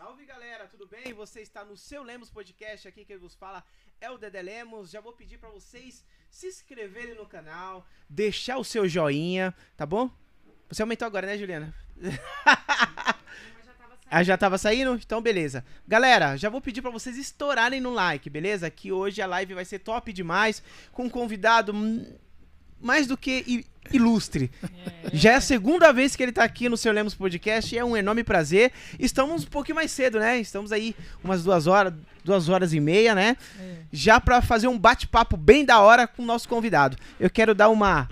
Salve, galera, tudo bem? Você está no seu Lemos Podcast, aqui quem vos fala é o Dedé Lemos. Já vou pedir para vocês se inscreverem no canal, deixar o seu joinha, tá bom? Você aumentou agora, né, Juliana? Ah, já tava saindo? Então, beleza. Galera, já vou pedir para vocês estourarem no like, beleza? Que hoje a live vai ser top demais, com um convidado mais do que ilustre. É. Já é a segunda vez que ele tá aqui no seu Lemos Podcast e é um enorme prazer. Estamos um pouquinho mais cedo, né? Estamos aí umas duas horas, duas horas e meia, né? É. Já para fazer um bate-papo bem da hora com o nosso convidado. Eu quero dar uma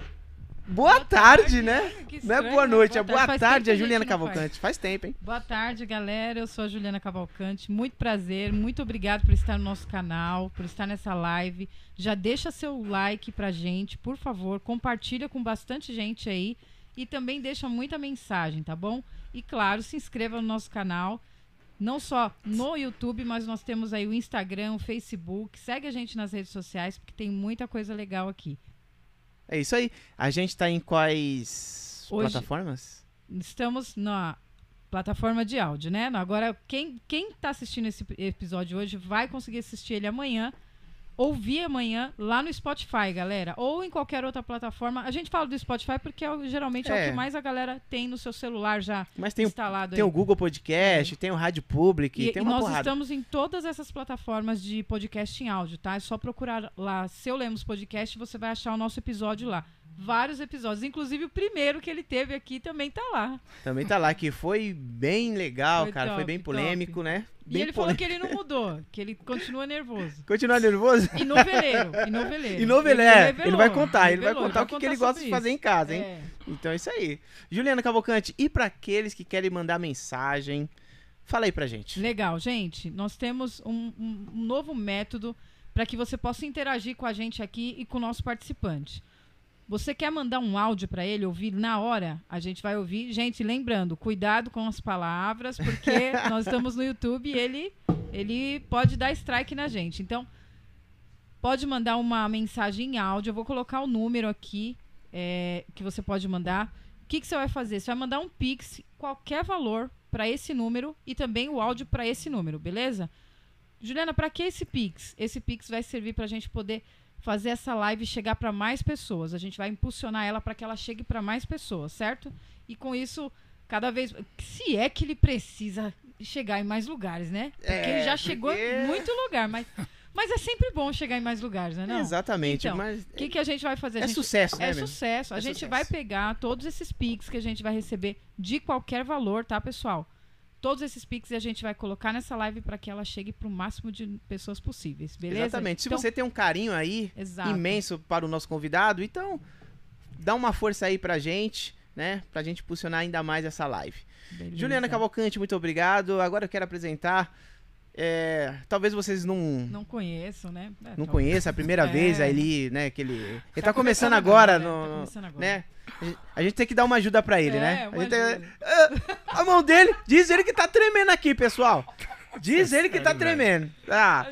Boa, boa tarde, tarde, né? não é boa noite, boa é boa tarde, tarde a Juliana Cavalcante. Faz. faz. tempo, hein? Boa tarde, galera. Eu sou a Juliana Cavalcante. Muito prazer, muito obrigado por estar no nosso canal, por estar nessa live. Já deixa seu like pra gente, por favor. Compartilha com bastante gente aí. E também deixa muita mensagem, tá bom? E claro, se inscreva no nosso canal. Não só no YouTube, mas nós temos aí o Instagram, o Facebook. Segue a gente nas redes sociais, porque tem muita coisa legal aqui. É isso aí. A gente tá em quais Hoje, plataformas? Estamos na plataforma de áudio, né? Agora, quem, quem tá assistindo esse episódio hoje vai conseguir assistir ele amanhã ouvir amanhã lá no Spotify, galera. Ou em qualquer outra plataforma. A gente fala do Spotify porque é, geralmente é. é o que mais a galera tem no seu celular já Mas tem instalado. O, tem o Google Podcast, é. tem o Rádio Public, e, tem uma e nós porrada. estamos em todas essas plataformas de podcast em áudio, tá? É só procurar lá Seu Lemos Podcast você vai achar o nosso episódio lá vários episódios. Inclusive o primeiro que ele teve aqui também tá lá. Também tá lá, que foi bem legal, foi cara. Top, foi bem polêmico, top. né? Bem e ele polêmico. falou que ele não mudou, que ele continua nervoso. Continua nervoso? E noveleiro. E noveleiro. E noveleiro. Ele, ele vai contar, ele vai contar o que, que ele gosta de fazer em casa, hein? É. Então é isso aí. Juliana Cavalcante, e para aqueles que querem mandar mensagem, fala aí pra gente. Legal, gente. Nós temos um, um, um novo método para que você possa interagir com a gente aqui e com o nosso participante. Você quer mandar um áudio para ele ouvir na hora? A gente vai ouvir. Gente, lembrando, cuidado com as palavras, porque nós estamos no YouTube e ele, ele pode dar strike na gente. Então, pode mandar uma mensagem em áudio. Eu vou colocar o número aqui é, que você pode mandar. O que, que você vai fazer? Você vai mandar um Pix, qualquer valor, para esse número e também o áudio para esse número, beleza? Juliana, para que esse Pix? Esse Pix vai servir para a gente poder fazer essa live chegar para mais pessoas. A gente vai impulsionar ela para que ela chegue para mais pessoas, certo? E com isso, cada vez. Se é que ele precisa chegar em mais lugares, né? Porque é, ele já chegou porque... em muito lugar, mas. Mas é sempre bom chegar em mais lugares, né? Não? Exatamente. Então, o que, que a gente vai fazer? É gente... sucesso, né? É mesmo? sucesso. A é gente sucesso. vai pegar todos esses pics que a gente vai receber de qualquer valor, tá, pessoal? Todos esses pics a gente vai colocar nessa live para que ela chegue para o máximo de pessoas possíveis, beleza? Exatamente. Então, Se você tem um carinho aí exato. imenso para o nosso convidado, então dá uma força aí pra gente, né? Pra gente impulsionar ainda mais essa live. Beleza. Juliana Cavalcante, muito obrigado. Agora eu quero apresentar é, talvez vocês não. Não conheçam, né? É, não conheçam, a primeira é. vez aí, né? Que ele. Ele tá, tá começando, agora, agora, no, tá começando agora. né? A gente tem que dar uma ajuda pra ele, né? É, a, tem... a, mão dele, diz ele que tá tremendo aqui, pessoal. Diz ele que tá tremendo. Ah,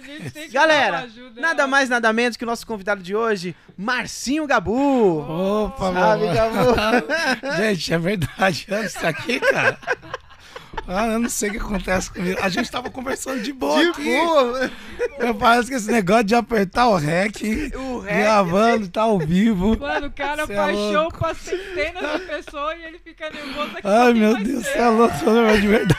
galera, ajuda, nada é. mais, nada menos que o nosso convidado de hoje, Marcinho Gabu. Opa, Sabe, Gabu? gente, é verdade. Isso aqui, cara. Ah, eu não sei o que acontece comigo. A gente tava conversando de boa. De aqui. boa, Eu parece que esse negócio de apertar o rec, o rec gravando, tá ao vivo. Mano, o cara faz é show pra centenas de pessoas e ele fica nervoso aqui. Ai, meu Deus, você é louco, sou de verdade.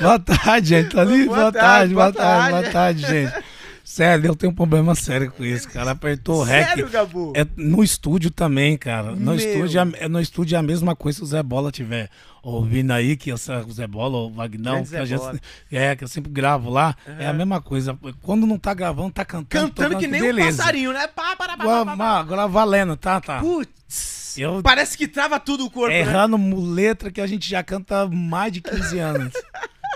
boa tarde, gente. Tá ali? Boa, boa tarde, boa tarde, boa tarde, gente. Sério, eu tenho um problema sério com isso, cara. Apertou o rec. Sério, Gabu? É, no estúdio também, cara. No estúdio, é, no estúdio é a mesma coisa se o Zé Bola tiver ouvindo aí, que o Zé Bola ou o Vagnão, que a gente, é, que eu sempre gravo lá, uhum. é a mesma coisa. Quando não tá gravando, tá cantando. Cantando que nem beleza. um passarinho, né? Pá, pá, pá, pá, pá, pá. Agora valendo, tá, tá. Putz. Eu, Parece que trava tudo o corpo. Né? Errando né? letra que a gente já canta há mais de 15 anos.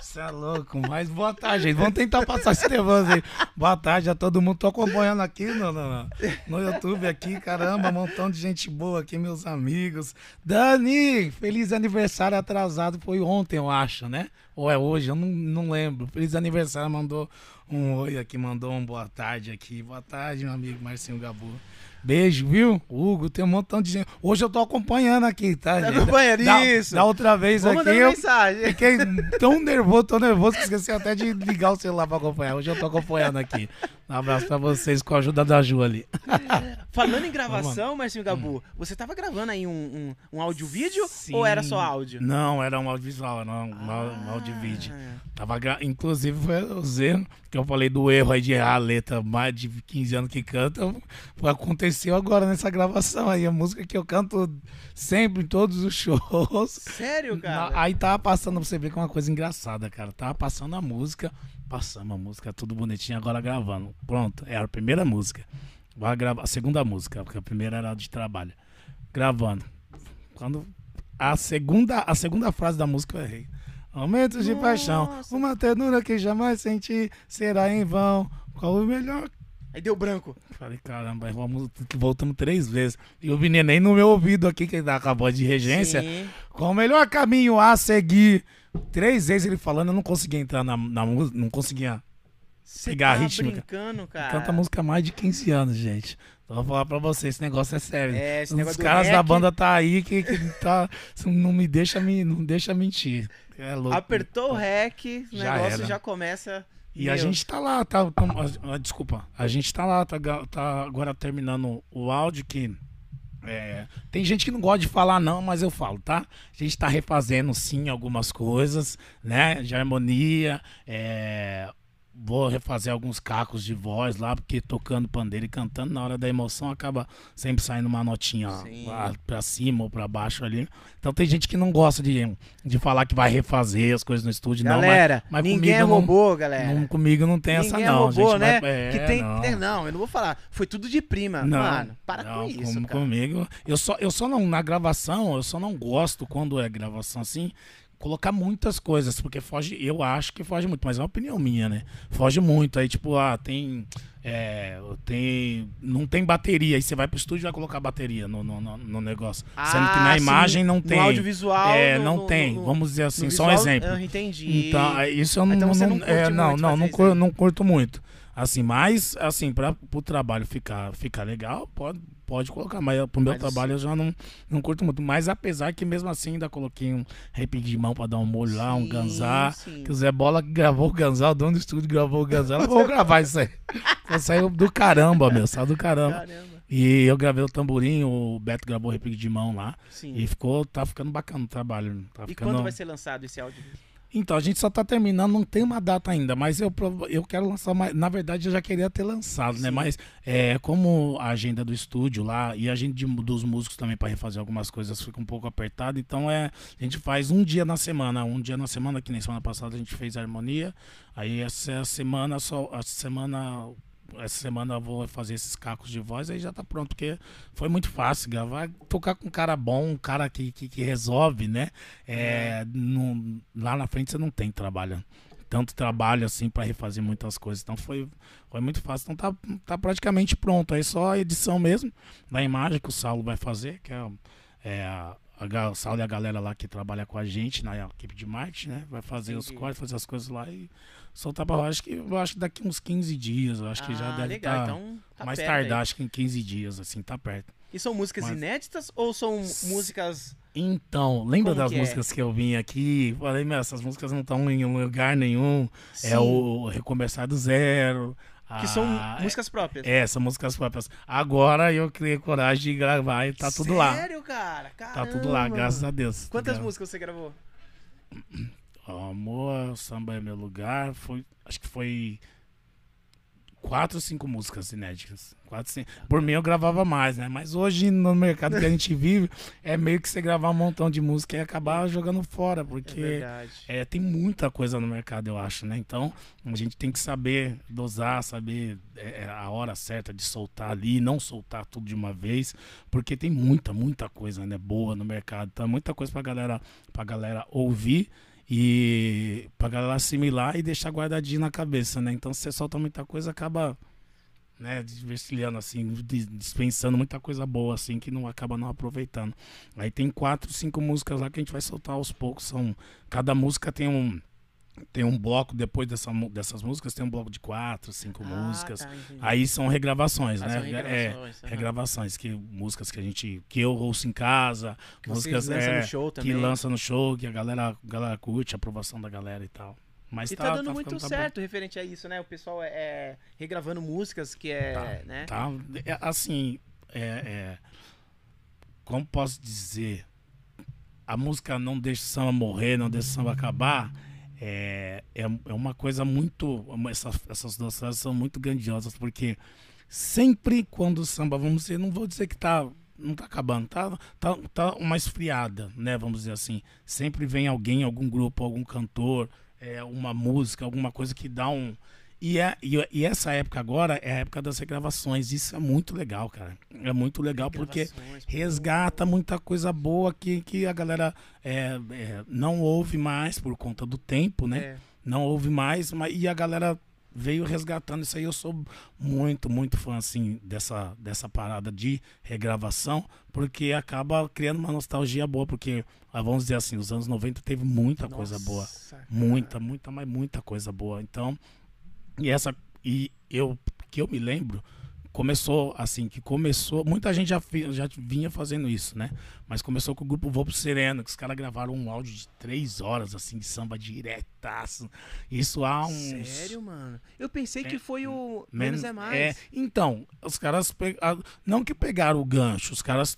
Você é louco, mas boa tarde, gente. Vamos tentar passar esse nervoso aí. Boa tarde a todo mundo. Tô acompanhando aqui no, no, no YouTube aqui, caramba, montão de gente boa aqui, meus amigos. Dani, feliz aniversário atrasado. Foi ontem, eu acho, né? Ou é hoje, eu não, não lembro. Feliz aniversário, mandou um oi aqui, mandou um boa tarde aqui. Boa tarde, meu amigo Marcinho Gabu. Beijo, viu? Hugo, tem um montão de gente. Hoje eu tô acompanhando aqui, tá? Tá acompanhando Da- isso. Da outra vez Vou aqui, eu mensagem. fiquei tão nervoso, tão nervoso que esqueci até de ligar o celular pra acompanhar. Hoje eu tô acompanhando aqui. Um abraço pra vocês com a ajuda da Ju ali. Falando em gravação, Marcinho Gabu, você tava gravando aí um, um, um áudio-vídeo ou era só áudio? Não, era um audiovisual, era um, um, um áudio-vídeo. Ah, Tava gra... Inclusive, foi os erros que eu falei do erro aí de errar a letra mais de 15 anos que canta. Aconteceu agora nessa gravação aí. A música que eu canto sempre em todos os shows. Sério, cara? Aí tava passando, pra você ver que é uma coisa engraçada, cara. Tava passando a música, passamos a música, tudo bonitinho, agora gravando. Pronto, é a primeira música. Vai gravar a segunda música, porque a primeira era de trabalho. Gravando. Quando a segunda, a segunda frase da música eu errei. Aumentos de paixão, uma ternura que jamais senti, será em vão. Qual o melhor Aí deu branco. Falei, caramba, vamos, voltamos três vezes. E o neném no meu ouvido aqui, que ele tá com a voz de regência. Sim. Qual o melhor caminho a seguir? Três vezes ele falando, eu não conseguia entrar na, na música, não conseguia. Pegar tá ritmo, cara. brincando, cara. Canta música há mais de 15 anos, gente. Então, vou falar pra vocês, esse negócio é sério. É, esse Os negócio do caras da banda tá aí que, que tá, não me deixa me, não deixa mentir. É louco. Apertou o rec, o Já negócio era. já começa. E a Meu, gente tá lá, tá, ah, desculpa, a gente tá lá, tá, tá agora terminando o áudio que é, tem gente que não gosta de falar não, mas eu falo, tá? A gente tá refazendo sim algumas coisas, né? De harmonia, é, vou refazer alguns cacos de voz lá, porque tocando pandeiro e cantando na hora da emoção acaba sempre saindo uma notinha Sim. lá pra cima ou pra baixo ali. Então tem gente que não gosta de, de falar que vai refazer as coisas no estúdio, não, mas Galera, mas ninguém é comigo não- robô, galera. não, comigo não tem essa Ninguém não. é robô, gente, né? mas- é, que tem, não. tem- não, eu não vou falar. Foi tudo de prima. Não, Mano, para não, com isso, cara. comigo. Eu só, eu só não, na gravação, eu só não gosto quando é gravação assim, colocar muitas coisas, porque foge, eu acho que foge muito, mas é uma opinião minha, né? Foge muito. Aí, tipo, ah, tem. É, tem. Não tem bateria. Aí você vai pro estúdio e vai colocar bateria no, no, no- no negócio. Sendo que Ah, na sim, imagem não no tem. audiovisual, É, no- não no- tem. no- Vamos dizer assim, no só um exemplo. Eu entendi. Então, é, isso eu não, Então não não, é, não, muito não, não, isso cur- aí. não curto muito. Assim, mas assim, para o trabalho ficar, ficar legal, pode, pode colocar, mas pro meu Mas trabalho eu já não, não curto muito. Mas apesar que mesmo assim ainda coloquei um repique de mão para dar um molho lá, um ganzá. sim. Que o Zé Bola gravou o ganzá, o dono do estúdio gravou o ganzá. Eu vou gravar isso aí. Só saiu do caramba, meu, saiu do caramba. Caramba. E eu gravei o tamborim, o Beto gravou o repique de mão lá. Sim. E ficou, tá ficando bacana o trabalho. Tá E ficando... quando vai ser lançado esse áudio? Então, a gente só tá terminando, não tem uma data ainda, mas eu, eu quero lançar mais. Na verdade, eu já queria ter lançado, né? Sim. Mas é, como a agenda do estúdio lá e a agenda de- dos músicos também para refazer algumas coisas fica um pouco apertada, então é. A gente faz um dia na semana. Um dia na semana, que nem semana passada a gente fez a harmonia. Aí essa semana só. Essa semana. Essa semana eu vou fazer esses cacos de voz, aí já tá pronto, porque foi muito fácil gravar, tocar com um cara bom, um cara que, que, que resolve, né? É, não- lá na frente você não tem trabalho. Tanto trabalho assim para refazer muitas coisas. Então foi, foi muito fácil. Então tá, tá praticamente pronto. Aí só a edição mesmo da imagem que o Saulo vai fazer, que é, é a, a, ga- o Saulo e a galera lá que trabalha com a gente na equipe de marketing, né? Vai fazer os Entendi. cortes, fazer as coisas lá e soltar pra lá. Acho que, eu acho que daqui uns 15 dias. Eu acho que já Ah, deve estar. Então, tá mais tardar, aí. acho que em 15 dias, assim, tá perto. E são músicas Mas- inéditas ou são músicas. Então, lembra Como das que é? músicas que eu vim aqui? Falei, meu, essas músicas não estão em lugar nenhum. É Sim, o Recomeçar do Zero. Que são a- músicas próprias. É, são músicas próprias. Agora eu criei coragem de gravar e tá tudo lá. Sério, cara? Tá tudo lá, Caramba. graças a Deus. Quantas Gra- músicas você gravou? Amor, samba é meu lugar. Foi, acho que foi quatro cinco músicas inéditas. Quatro, cinco. Por mim eu gravava mais, né? Mas hoje no mercado que a gente vive, é meio que você gravar um montão de música e acabar jogando fora, É porque verdade. é, tem muita coisa no mercado, eu acho, né? Então a gente tem que saber dosar, saber é, é, a hora certa de soltar ali, não soltar tudo de uma vez, porque tem muita, muita coisa, né, boa no mercado. Então, é muita coisa pra galera, pra galera ouvir e pra galera assimilar e deixar guardadinho na cabeça, né? Então, se você solta muita coisa, acaba né, desvencilhando assim, dis- dispensando muita coisa boa assim que não acaba não aproveitando. Aí tem quatro, cinco músicas lá que a gente vai soltar aos poucos, são cada música tem um tem um bloco, depois dessa, dessas músicas, tem um bloco de quatro, cinco Ah, músicas. tá. Aí são regravações, Ah, né? são É, regravações, aham. regravações, que músicas que a gente. que eu ouço em casa, Que músicas é, no show que lança no show, que a galera, a galera curte, a aprovação da galera e tal. Mas E tá, dando muito ficando- tá certo referente a isso, né? O pessoal é, é regravando músicas que é, Tá, né? Tá, é, assim, é, é, como posso dizer, a música não deixa o samba morrer, não deixa o samba acabar, é, é, é uma coisa muito, uma- essas, duas frases são muito grandiosas, porque sempre quando o samba, vamos dizer, não vou dizer que tá, não tá acabando, tá, tá, tá uma esfriada, né, vamos dizer assim, sempre vem alguém, algum grupo, algum cantor, é, uma música, alguma coisa que dá um, e, é, e, e essa época agora é a época das regravações. Isso é muito legal, cara. É muito legal porque resgata muita coisa boa que, que a galera é, é, não ouve mais por conta do tempo, né? É. Não ouve mais, mas, e a galera veio resgatando isso aí. Eu sou muito, muito fã, assim, dessa, dessa parada de regravação, porque acaba criando uma nostalgia boa, porque, ah, vamos dizer assim, os anos 90 teve muita coisa boa. Nossa, cara. Muita, muita, mas muita coisa boa. Então, e essa e eu que eu me lembro, começou assim, que começou, muita gente já, já vinha fazendo isso, né? Mas começou com o grupo Voo pro Sereno, que os caras gravaram um áudio de três horas assim de samba diretaço. Isso há uns Sério, mano? Eu pensei É, que foi o Men- Menos é Mais. É, então, os caras pe- não que pegaram o gancho, os caras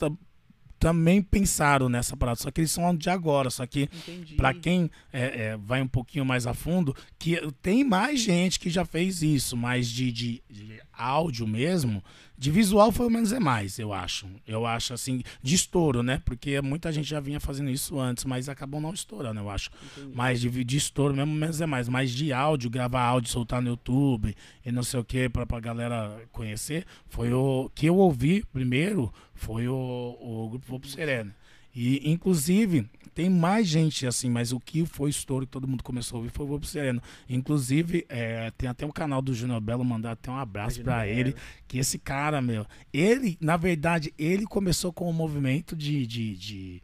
também pensaram nessa parada, só que eles são de agora, só que. Pra quem é, é, vai um pouquinho mais a fundo, que tem mais gente que já fez isso, mas de, de, de áudio mesmo, de visual foi o menos é mais, eu acho. Eu acho assim, de estouro, né? Porque muita gente já vinha fazendo isso antes, mas acabou não estourando, eu acho. Entendi. Mas de, de estouro mesmo, menos é mais. Mas de áudio, gravar áudio, soltar no YouTube e não sei o que, pra, pra galera conhecer, foi o que eu ouvi primeiro, foi o, o Grupo pro Sereno. E, inclusive, tem mais gente assim, mas o que foi estouro que todo mundo começou a ouvir foi o pro Sereno. Inclusive, é, tem até um canal do Júnior Belo, mandar até um abraço Belo. ele, que esse cara, meu, ele, na verdade, ele começou com o movimento de, de, de,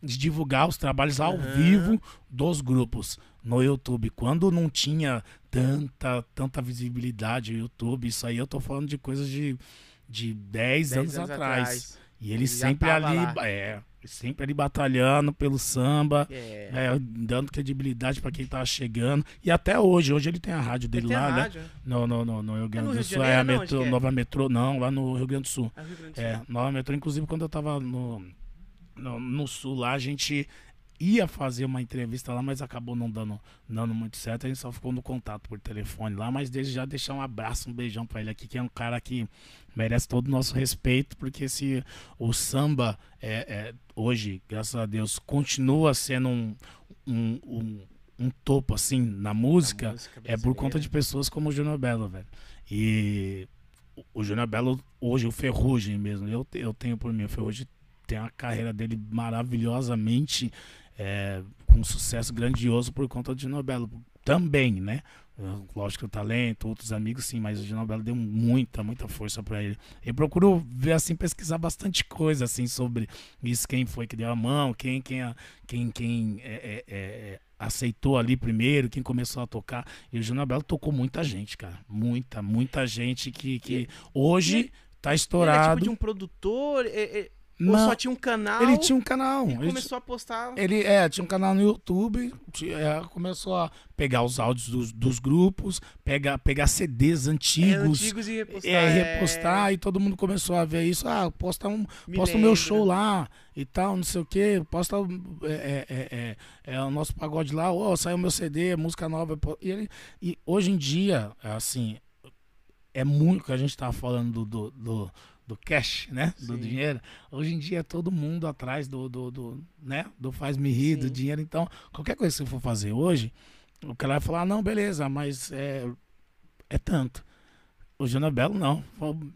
de divulgar os trabalhos ao Aham. vivo dos grupos no YouTube. Quando não tinha tanta, tanta visibilidade no YouTube, isso aí eu tô falando de coisas de, de 10, Dez anos, atrás. E ele, Ele sempre ali, lá. é, sempre ali batalhando pelo samba, É. é, dando credibilidade pra quem tava chegando. E até hoje, hoje ele tem a rádio dele lá, né? rádio, né? No, no, no, no Rio Grande no do Rio Sul, é a não? metrô, é? Nova Metrô, não, lá no Rio Grande do Sul. Rio Grande do Sul. É, Nova Metrô, inclusive quando eu tava no, no, no sul lá, a gente ia fazer uma entrevista lá, mas acabou não dando, dando muito certo. A gente só ficou no contato por telefone lá, mas desde já deixar um abraço, um beijão pra ele aqui, que é um cara que merece todo o nosso respeito, porque se o samba é, é, hoje, graças a Deus, continua sendo um, um, um, um topo assim na música, música é por conta de pessoas como o Júnior Belo, velho. E o- Júnior Belo, hoje, o Ferrugem mesmo, eu, eu tenho por mim, o Ferrugem tem a carreira dele maravilhosamente é, com sucesso grandioso por conta do Júnior Belo. Também, né? Lógico, o talento, outros amigos, sim, mas o Júnior Belo deu muita, muita força pra ele. Eu procuro ver, assim, pesquisar bastante coisa, assim, sobre isso, quem foi que deu a mão, quem, quem, quem, quem é, é, é, é, aceitou ali primeiro, quem começou a tocar. E o Júnior Belo tocou muita gente, cara. Muita, muita gente que, que hoje tá Ele é estourado. tipo de um produtor, é- é- ou Não, só tinha um canal ele tinha um canal. e ele começou a postar. ele é, tinha um canal no YouTube, é, começou a pegar os áudios dos, dos grupos, pegar, pegar CDs é, antigos, antigos e repostar. é, repostar, e todo mundo começou a ver isso. Ah, posta um, Me posta o meu show lá e tal, não sei o que, posta é, é, é, é, é o nosso pagode lá, ó, saiu meu CD, música nova. E, ele, e hoje em dia, assim, é muito que a gente tava falando do, do, do, do cash, né? Do Sim. dinheiro. Hoje em dia é todo mundo atrás do, do, do, né? do faz-me rir, do Sim. dinheiro. Então, qualquer coisa que você for fazer hoje, o cara vai falar, não, beleza, mas é, é tanto. O Júnior Belo não.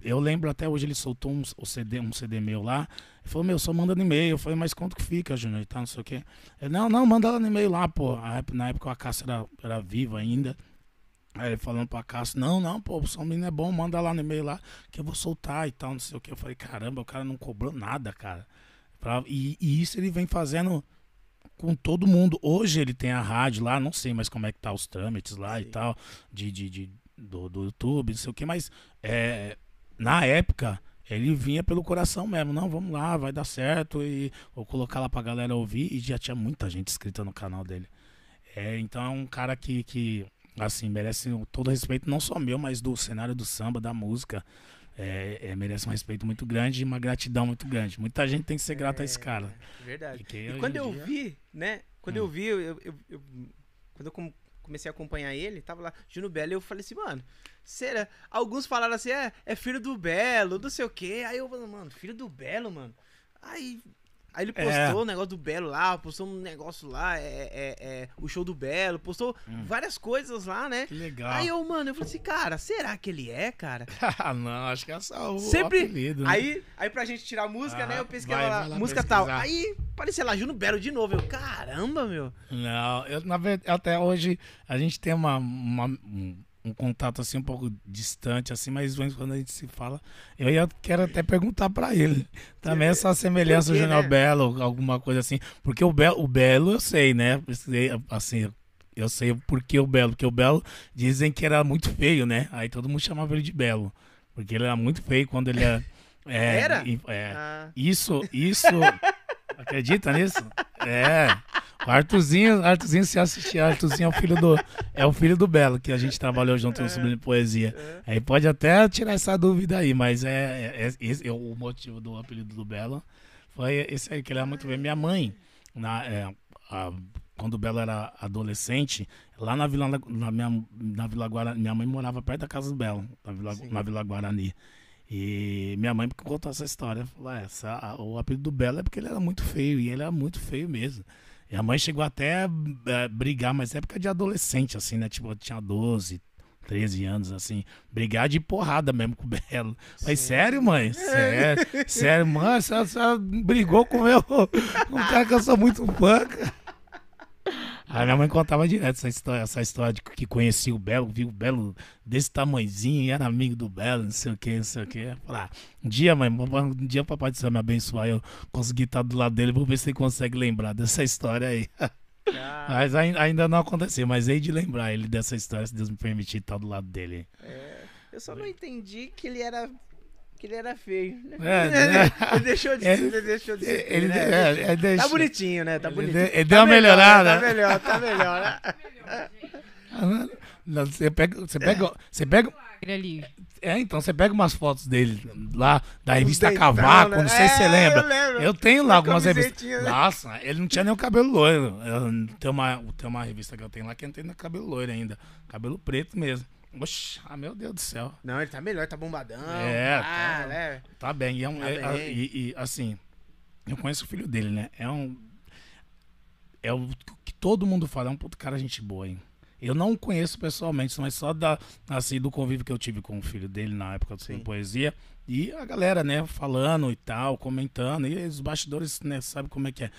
Eu lembro até hoje ele soltou um, o CD, um CD meu lá. Ele falou, meu, só manda no e-mail. Eu falei, mas quanto que fica, Júnior? Tal, não sei o quê. Ele, não, não, manda lá no e-mail lá, pô. Na época a Cássia era, era viva ainda. Aí ele falando pra Cássia, não, não, pô, o som menino é bom, manda lá no e-mail lá que eu vou soltar e tal, não sei o que. Eu falei, caramba, o cara não cobrou nada, cara. Pra- e, e isso ele vem fazendo com todo mundo. Hoje ele tem a rádio lá, não sei mais como é que tá os trâmites lá Sim. e tal, de, de, de- do, do YouTube, não sei o que, mas é, na época ele vinha pelo coração mesmo. Não, vamos lá, vai dar certo e vou colocar lá pra galera ouvir. E já tinha muita gente inscrita no canal dele. É, então é um cara que, que assim, merece todo o respeito, não só meu, mas do cenário do samba, da música. É, é, merece um respeito muito grande e uma gratidão muito grande. Muita gente tem que ser grata a esse cara. É, verdade. E quando eu dia- vi, né? Quando Hum. eu vi, eu, eu- eu- quando eu com- comecei a acompanhar ele, tava lá, Juno Belo, eu falei assim, mano, será? Alguns falaram assim, é, é filho do Belo, não sei o quê. Aí eu falei, mano, filho do Belo, mano. Aí, aí ele postou É. o negócio do Belo lá, postou um negócio lá, é, é, é, o show do Belo, postou Hum. várias coisas lá, né? Que legal. Aí eu, mano, eu falei assim, cara, será que ele é, cara? Ah, não, acho que é só o Sempre- apelido, né? Aí, aí pra gente tirar a música, Ah, né? Eu pesquei vai, lá, vai lá música pesquisar. tal. Aí apareceu lá, Juno Belo de novo. Eu, caramba, meu. Não, eu, na verdade, até hoje a gente tem uma, uma- um, um contato assim um pouco distante, assim, mas quando a gente se fala, eu ia, quero até perguntar pra ele. Também essa semelhança Por do quê, Júnior né? Belo, alguma coisa assim. Porque o Belo, o Belo eu sei, né? Assim, eu sei por que o Belo. Porque o Belo dizem que era muito feio, né? Aí todo mundo chamava ele de Belo. Porque ele era muito feio quando ele é. é, Era? é, Ah, isso, isso. Acredita nisso? É. O Arthurzinho, Arthurzinho, se assistir, Arthurzinho é o filho do é o filho do Belo que a gente trabalhou junto no Sublime Poesia. Aí pode até tirar essa dúvida aí, mas é, é- é- esse é o motivo do apelido do Belo foi esse aí que ele era muito bem. Minha mãe, na, é, a- quando o Belo era adolescente, lá na Vila na minha, na Vila Guarani, minha mãe morava perto da casa do Belo, na Vila, Sim. na Vila Guarani. E minha mãe contou essa história. Falou, "É, essa, o apelido do Belo é porque ele era muito feio, e ele era muito feio mesmo. E a mãe chegou até a é, brigar, mas época de adolescente, assim, né? Tipo, eu tinha 12, 13 anos, assim. Brigar de porrada mesmo com o Belo. Falei, sério, mãe? Sério, sério, mãe, você, você brigou com o meu. Com um cara que eu sou muito fã, cara. Aí minha mãe contava direto essa história, essa história de que conhecia o Belo, viu o Belo desse tamanhozinho, era amigo do Belo, não sei o que, não sei o que. Falar, um dia, mãe, um dia o papai do céu me abençoar, eu conseguir estar do lado dele, vou ver se ele consegue lembrar dessa história aí. ah, Mas ai- ainda não aconteceu, mas hei de lembrar ele dessa história, se Deus me permitir estar do lado dele. é, eu só não entendi que ele era. Que ele era feio. né? É, né? ele deixou de, É, ele deixou de ser. Ele, né? é, é, Tá deixa- bonitinho, né? Tá Ele bonitinho. deu- ele Tá deu uma melhor, né? melhorada. Tá melhor, tá melhor, né? Não, Você pega, você pega, você pega, Ele ali. é, então você pega umas fotos dele lá da revista deitão, Cavaco, né? não sei se você É, lembra. eu lembro. Eu tenho lá Uma algumas revistas. né? Nossa, ele não tinha nem o cabelo loiro. Eu- tem, uma, tem uma revista que eu tenho lá que não tem cabelo loiro ainda. Cabelo preto mesmo. Oxi, ah, meu Deus do céu. Não, ele tá melhor, tá bombadão. É, ah, tá. né? Tá bem. E, é um, Tá é- bem. e- e, assim, eu conheço o filho dele, né? É um. É o que todo mundo fala, é um puto cara gente boa, hein? Eu não conheço pessoalmente, mas só da, assim, do convívio que eu tive com o filho dele na época do Sim. poesia. E a galera, né, falando e tal, comentando. E os bastidores, né, sabe como é que é.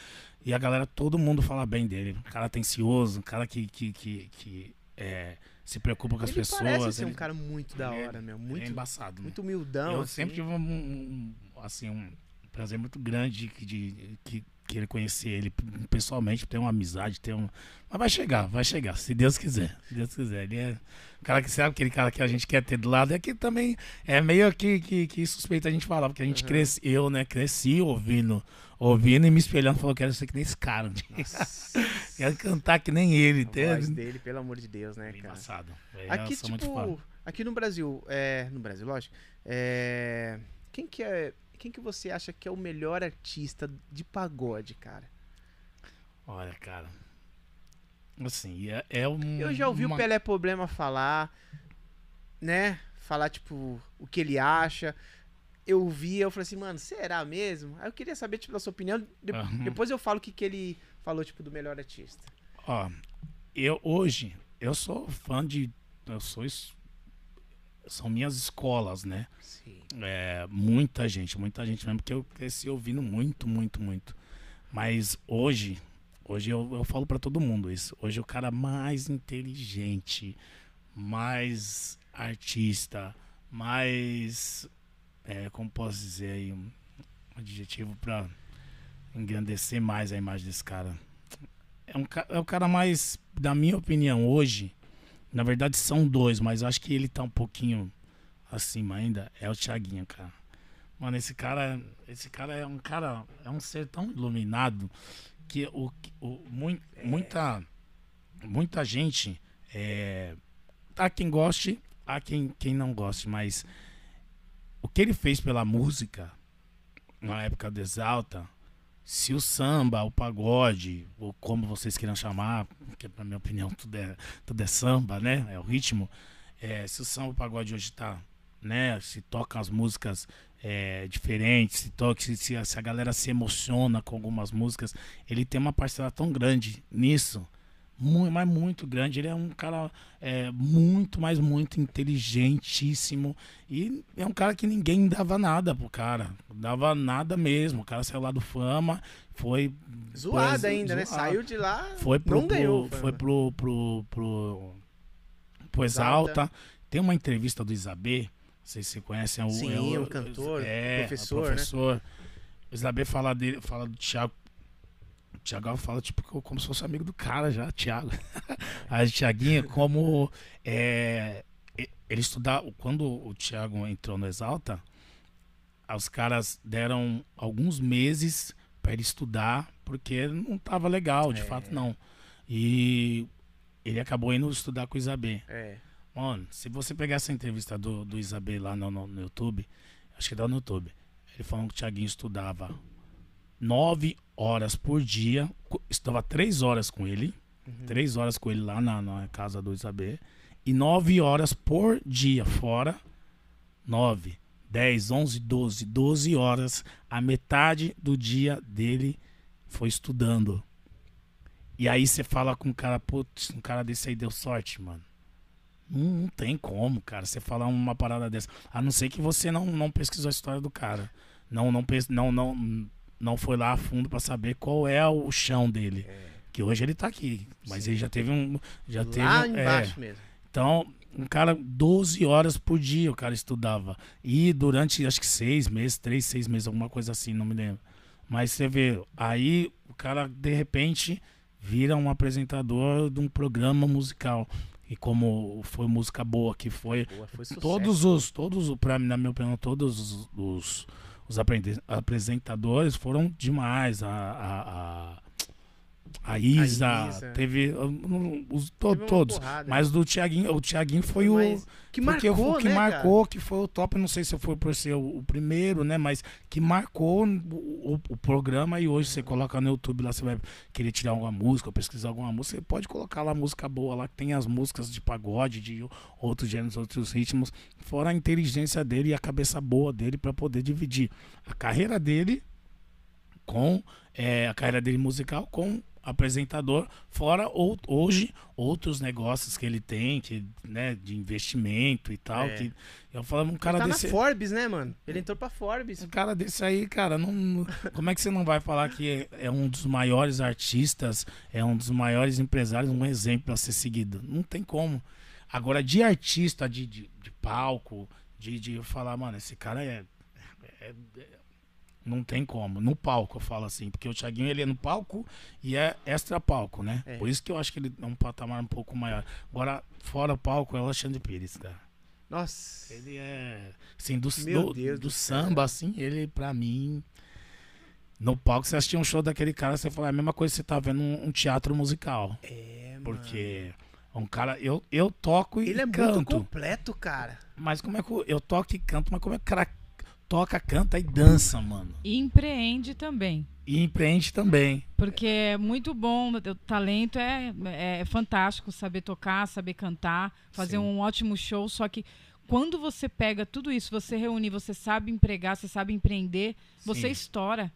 E a galera, todo mundo fala bem dele. Um cara atencioso, um cara que, que, que, que, é, se preocupa com as ele pessoas. parece ser um ele- cara muito da ele é- hora, meu. é Muito, embaçado. né? muito humildão. Eu assim. sempre tive um, um- um- assim, um prazer muito grande de, de, que querer conhecer ele pessoalmente, ter uma amizade, ter um. Mas vai chegar, vai chegar, se Deus quiser. Se Deus quiser. Ele é um cara que sabe aquele cara que a gente quer ter do lado. É que também é meio que, que, que suspeito a gente falar, porque a gente Uhum. cresce, eu, né, cresci ouvindo, ouvindo e me espelhando, falou, quero ser que nem esse cara. Quero cantar que nem ele. a voz dele, pelo amor de Deus, né, cara? Embaçado. É, Aqui, tipo, aqui no Brasil, é, no Brasil, lógico, é, quem que é, quem que você acha que é o melhor artista de pagode, cara? Olha, cara. Assim, é, é um. Eu já ouvi uma... o Pelé Problema falar, né? Falar, tipo, o que ele acha. Eu vi, eu falei assim, mano, será mesmo? Aí eu queria saber, tipo, da sua opinião. De- Aham. Depois eu falo o que, que ele falou, tipo, do melhor artista. Ó, eu hoje, eu sou fã de. Eu sou. São minhas escolas, né? Sim. É, muita gente, muita gente mesmo, porque eu cresci ouvindo muito, muito, muito. Mas hoje, hoje eu, eu falo pra todo mundo isso. Hoje o cara mais inteligente, mais artista, mais. É, como posso dizer aí, um adjetivo pra engrandecer mais a imagem desse cara. é, um, é o cara mais, da minha opinião, hoje. Na verdade, são dois, mas eu acho que ele tá um pouquinho acima ainda. É o Thiaguinho, cara. Mano, esse cara, esse cara é um cara, é um ser tão iluminado que o, o mui- muita, muita gente, é, há quem goste, há quem, quem não goste, mas o que ele fez pela música na época do Exalta, se o samba, o pagode, ou como vocês queiram chamar, porque na minha opinião tudo é, tudo é samba, né? É o ritmo. É, se o samba, o pagode hoje tá, né? Se toca as músicas é, diferentes, se toca, se, se a galera se emociona com algumas músicas, ele tem uma parcela tão grande nisso. Muito, mas muito grande. Ele é um cara é, muito, mas muito inteligentíssimo. E é um cara que ninguém dava nada pro cara. Dava nada mesmo. O cara saiu lá do fama, foi. Zoado ainda, né? zoado. Saiu de lá, Foi pro. não ganhou. pro- foi pro. pro, pro, pro Exalta. Exalta. Tem uma entrevista do Isabê. Não sei se você conhecem. é o- Sim, é o, um cantor, é, professor, né? professor. O Isabê fala, dele, fala do Thiago. O Thiago fala, tipo, como se fosse amigo do cara já, Thiago. Aí o Thiaguinho, como. É, ele estudava. Quando o Thiago entrou no Exalta, os caras deram alguns meses para ele estudar, porque não tava legal, de É. fato não. E ele acabou indo estudar com o Isabê. É. Mano, se você pegar essa entrevista do, do Isabê lá no, no, no YouTube, acho que dá no YouTube. Ele falando que o Thiaguinho estudava nove horas por dia, estudava três horas com ele, Uhum. três horas com ele lá na, na casa do Isabê, e nove horas por dia fora, nove, dez, onze, doze, doze horas, a metade do dia dele foi estudando. E aí você fala com um cara, putz, um cara desse aí deu sorte, mano. Não, não tem como, cara, você falar uma parada dessa. A não ser que você não, não pesquisou a história do cara. Não, não, não, não, não foi lá a fundo pra saber qual é o chão dele. Que hoje ele tá aqui. Mas ele já teve um. Já teve, Lá é, embaixo mesmo. então, um cara, 12 horas por dia o cara estudava. E durante, acho que seis meses, três, seis meses, alguma coisa assim, não me lembro. Mas você vê, aí o cara, de repente, vira um apresentador de um programa musical. E como foi música boa que foi, Boa, foi sucesso. todos os, todos, os- pra mim, na minha opinião, todos os, os, apresentadores foram demais. A, a, a, a Isa, Isa. teve um, os, to- Teve todos. porrada. Mas do Thiaguinho, o Thiaguinho foi o. Que marcou, o que né, marcou, que foi o top, não sei se foi por ser o, o primeiro, né? Mas que marcou o, o- programa e hoje você coloca no YouTube lá, você vai querer tirar alguma música, pesquisar alguma música, você pode colocar lá música boa lá, que tem as músicas de pagode, de outros gêneros, outros ritmos, fora a inteligência dele e a cabeça boa dele para poder dividir a carreira dele com é, a carreira dele musical com apresentador, fora ou, hoje outros negócios que ele tem, que, né, de investimento e tal, É. que eu falo um cara? cara tá desse na Forbes, né, mano? Ele entrou pra Forbes. um cara desse aí, cara, não, como é que você não vai falar que é, é um dos maiores artistas, é um dos maiores empresários, um exemplo a ser seguido? Não tem como. Agora, de artista, de, de, de palco, de, de eu falar, mano, esse cara é, é- é- Não tem como. No palco, eu falo assim, porque o Thiaguinho ele é no palco e é extra palco, né? É. Por isso que eu acho que ele é um patamar um pouco maior. Agora, fora o palco, é o Alexandre Pires, cara. Nossa. Ele é. Assim, do, Meu do, Deus do do samba, assim, ele, pra mim. No palco, você assistia um show daquele cara, você fala, é a mesma coisa que você tá vendo um, um teatro musical. É, mano. Porque é um cara. Eu, eu toco e Ele é muito canto. completo, cara. Mas como é que eu, eu toco e canto, mas como é que o cara toca, canta e dança, mano? E empreende também. E empreende também. Porque é muito bom, o talento é, é fantástico, saber tocar, saber cantar, fazer Sim. um ótimo show, só que quando você pega tudo isso, você reúne, você sabe empregar, você sabe empreender, você Sim. estoura,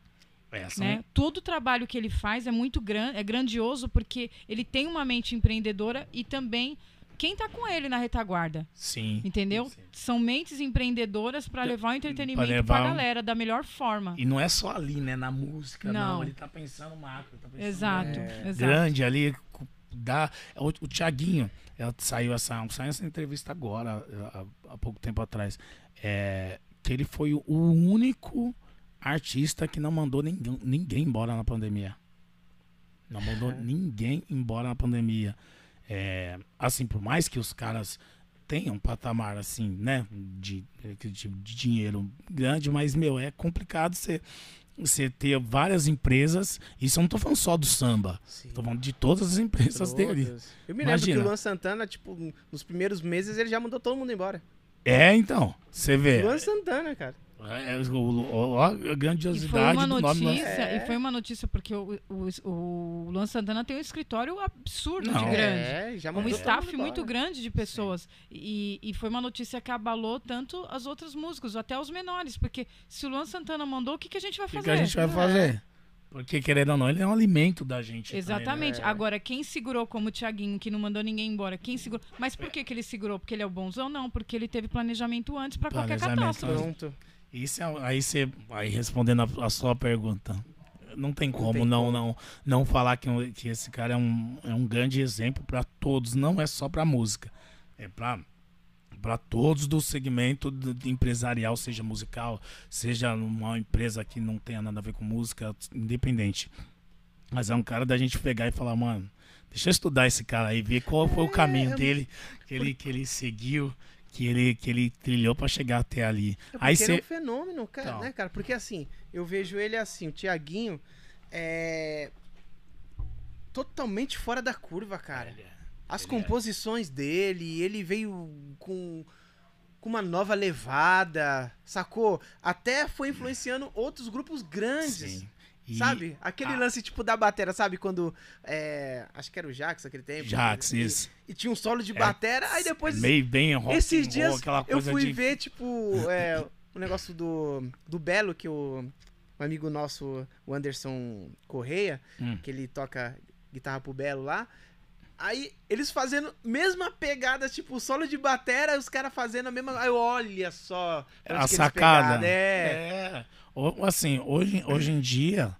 É, são- né? Todo o trabalho que ele faz é muito grande, é grandioso porque ele tem uma mente empreendedora e também quem tá com ele na retaguarda, Sim. entendeu? Sim. São mentes empreendedoras para levar o entretenimento levar pra um- galera da melhor forma. E não é só ali, né? Na música, não. Não. Ele tá pensando macro. Tá pensando Exato, É. exato. grande ali. Dá, o, o Thiaguinho, ela saiu essa, saiu essa entrevista agora, há, há pouco tempo atrás. É, que ele foi o único artista que não mandou ninguém, ninguém embora na pandemia. Não mandou ninguém embora na pandemia. É, assim, por mais que os caras tenham um patamar assim, né, de, de, de dinheiro grande, mas, meu, é complicado você você ter várias empresas. Isso eu não tô falando só do samba. Sim. Tô falando de todas as empresas dele. Eu me Imagina. lembro que o Luan Santana, tipo, nos primeiros meses ele já mandou todo mundo embora. É, então. Você vê. Luan Santana, cara. É, o- o- a E foi grandiosidade uma do nome. notícia, É. e foi uma notícia porque o, o, o Luan Santana tem um escritório absurdo Não. de grande. É, já Um staff muito grande de pessoas. E, e foi uma notícia que abalou tanto as outras músicas, até os menores. Porque se o Luan Santana mandou, o que, que a gente vai O que, fazer? que a gente vai fazer? Porque, querendo ou não, ele é um alimento da gente. também, né? Exatamente. É. Agora, quem segurou como o Thiaguinho, que não mandou ninguém embora, quem segurou. Mas por que, que ele segurou? Porque ele é o bonzão? Não, porque ele teve planejamento antes pra qualquer Planejamento catástrofe. Pronto. Isso é, aí você aí respondendo a, a sua pergunta. Não tem como tem não como. não não falar que, que esse cara é um, é um grande exemplo para todos, não é só para música. É para para todos do segmento empresarial, seja musical, seja uma empresa que não tenha nada a ver com música, independente. Mas é um cara da gente pegar e falar, mano, deixa eu estudar esse cara aí, ver qual foi o caminho É, dele, que ele, que ele seguiu, que ele, que ele trilhou para chegar até ali. É Aí ele é você um fenômeno, cara, Então. né, cara? Porque assim, eu vejo ele assim, o Tiaguinho é totalmente fora da curva, cara. As ele é. composições dele, ele veio com, com uma nova levada, sacou? Até foi influenciando outros grupos grandes. Sim. E Sabe? Aquele Ah. lance tipo da batera, sabe? Quando. é, acho que era o Jax aquele tempo. Jax, e, isso. E tinha um solo de É, batera, aí depois. Meio bem rock esses dias roll, aquela eu coisa fui de... ver, tipo, é, o negócio do, do Belo, que o um amigo nosso, o Anderson Correia, Hum. que ele toca guitarra pro Belo lá. Aí eles fazendo mesma pegada, tipo, solo de batera, os caras fazendo a mesma. Aí olha só. a sacada. pegaram, É. É. Assim, hoje, hoje em dia,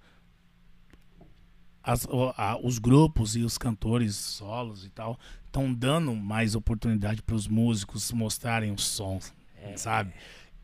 as- a- os grupos e os cantores solos e tal estão dando mais oportunidade para os músicos mostrarem o som, É. sabe?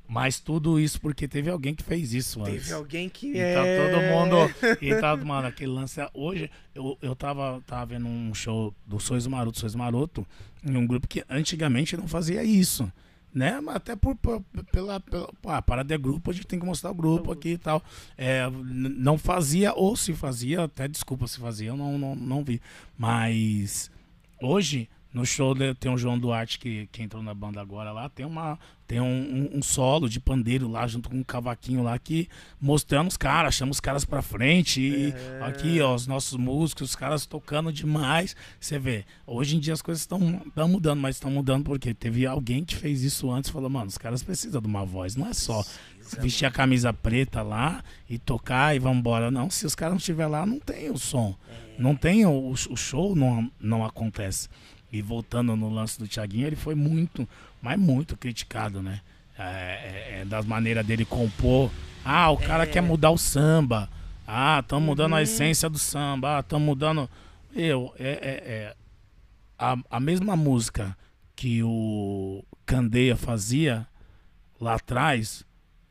Mas tudo isso porque teve alguém que fez isso antes. Teve alguém que. E é... tá todo mundo. E tá, mano, aquele lance. Hoje, eu, eu tava, tava vendo um show do Sois Maroto, Sois Maroto, em um grupo que antigamente não fazia isso. Né? Até por, por- pela, pela a parada é grupo, a gente tem que mostrar o grupo aqui e tal. É, não fazia, ou se fazia, até desculpa se fazia, eu não, não, não vi. Mas hoje, no show tem o João Duarte que, que entrou na banda agora lá, tem uma tem um, um- solo de pandeiro lá junto com um cavaquinho lá que mostrando os caras, chama os caras pra frente É. aqui ó, os nossos músicos, os caras tocando demais. Você vê, hoje em dia as coisas estão mudando, mas estão mudando porque teve alguém que fez isso antes e falou, mano, os caras precisam de uma voz, não é só vestir a camisa preta lá e tocar e vambora. Não, se os caras não estiver lá, não tem o som. Não tem o, o show, não, não acontece. E voltando no lance do Thiaguinho, ele foi muito, mas muito criticado, né? É, é, é das maneiras dele compor. Ah, o cara quer mudar o samba. Ah, estamos mudando a essência do samba. Ah, estamos mudando. Eu, é, é, é a, a mesma música que o Candeia fazia lá atrás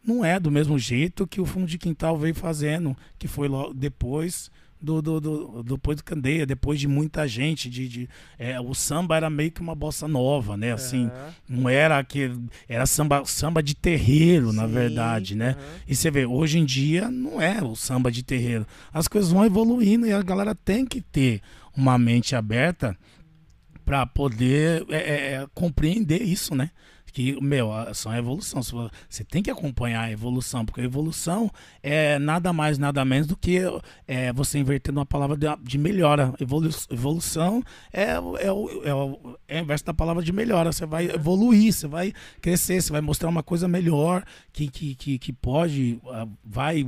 não é do mesmo jeito que o fundo de quintal veio fazendo, que foi logo depois do, do, do- depois do Candeia, depois de muita gente, de, de- é, o samba era meio que uma bossa nova, né? Assim, não era aquele, era samba, samba de terreiro, na Sim, verdade, né? aham. E você vê, hoje em dia não é o samba de terreiro. As coisas vão evoluindo e a galera tem que ter uma mente aberta para poder é, é, é, compreender isso, né? Que, meu, são a evolução. Você- tem que acompanhar a evolução, porque a evolução é nada mais, nada menos do que é, você invertendo uma palavra de, de melhora. Evolu evolução é, é, o, é, é o inverso da palavra de melhora. Você vai evoluir, você vai crescer, você vai mostrar uma coisa melhor que, que, que, que pode, vai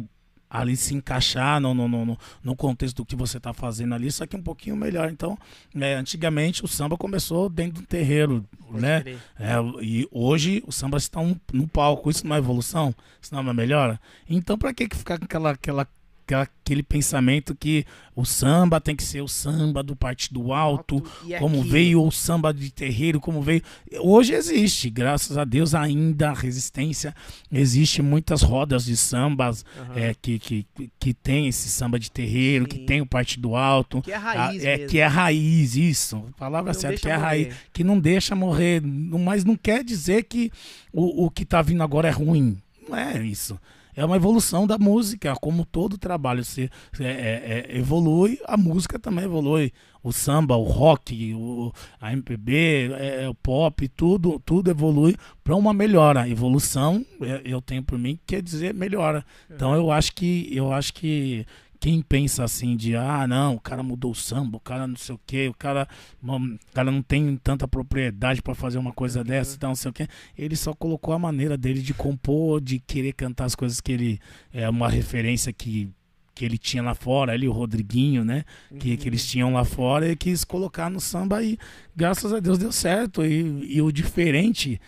ali se encaixar no, no, no, no- contexto do que você está fazendo ali, só que um pouquinho melhor. Então, é, antigamente o samba começou dentro do terreiro, Pode né? É, e hoje o samba está um, no palco, isso não é evolução? Isso não é uma melhora? Então, para que que ficar com aquela, aquela, aquela, aquele pensamento que o samba tem que ser o samba do partido alto, Alto como aquilo. veio o samba de terreiro, como veio. Hoje existe, graças a Deus, ainda a resistência. Existe muitas rodas de sambas Aham. é, que, que, que tem esse samba de terreiro, que Sim. tem o partido alto. Que é a raiz Ah, é mesmo. que é raiz, isso. A palavra Não certa, que é a morrer. raiz. Que não deixa morrer. Mas não quer dizer que o, o que tá vindo agora é ruim. Não é isso. É uma evolução da música, como todo trabalho se, se- é- é- evolui, a música também evolui. O samba, o rock, o, a MPB, é, o pop, tudo, tudo evolui para uma melhora. Evolução, é, eu tenho por mim, quer dizer melhora. Então eu acho que eu acho que quem pensa assim de ah não, o cara mudou o samba, o cara não sei o que, o cara, o cara não tem tanta propriedade para fazer uma coisa dessa, então não sei o que, ele só colocou a maneira dele de compor, de querer cantar as coisas que ele é uma referência que que ele tinha lá fora, ele e o Rodriguinho, né? Que, que eles tinham lá fora e quis colocar no samba e graças a Deus deu certo. E, e o diferente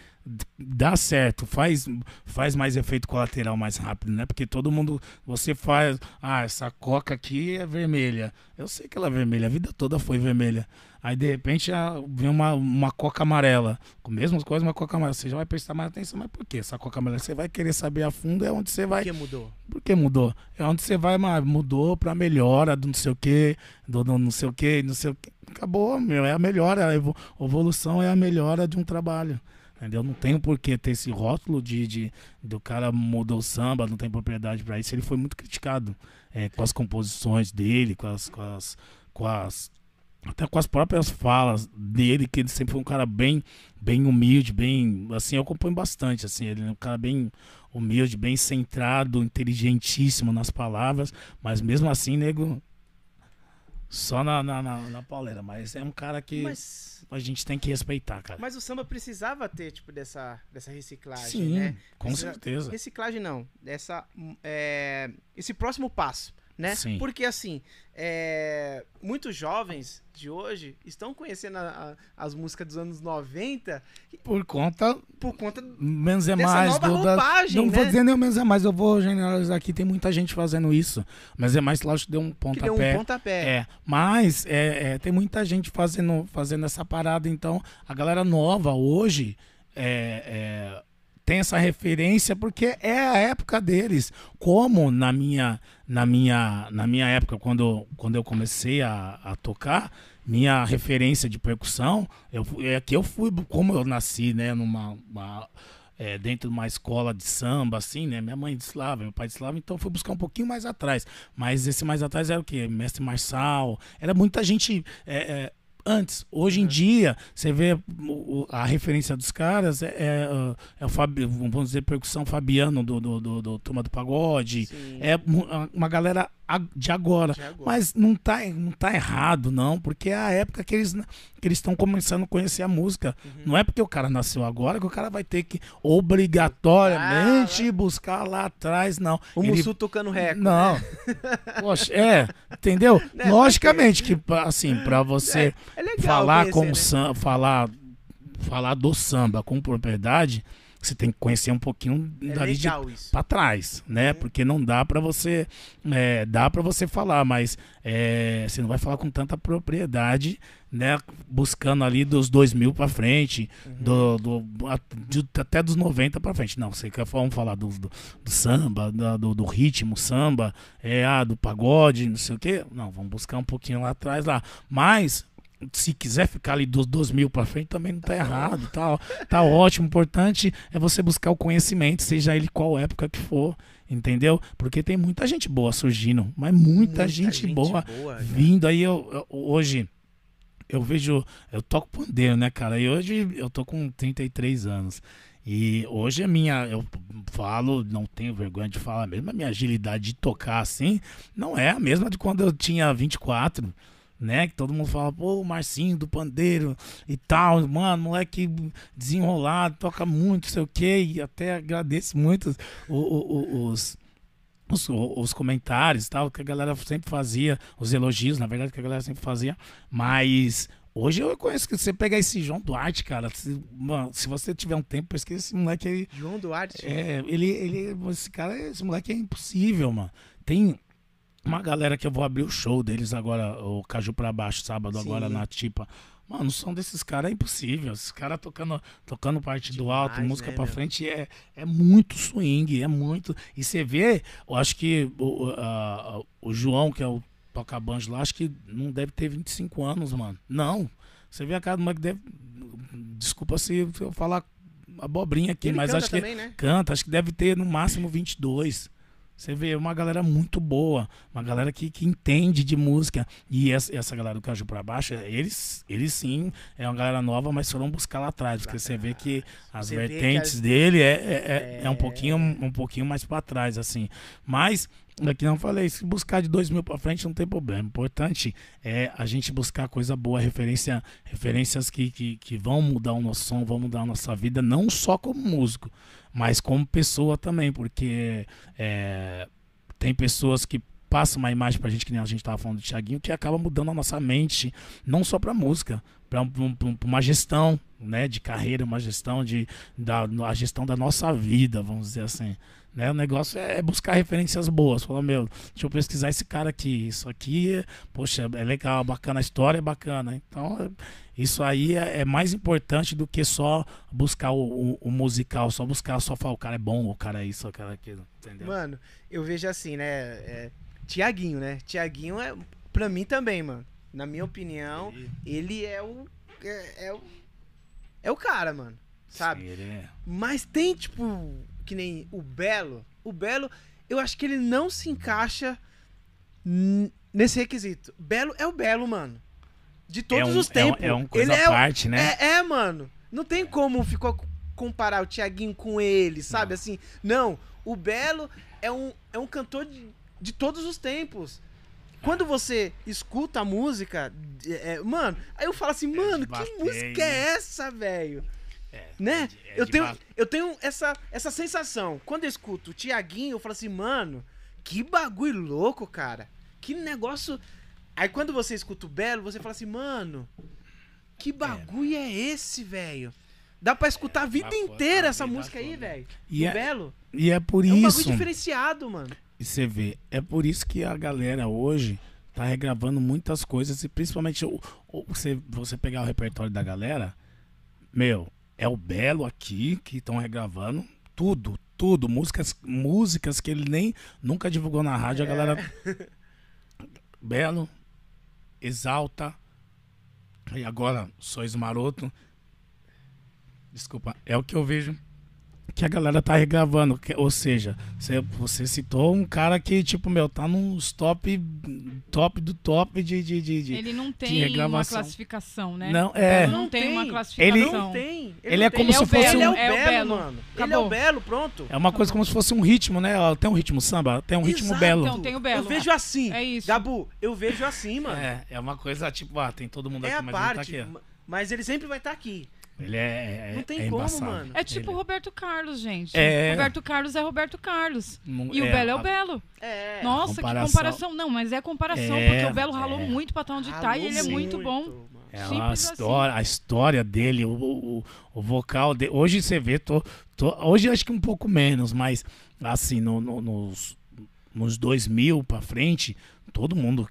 dá certo, faz, faz mais efeito colateral mais rápido, né? Porque todo mundo, você faz, ah, essa coca aqui é vermelha. Eu sei que ela é vermelha, a vida toda foi vermelha. Aí de repente vem uma, uma coca amarela, com as mesmas coisas, uma coca amarela. Você já vai prestar mais atenção, mas por que essa coca amarela? Você vai querer saber a fundo, é onde você Por vai que mudou? por que mudou? É onde você vai, mas mudou pra melhora do não sei o que, do, do não sei o que, não sei o que. Acabou, meu, é a melhora, a evo- evolução é a melhora de um trabalho. Entendeu? Não tem por que ter esse rótulo de, de do cara mudou samba, não tem propriedade pra isso. Ele foi muito criticado é, com as composições dele, com as, com as, com as até com as próprias falas dele, que ele sempre foi um cara bem, bem humilde, bem, assim, eu acompanho bastante, assim, ele é um cara bem humilde, bem centrado, inteligentíssimo nas palavras, mas mesmo assim, nego, só na, na, na, na pauleira, mas é um cara que Mas, a gente tem que respeitar, cara. mas o samba precisava ter, tipo, dessa, dessa reciclagem, Sim, né? com Precisa- certeza. Reciclagem não, dessa, hum, é, esse próximo passo, né? Sim. Porque assim, é, muitos jovens de hoje estão conhecendo a- a- as músicas dos anos 90 Por conta, por conta menos é mais. do, da- roupagem, não né? vou dizer nem o menos é mais, eu vou generalizar aqui, tem muita gente fazendo isso, mas é mais, lógico, deu um que deu pontapé. um pontapé. É, mas é, é, tem muita gente fazendo, fazendo essa parada, então a galera nova hoje é, é, tem essa referência porque é a época deles. Como na minha, na minha, na minha época, quando, quando eu comecei a, a tocar, minha referência de percussão, eu, é que eu fui, como eu nasci, né, numa. uma- é, dentro de uma escola de samba, assim, né? Minha mãe de Slava, meu pai de Slava, então fui buscar um pouquinho mais atrás. Mas esse mais atrás era o quê? Mestre Marçal. Era muita gente. é, é, antes, hoje em dia, você vê a referência dos caras é, é, uh, é o Fabi, vamos dizer, percussão Fabiano do, do, do, do Turma do Pagode. Sim. É mu- uma galera de agora. Mas não tá, não tá errado, não, porque é a época que eles que eles estão começando a conhecer a música. Uhum. Não é porque o cara nasceu agora que o cara vai ter que obrigatoriamente buscar lá atrás, não. O Ele- Mussu tocando recorde. Não. Poxa, é, entendeu? Né, Logicamente que assim, pra você É legal falar conhecer, com né? falar falar do samba com propriedade, você tem que conhecer um pouquinho É dali de para trás, né? Uhum. Porque não dá para você, é, dá para você falar, mas é, você não vai falar com tanta propriedade, né? Buscando ali dos 2000 para frente, Uhum. do, do- a- de- até dos 90 para frente. Não, você quer vamos falar do, do, do samba, da- do, do ritmo samba, é, ah, do pagode, não sei o quê. Não, vamos buscar um pouquinho lá atrás lá. Mas se quiser ficar ali dos 2000 para frente também não tá errado, tá, tá ótimo. O importante é você buscar o conhecimento, seja ele qual época que for, entendeu? Porque tem muita gente boa surgindo, mas muita, gente, boa né? vindo aí. Eu, eu- hoje eu vejo, eu toco pandeiro, né, cara? E hoje eu tô com 33 anos. E hoje a minha, eu falo, não tenho vergonha de falar mesmo, a minha agilidade de tocar assim não é a mesma de quando eu tinha 24 né? Que todo mundo fala, pô, o Marcinho do Pandeiro e tal, mano, moleque desenrolado, toca muito, sei o quê, e até agradeço muito o- o- o- os, os, os comentários e tal, que a galera sempre fazia, os elogios, na verdade, que a galera sempre fazia, mas. Hoje eu conheço que você pega esse João Duarte, cara. Se, mano, se você tiver um tempo, pesquisa esse moleque aí. João Duarte. É, ele, ele, esse cara, esse moleque é impossível, mano. Tem, uma galera que eu vou abrir o show deles agora, o Caju pra Baixo, sábado, Sim. agora na Tipa. Mano, o som desses caras é impossível. Esses caras tocando, tocando parte do alto, Demais, música né, pra meu? frente, é, é muito swing, é muito. E você vê, eu acho que o, a- o João, que é o toca-banjo lá, acho que não deve ter 25 anos, mano. Não. Você vê a cara do moleque deve. Desculpa se eu falar abobrinha aqui, Ele mas acho que também, né? canta, acho que deve ter no máximo 22. Você vê uma galera muito boa, uma galera que, que entende de música. E essa, essa galera do Caju pra Baixo, eles, eles sim, é uma galera nova, mas foram buscar lá atrás, porque você vê que as Você vê que vertentes as- dele é, é, é, é um, pouquinho, um pouquinho mais pra trás, assim. Mas, aqui não falei, se buscar de 2 mil pra frente não tem problema. O importante é a gente buscar coisa boa, referência, referências que, que, que vão mudar o nosso som, vão mudar a nossa vida, não só como músico, mas como pessoa também, porque é, tem pessoas que passam uma imagem pra gente, que nem a gente tava falando do Thiaguinho, que acaba mudando a nossa mente, não só pra música, pra uma gestão, né, de carreira, uma gestão de da a gestão da nossa vida, vamos dizer assim. Né? O negócio é buscar referências boas. Falar, meu, deixa eu pesquisar esse cara aqui. Isso aqui, poxa, é legal, bacana, a história é bacana. Então, isso aí é, é mais importante do que só buscar o, o- o musical, só buscar, só falar, o cara é bom, o cara é isso, o cara é aquilo. Entendeu? Mano, eu vejo assim, né? É, Tiaguinho, né? Tiaguinho é. Pra mim também, mano. Na minha opinião, ele é o. É, é o. É o cara, mano. Sabe? Sim, ele é- Mas tem, tipo, que nem o Belo. O Belo, eu acho que ele não se encaixa nesse requisito. Belo é o Belo, mano. De todos é um, os tempos. É, um- é uma coisa ele à é, o- parte, né? é, é, mano. Não tem como ficou comparar o Tiaguinho com ele, sabe? Não. Assim, não. O Belo é um, é um cantor de, de todos os tempos. Quando você escuta a música, é, é, mano, aí eu falo assim, mano, que música né? é essa, velho? É, Né? de- é eu, tenho, eu tenho essa, essa sensação. Quando eu escuto o Tiaguinho, eu falo assim, mano, que bagulho louco, cara. Que negócio. Aí quando você escuta o Belo, você fala assim, mano, que bagulho é, esse, velho? Dá pra escutar a vida inteira essa vida música aí, toda. velho. E é, Belo. e é por É um bagulho isso. diferenciado, mano. E você vê, é por isso que a galera hoje tá regravando muitas coisas e principalmente o, o- você, você pegar o repertório da galera, meu, é o Belo aqui que estão regravando tudo, tudo, músicas, músicas que ele nem nunca divulgou na rádio, a galera Belo, Exalta e agora Sois Maroto. Desculpa, é o que eu vejo que a galera tá regravando. que- ou seja, você, você citou um cara que, tipo, meu, tá nos top, top do top de. de, de, de- Ele não de tem uma classificação, né? Não, é. Não, Não tem, tem. uma Ele- classificação. Não tem. Ele não é tem. como Ele é se o fosse Belo, Ele é um. o é o Belo, Belo. mano. Ele é Acabou. o Belo, pronto. É uma coisa como se fosse um ritmo, né? Tem um ritmo samba, tem um ritmo Exato. belo. Então, tem o Belo. Eu vejo assim. É isso. Gabu, eu vejo assim, mano. É, é uma coisa tipo, ah, tem todo mundo É aqui, a mas ele tá parte. aqui. ó. ma- Mas ele sempre vai estar aqui. Ele é. é Não tem é como, embaçado. mano. É tipo Ele- Roberto Carlos, gente. É. Roberto Carlos é Roberto Carlos. não- E o Belo é o Belo. É. Nossa, comparação- que comparação. Não, mas é comparação, É, porque o Belo ralou é. muito pra estar onde tá e ele é Ralou muito bom. É a Simples história, a história dele, o, o, o vocal dele. Hoje você vê, tô, tô- hoje acho que um pouco menos, mas assim, no, no- nos, nos 2000 pra frente, todo mundo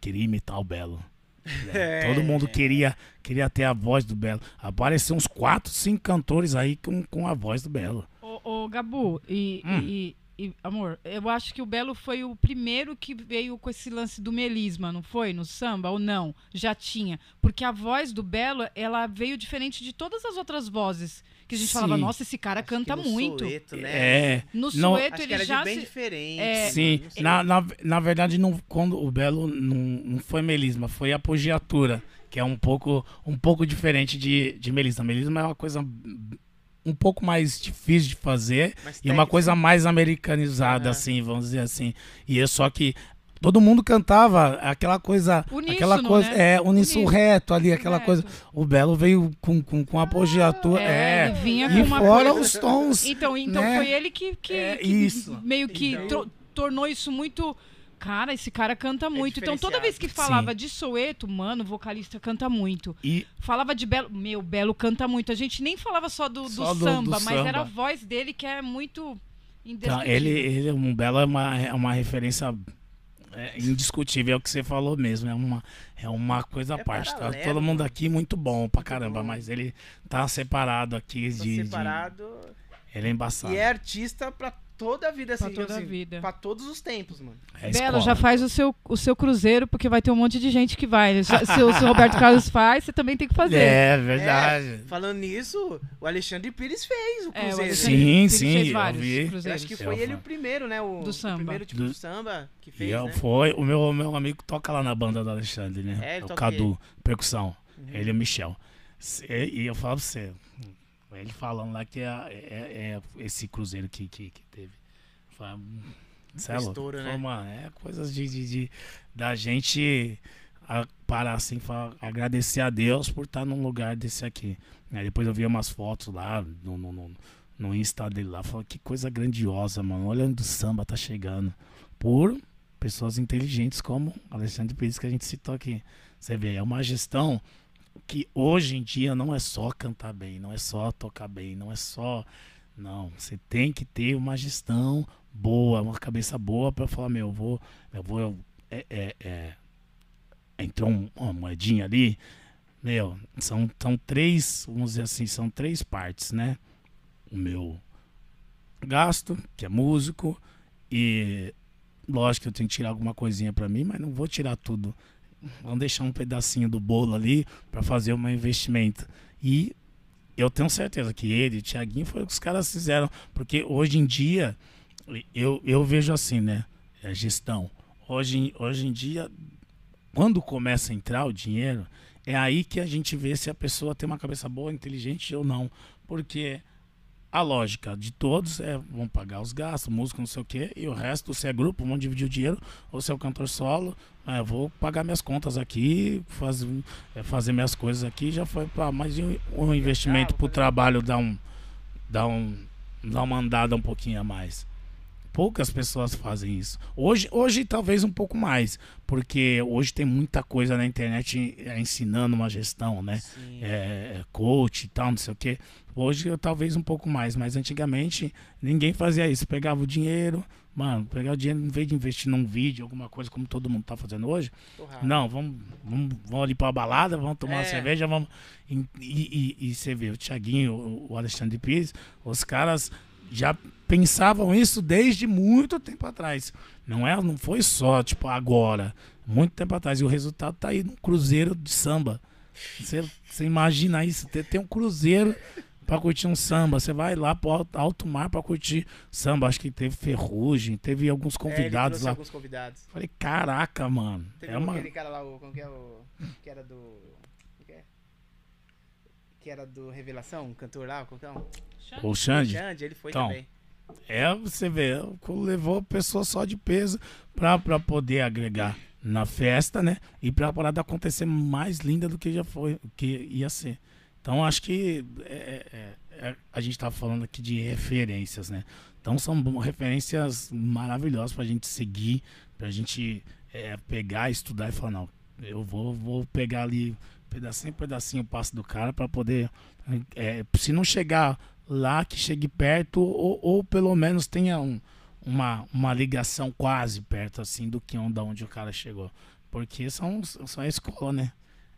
queria imitar o Belo. Né? É. Todo mundo queria, queria ter a voz do Belo. Apareceu uns 4, 5 cantores aí com, com a voz do Belo. Ô, ô, Gabu, e, Hum. e- e, amor, eu acho que o Belo foi o primeiro que veio com esse lance do melisma, não foi? No samba, ou não? Já tinha. Porque a voz do Belo, ela veio diferente de todas as outras vozes. Que a gente falava, Sim. nossa, esse cara Acho canta que no muito. Soweto, né? É. No Não- Sueto, ele já bem se... diferente. É. Sim, Não sei. na, na, na verdade, não, quando o Belo não, não foi melisma, foi apogiatura, que é um pouco, um pouco diferente de, de melisma. Melisma é uma coisa um pouco mais difícil de fazer Mas e uma coisa mais americanizada, Aham. assim, vamos dizer assim. E é só que todo mundo cantava aquela coisa, Uníssono, aquela coisa, né? é, uníssono reto ali, aquela Reto. coisa. O Belo veio com, com, com apogiatura, É, é, ele vinha e com uma fora coisa- os tons. Então, então né? foi ele que, que, É, que isso. meio que Então- tornou isso muito. Cara, esse cara canta muito. então, toda vez que falava de Soeto, mano, o vocalista canta muito. E Falava de Belo. Meu, Belo canta muito. A gente nem falava só do, do Só do- do samba, mas samba. era a voz dele que é muito Então, ele, ele, um Belo é uma, é uma referência é indiscutível, é o que você falou mesmo. É uma, é uma coisa à É parte. Tá todo mundo mano. aqui muito bom pra caramba, bom. mas ele tá separado aqui Tô de, de- separado. Ele é embaçado. E é artista pra toda a vida, Pra assim. toda a assim, vida. Pra todos os tempos, mano. É escola. já faz o seu, o seu cruzeiro, porque vai ter um monte de gente que vai. Se, o se o Roberto Carlos faz, você também tem que fazer. É verdade. Falando nisso, o Alexandre Pires fez o É, o Cruzeiro. Sim, Pires sim, fez eu vários vi. Eu cruzeiros. acho que Eu foi ele falo. o primeiro, né? O, Do o samba. primeiro tipo Do- de samba que E fez, eu, né? foi, o meu, meu amigo toca lá na banda do Alexandre, né? É, ele o Cadu, percussão. Uhum. Ele e o Michel. E eu falo pra você, ele falando lá que é, é- é esse cruzeiro que, que, que teve. Foi, cê é louco. estouro, Foi, né? mano, é coisas de, de, de- da gente a- parar assim falar- agradecer a Deus por estar num lugar desse aqui. Aí depois eu vi umas fotos lá no, no, no, no Insta dele lá, falei, que coisa grandiosa, mano. Olha onde o samba tá chegando. Por pessoas inteligentes como Alexandre Pires, que a gente citou aqui. Você vê, é uma gestão que hoje em dia não é só cantar bem, não é só tocar bem, não é só. Não, você tem que ter uma gestão boa, uma cabeça boa para falar, meu, eu vou. Eu vou. É, é, é, entrou um- uma moedinha ali. Meu, são, são três, vamos dizer assim, são três partes, né? O meu gasto, que é músico, e lógico que eu tenho que tirar alguma coisinha para mim, mas não vou tirar tudo. Vamos deixar um pedacinho do bolo ali para fazer um investimento. E eu tenho certeza que ele, o Thiaguinho, foi o que os caras fizeram. Porque hoje em dia, eu, eu vejo assim, né? É gestão. Hoje, hoje em dia, quando começa a entrar o dinheiro, é aí que a gente vê se a pessoa tem uma cabeça boa, inteligente ou não. Porque a lógica de todos é vão pagar os gastos, música, não sei o quê, e o resto, se é grupo, vão dividir o dinheiro, ou se é o cantor solo, é, vou pagar minhas contas aqui, faz, é, fazer minhas coisas aqui, já foi para mais um, um investimento para o trabalho dar um, dar um dar uma andada um pouquinho a mais. Poucas pessoas fazem isso. Hoje, hoje talvez um pouco mais, porque hoje tem muita coisa na internet é, ensinando uma gestão, né? Sim. é, coach e tal, não sei o que. Hoje eu talvez um pouco mais, mas antigamente ninguém fazia isso. Pegava o dinheiro, mano, pegava o dinheiro em vez de investir num vídeo, alguma coisa como todo mundo tá fazendo hoje. Torrado. Não, vamos, vamos, vamos ali pra balada, vamos tomar uma É. cerveja, vamos. E, e, e- e você vê, o Thiaguinho, o Alexandre Pires, os caras já pensavam isso desde muito tempo atrás. Não é, não foi só, tipo, agora. Muito tempo atrás. E o resultado tá aí no Cruzeiro de samba. Você, você imagina isso, ter, ter um cruzeiro pra curtir um samba. Você vai lá pro alto, alto mar pra curtir samba. Acho que teve ferrugem, teve alguns É, convidados trouxe lá. alguns convidados. Falei, caraca, mano. Teve É um- uma. aquele cara lá, o, como que é o... Que era do... que é? Que era do Revelação, um cantor lá, como que é? Um- O Xande. Xande, ele foi Então, também. É, você vê, levou pessoa só de peso pra, pra poder agregar na festa, né? E pra parada acontecer mais linda do que já foi, que ia ser. Então acho que é, é- é- a gente tá falando aqui de referências, né? Então são referências maravilhosas pra gente seguir, pra gente é, pegar, estudar e falar, não, eu vou, vou pegar ali pedacinho, pedacinho o passo do cara pra poder, é, se não chegar lá, que chegue perto ou, ou pelo menos tenha um, uma, uma ligação quase perto assim do que onde, onde o cara chegou. Porque são, são a escola, né?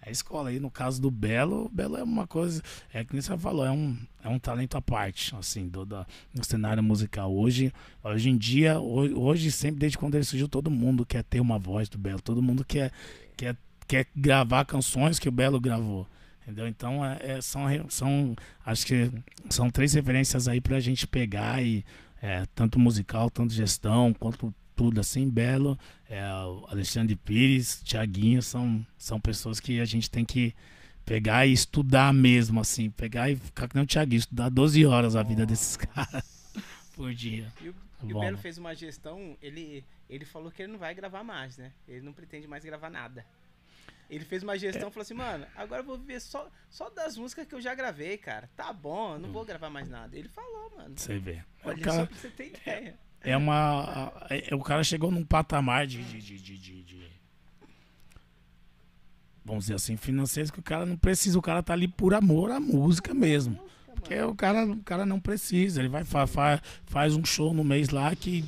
É a escola aí, no caso do Belo, o Belo é uma coisa, é que nem você falou, é um, é um talento à parte, assim, do, do cenário musical. Hoje, hoje em dia, hoje, hoje, sempre desde quando ele surgiu, todo mundo quer ter uma voz do Belo, todo mundo quer, quer, quer gravar canções que o Belo gravou. Entendeu? Então, é, é- são, são, acho que são três referências aí pra gente pegar e é, tanto musical, tanto gestão, quanto tudo assim, Belo, é, Alexandre Pires, Tiaguinho, são, são pessoas que a gente tem que pegar e estudar mesmo, assim, pegar e ficar que nem o Tiaguinho, estudar 12 horas a vida desses caras por dia. E o, e o. Belo fez uma gestão, ele, ele falou que ele não vai gravar mais, né? Ele não pretende mais gravar nada. Ele fez uma gestão e falou assim, mano, agora eu vou viver só, só das músicas que eu já gravei, cara. Tá bom, eu não vou gravar mais nada. Ele falou, mano. Você vê. O Olha cara- só pra você ter ideia. é uma. é- o cara chegou num patamar de, de, de, de- de- de- Vamos dizer assim, financeiro, que o cara não precisa, o cara tá ali por amor à música mesmo. Porque o cara, o cara não precisa, ele vai fa, fa- faz um show no mês lá que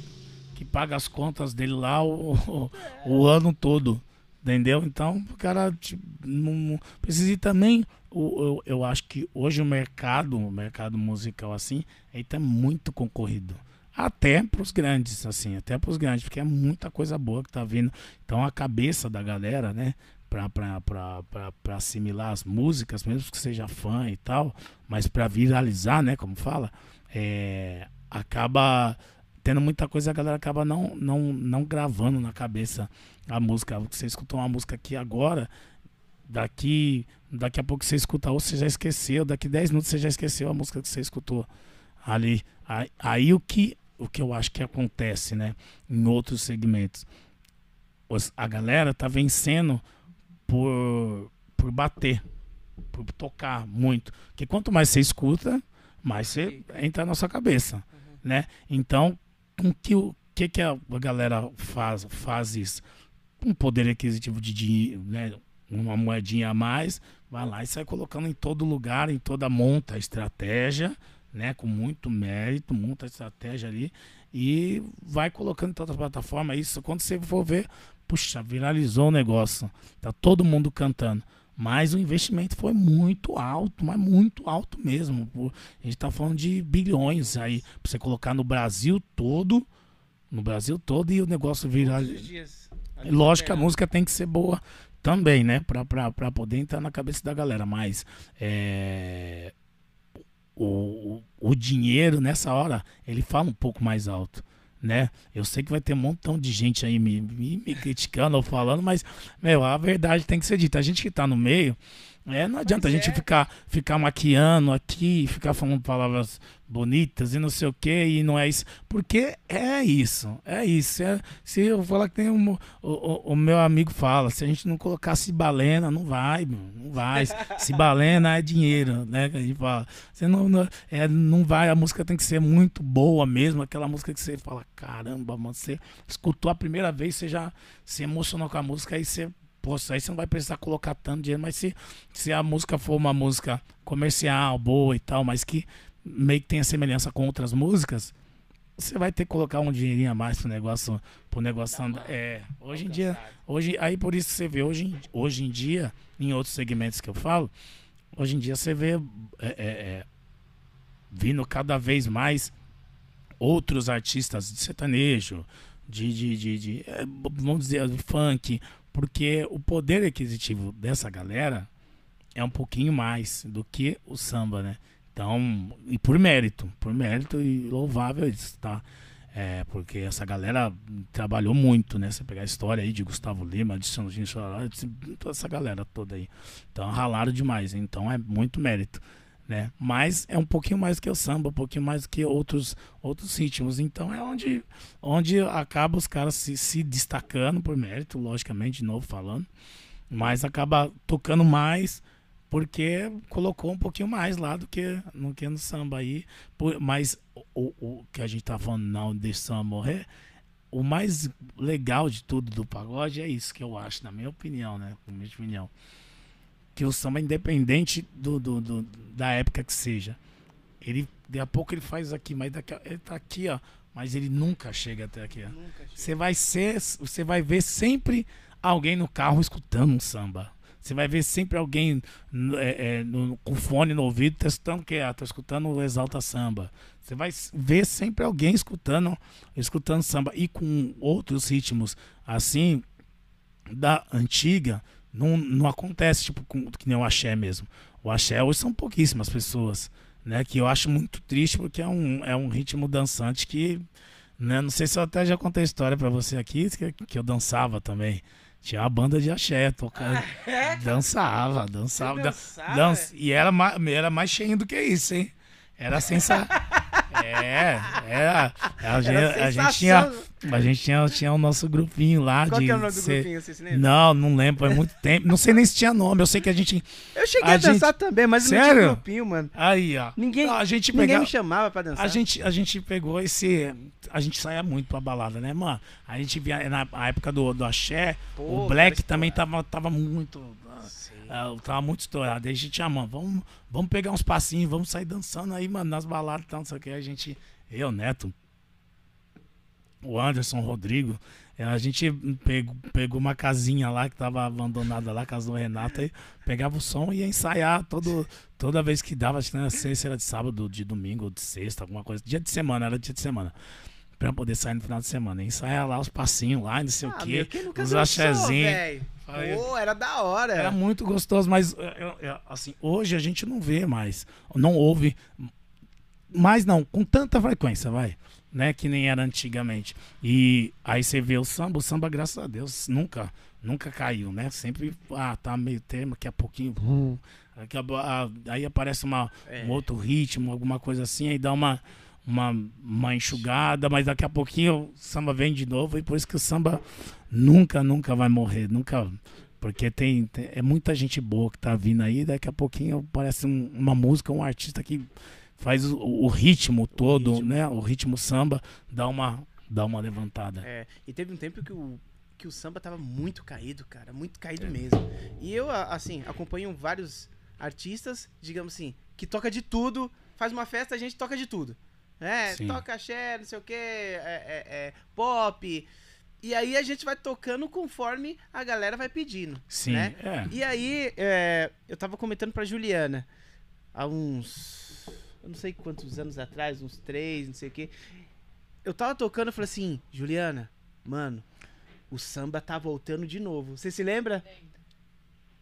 que paga as contas dele lá o, o, o ano todo. Entendeu? Então, o cara tipo, não, precisa ir também. o- Eu, eu acho que hoje o mercado, o mercado musical assim, ele tá muito concorrido. Até pros grandes, assim, até pros grandes, porque é muita coisa boa que tá vindo. Então a cabeça da galera, né? Pra assimilar as músicas, mesmo que seja fã e tal, mas pra viralizar, né? Como fala, é, acaba tendo muita coisa, a galera acaba não, não, não gravando na cabeça a música. Você escutou uma música aqui agora, daqui, daqui a pouco você escuta outra, você já esqueceu, daqui 10 minutos você já esqueceu a música que você escutou ali. Aí, aí o que o que eu acho que acontece, né, em outros segmentos. Os- a galera tá vencendo por por bater, por tocar muito. Porque quanto mais você escuta, mais você entra na sua cabeça, né? Então, com que o que que a galera faz faz isso? Um poder aquisitivo de dinheiro, né? Uma moedinha a mais, vai lá e sai colocando em todo lugar, em toda monta estratégia, né? Com muito mérito, monta estratégia ali e vai colocando em toda plataforma. Isso quando você for ver, puxa, viralizou o negócio, tá todo mundo cantando. Mas o investimento foi muito alto, mas muito alto mesmo. A gente tá falando de bilhões aí, pra você colocar no Brasil todo, no Brasil todo e o negócio. É Lógico que a música tem que ser boa também, né? Pra, pra, pra poder entrar na cabeça da galera. Mas é, o, o, o dinheiro nessa hora, ele fala um pouco mais alto. Né? Eu sei que vai ter um montão de gente aí me, me, me criticando ou falando, mas, meu, a verdade tem que ser dita. A gente que tá no meio, é, não adianta a gente é. ficar, ficar maquiando aqui, ficar falando palavras bonitas e não sei o que, e não é isso. Porque é isso, é isso. É, se eu falar que tem um, o, o, o meu amigo fala, se a gente não colocar Cibalena, não vai, não vai. Cibalena é dinheiro, né? Que a gente fala. Você não, não, é, não vai, a música tem que ser muito boa mesmo, aquela música que você fala, caramba, mano, você escutou a primeira vez, você já se emocionou com a música, aí você Poxa, aí você não vai precisar colocar tanto dinheiro, mas se, se a música for uma música comercial, boa e tal, mas que meio que tenha semelhança com outras músicas, você vai ter que colocar um dinheirinho a mais pro negócio, pro negócio andar. É, hoje em dia, hoje, aí por isso você vê, hoje, em- hoje em dia, em outros segmentos que eu falo, hoje em dia você vê é, é, é, vindo cada vez mais outros artistas de sertanejo, de, de, de, de, é, vamos dizer, funk, porque o poder aquisitivo dessa galera é um pouquinho mais do que o samba, né? Então, e por mérito, por mérito e louvável isso, tá? É, porque essa galera trabalhou muito, né? Você pegar a história aí de Gustavo Lima, de Sandrinho Choró, toda essa galera toda aí. Então, ralaram demais, então é muito mérito, né? Mas é um pouquinho mais que o samba, um pouquinho mais que outros outros ritmos. Então, é onde onde acaba os caras se, se destacando por mérito, logicamente, de novo falando, mas acaba tocando mais porque colocou um pouquinho mais lá do que no que no samba aí. Mas o, o que a gente tá falando não deixa morrer, o mais legal de tudo do pagode é isso que eu acho, na minha opinião, né? Na minha opinião. Que o samba, independente do, do, do- da época que seja, ele, daqui a pouco ele faz aqui, mas daqui a, ele tá aqui, ó. Mas ele nunca chega até aqui. Você vai ser, você vai ver sempre alguém no carro escutando um samba. Você vai ver sempre alguém é, é, no- com fone no ouvido, testando o que é, tá escutando o Exalta Samba. Você vai ver sempre alguém escutando, escutando samba e com outros ritmos assim da antiga, não, não acontece tipo com, que nem o axé mesmo. O axé hoje são pouquíssimas pessoas, né? Que eu acho muito triste porque é um, é um ritmo dançante que, né? Não sei se eu até já contei a história pra você aqui que, que eu dançava também. Tinha uma banda de axé tocando. Dançava, dançava. dan- dançava? dança- e era mais, era mais cheio do que isso, hein? Era sensacional. é, era. A gente, a gente tinha, a gente tinha, tinha o nosso grupinho lá Qual de. que é o nome do ser- grupinho, você se lembra? Não, não lembro, faz muito tempo. Não sei nem se tinha nome. Eu sei que a gente. Eu cheguei A a, dançar também, mas eu não tinha Sério? grupinho, mano. Aí, ó. Ninguém, a gente ninguém me chamava pra dançar. a gente, a gente pegou esse. A gente saía muito pra balada, né, mano? A gente via na época do, do Axé, Pô, o Black também tava, tava muito. Ah, tava muito estourado. Aí a gente, mano, vamos, vamos pegar uns passinhos, vamos sair dançando aí, mano, nas baladas e tal, não sei o que. A gente. Eu, Neto. o Anderson, o Rodrigo. é, A gente pegou, pegou uma casinha lá que tava abandonada lá, casa do Renato, e pegava o som e ia ensaiar todo, toda vez que dava, acho que não sei se era de sábado, de domingo, de sexta, alguma coisa. Dia de semana, era dia de semana. Pra poder sair no final de semana. E ensaiar lá os passinhos lá, não sei o Ah, quê. quem nunca Os axézinhos. Pô, era da hora. Era muito gostoso, mas é, assim, hoje a gente não vê mais, não ouve, mais não, com tanta frequência, vai, né, que nem era antigamente. E aí você vê o samba, o samba, graças a Deus, nunca, nunca caiu, né? Sempre, ah, tá meio termo, daqui a pouquinho, uh, daqui a, ah, aí aparece uma, É. um outro ritmo, alguma coisa assim, aí dá uma, uma, uma enxugada, mas daqui a pouquinho o samba vem de novo, e por isso que o samba nunca, nunca vai morrer, nunca. Porque tem, tem- é muita gente boa que tá vindo aí, daqui a pouquinho parece um- uma música, um artista que faz o, o ritmo todo, ritmo. né? O ritmo samba dá uma, dá uma levantada. É, e teve um tempo que o, que o samba tava muito caído, cara, muito É. caído mesmo. E eu, assim, acompanho vários artistas, digamos assim, que toca de tudo, faz uma festa, a gente toca de tudo. É, Sim. toca axé, não sei o que, é, é- é pop. E aí a gente vai tocando conforme a galera vai pedindo. Sim, né? é. E aí, é, eu tava comentando pra Juliana, há uns. Eu não sei quantos anos atrás, uns três, não sei o quê. Eu tava tocando e falei assim, Juliana, mano, o samba tá voltando de novo. Você se lembra?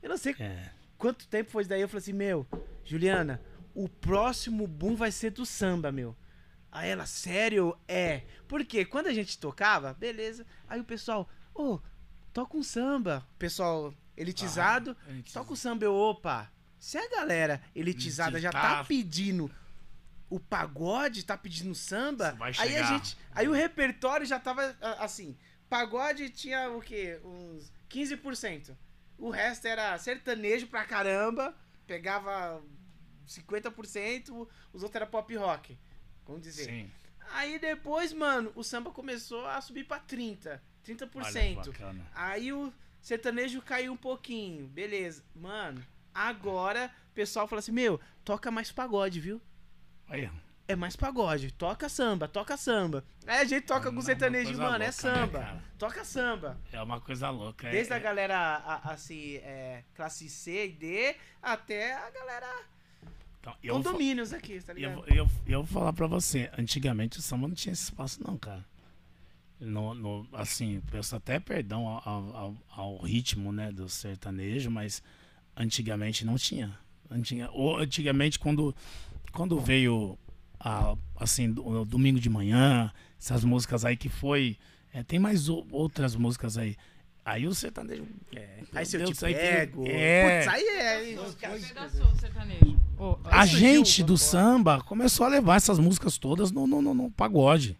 Eu não sei É. quanto tempo foi isso daí. Eu falei assim, meu, Juliana, o próximo boom vai ser do samba, meu. Aí ela, sério? É. Porque quando a gente tocava, beleza. Aí o pessoal, ô, toca um samba. Pessoal elitizado, Ah, elitizado. toca o samba. Eu, opa, se a galera elitizada já tá pedindo o pagode, tá pedindo samba, aí a gente. Aí o repertório já tava assim. Pagode tinha o quê? Uns 15%. O resto era sertanejo pra caramba. Pegava 50%, os outros era pop rock. Vamos dizer. Sim. Aí depois, mano, o samba começou a subir pra 30%. 30%. Olha. Aí o sertanejo caiu um pouquinho. Beleza. Mano, agora o pessoal fala assim: Meu, toca mais pagode, viu? Olha, É mais pagode. Toca samba, toca samba. Aí a gente toca É com sertanejo, mano, é louca, né, samba. cara? toca samba. é uma coisa louca. é- Desde a é- galera, a- assim, é, classe C e D, até a galera então, eu vou- condomínios aqui, tá Eu, ligado? vou- eu, eu vou falar pra você, antigamente o samba não tinha esse espaço não, cara. No, no- assim, peço até perdão ao, ao- ao- ritmo, né, do sertanejo, mas antigamente não tinha. Antiga, ou antigamente quando, quando veio, a, assim, do- o domingo de manhã, essas músicas aí que foi, é, tem mais o- outras músicas aí. Aí o sertanejo... É. Aí se eu Deus, te aí pego. é. Putz, aí é. Pedaçou o sertanejo. Ô, A gente do samba começou a levar essas músicas todas no, no, no- no pagode.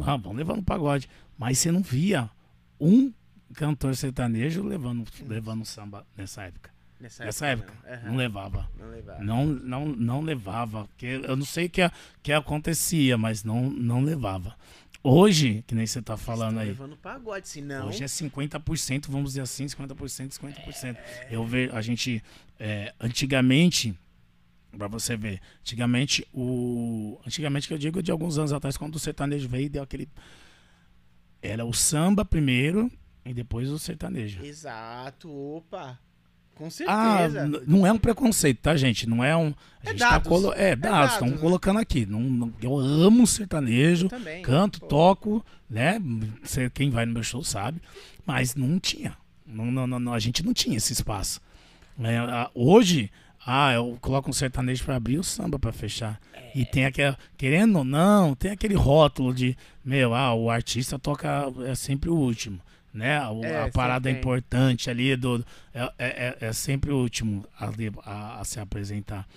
Ah, vamos levar no pagode. Mas você não via um cantor sertanejo levando, levando samba nessa época. Nessa, Nessa época. não. Aham. Não levava. Não levava. Não, não, não levava. Porque eu não sei o que, que acontecia, mas não, não levava. Hoje, que nem você tá falando aí. levando pagode, senão. Hoje é 50%, vamos dizer assim, 50%, 50%. Eu vejo, a gente, é, antigamente, pra você ver, antigamente, o. Antigamente que eu digo de alguns anos atrás, quando o sertanejo veio e deu aquele. Era o samba primeiro e depois o sertanejo. Exato, opa. Com Ah, certeza. n- não é um preconceito, tá, gente? Não é um. A É gente tá dados. colo... É, dados, dados, estamos né? colocando aqui. Não, não- eu amo sertanejo. Eu também. Canto, Pô. toco, né? Quem vai no meu show sabe. Mas não tinha. Não, não, não, a gente não tinha esse espaço. É, hoje, ah, eu coloco um sertanejo pra abrir e o samba pra fechar. E tem aquela, querendo ou não, tem aquele rótulo de, meu, ah, o artista toca é sempre o último. Né? O- É, a parada tem. importante ali do, é, é, é- é sempre o último a, a- a se apresentar.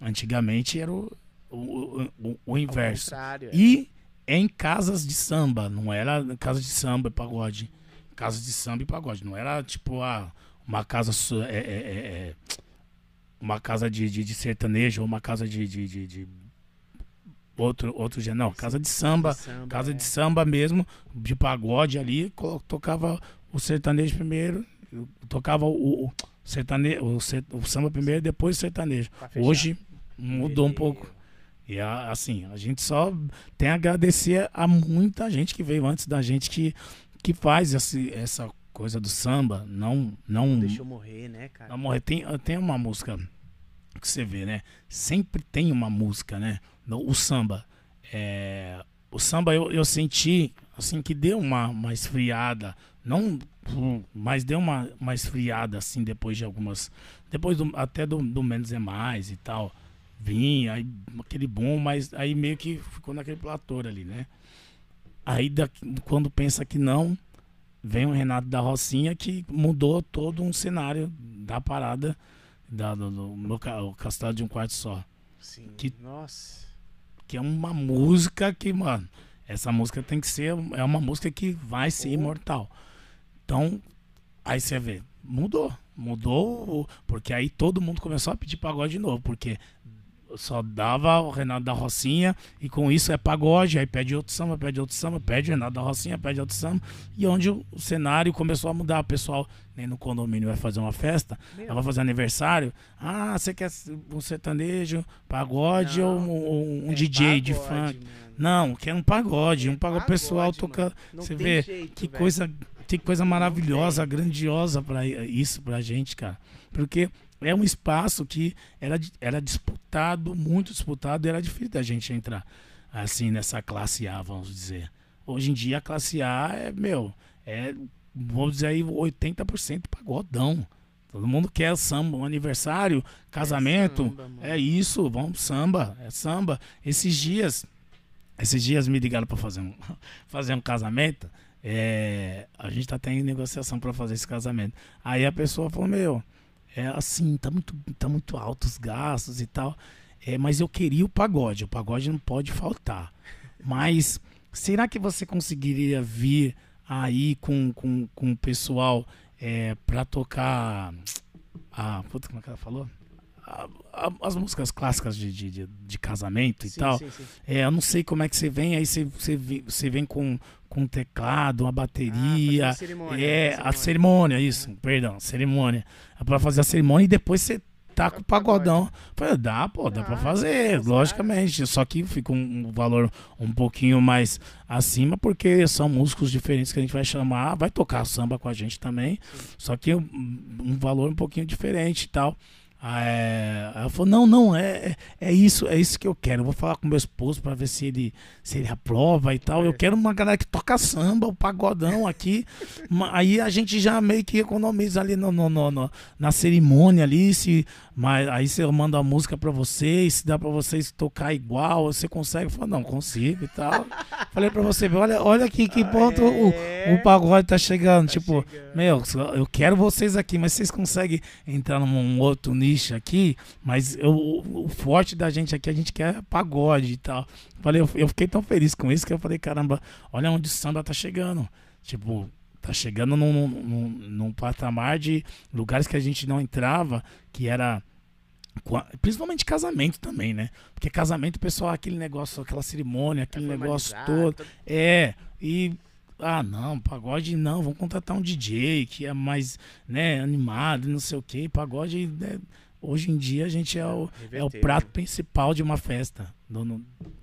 Antigamente era o, o, o, o- inverso. é. E em casas de samba, não era casa de samba e pagode. Casa de samba e pagode. Não era tipo ah, uma casa é, é, é, é, uma casa de, de, de sertanejo ou uma casa de, de, de, de outro, outro gênero. Não, casa de samba. Samba, Casa é. de samba mesmo, de pagode ali, tocava o sertanejo primeiro, tocava o, o sertanejo, o, ser- o samba primeiro, depois o sertanejo. Hoje mudou um pouco. E a- assim, a gente só tem a agradecer a muita gente que veio antes da gente que, que faz esse, essa coisa do samba. Não, não, Deixa eu morrer, né, cara? não morrer. Tem, tem uma música que você vê, né? Sempre tem uma música, né? No- O samba. É, o samba eu, eu senti assim que deu uma, uma esfriada. Não, mas deu uma, uma esfriada assim depois de algumas. Depois do- até do, do Menos é Mais e tal. Vinha, aí, aquele boom, mas aí meio que ficou naquele platô ali, né? Aí quando pensa que não, vem o Renato da Rocinha que mudou todo um cenário da parada da, do, do meu o Castelo de um Quarto Só. Sim. que- Nossa. Que é uma música que, mano, essa música tem que ser, é uma música que vai ser Oh. imortal. Então, aí você vê, mudou. Mudou, porque aí todo mundo começou a pedir pagode de novo, porque só dava o Renato da Rocinha e com isso é pagode, aí pede outro samba, pede outro samba, pede o Renato da Rocinha, pede outro samba, e onde o cenário começou a mudar, o pessoal nem no condomínio vai fazer uma festa, ela vai fazer aniversário, ah, você quer um sertanejo, pagode Não, ou um, um é DJ de pagode, funk? mano. Não, quer um pagode, É um pagode, pessoal pagode, toca, mano. Não você vê jeito, que velho. coisa, que coisa maravilhosa, grandiosa para isso pra gente, cara. Porque é um espaço que era, era disputado, muito disputado, e era difícil da gente entrar assim nessa classe A, vamos dizer. Hoje em dia a classe A é, meu, é, vamos dizer aí, 80% pagodão. Todo mundo quer samba, um aniversário, casamento, samba, mano. é isso, vamos samba, é samba. Esses dias, esses dias me ligaram para fazer um, fazer um casamento. É, a gente tá tendo negociação para fazer esse casamento. Aí a pessoa falou: Meu, é assim, tá muito, tá muito alto os gastos e tal. É, mas eu queria o pagode. O pagode não pode faltar. Mas será que você conseguiria vir aí com, com, com o pessoal é, para tocar. A, puta, como é que ela falou? As músicas clássicas de, de, de, casamento e Sim, tal. sim, sim. É, eu não sei como é que você vem, aí você, você, você vem com, com um teclado, uma Ah, bateria. fazer cerimônia, é, fazer a cerimônia, isso, perdão, cerimônia. É pra fazer a cerimônia e depois você tá com o pagodão. Falei, dá, pô, dá pra Dá, fazer, exato. logicamente. Só que fica um, valor um pouquinho mais acima, porque são músicos diferentes que a gente vai chamar, vai tocar samba com a gente também. Só que um, um valor um pouquinho diferente e tal. Ah, É, ela falou, não, não, é, é- é isso, é isso que eu quero. Eu vou falar com meu esposo para ver se ele, se ele aprova e tal. Eu É. quero uma galera que toca samba, o pagodão aqui. Aí a gente já meio que economiza ali no, no- no- no- na cerimônia ali, se, mas aí você manda a música para vocês, se dá para vocês tocar igual, você consegue? Eu falei, não, consigo e tal. Falei para você, olha, olha aqui que ponto o, É. o pagode tá chegando. Tá tipo, chegando. meu, eu quero vocês aqui, mas vocês conseguem entrar num outro nicho aqui, mas eu, o, o forte da gente aqui, a gente quer pagode e tal. Falei, eu, eu fiquei tão feliz com isso que eu falei, caramba, olha onde o samba tá chegando. Tipo, tá chegando num, num, num- patamar de lugares que a gente não entrava, que era. Principalmente casamento também, né? Porque casamento, o pessoal, aquele negócio, aquela cerimônia, aquele negócio formalizado, todo. É, e. Ah, não, pagode não, vamos contratar um DJ que é mais, né, animado, não sei o que. Pagode, né, hoje em dia a gente é o, é o prato né? principal de uma festa. Eu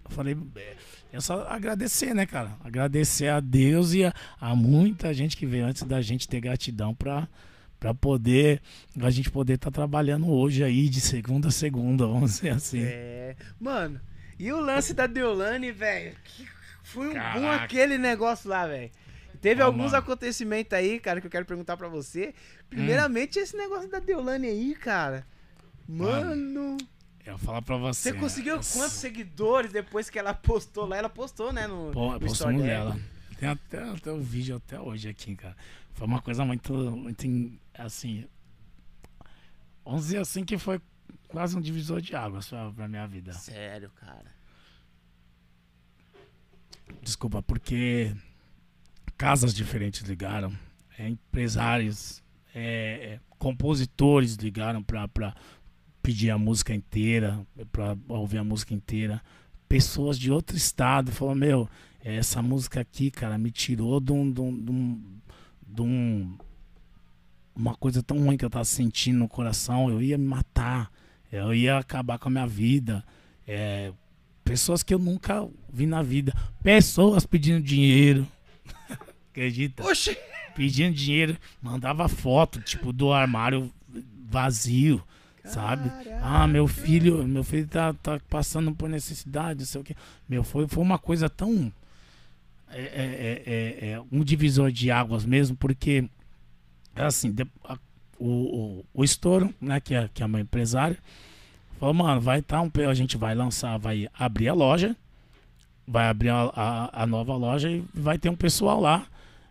falei, é, é só agradecer, né, cara? Agradecer a Deus e a, a muita gente que veio antes da gente ter gratidão pra, pra poder, a gente poder estar trabalhando hoje aí de segunda a segunda, vamos dizer assim. É. Mano, e o lance da Deolane, velho? Foi um bom Caraca. aquele negócio lá, velho. Teve Ó, alguns mano. acontecimentos aí, cara, que eu quero perguntar pra você. Primeiramente, esse negócio da Deolane aí, cara. Mano, Eu vou falar pra você. você conseguiu eu- quantos seguidores depois que ela postou lá? Ela postou, né? No, Pô, no postou story dela. Tem até, até o vídeo até hoje aqui, cara. Foi uma coisa muito, muito assim. Vamos dizer assim que foi quase um divisor de águas pra, pra minha vida. Sério, cara. Desculpa, porque casas diferentes ligaram, é, empresários, é, é, compositores ligaram pra, pra pedir a música inteira, pra ouvir a música inteira. Pessoas de outro estado falaram, meu, essa música aqui, cara, me tirou de um. De um, de um- de um- uma coisa tão ruim que eu tava sentindo no coração. Eu ia me matar, eu ia acabar com a minha vida. É, pessoas que eu nunca vi na vida. Pessoas pedindo dinheiro. Acredita? Oxi! Pedindo dinheiro, mandava foto, tipo, do armário vazio, sabe? Ah, meu filho, meu filho tá, tá passando por necessidade, não sei o quê. Meu, foi, foi uma coisa tão. É, é, é, é um divisor de águas mesmo, porque é assim, de, a, o, o, o estouro, né, que é, que é uma empresária, falou, mano, vai estar tá um. A gente vai lançar, vai abrir a loja, vai abrir a, a, a nova loja e vai ter um pessoal lá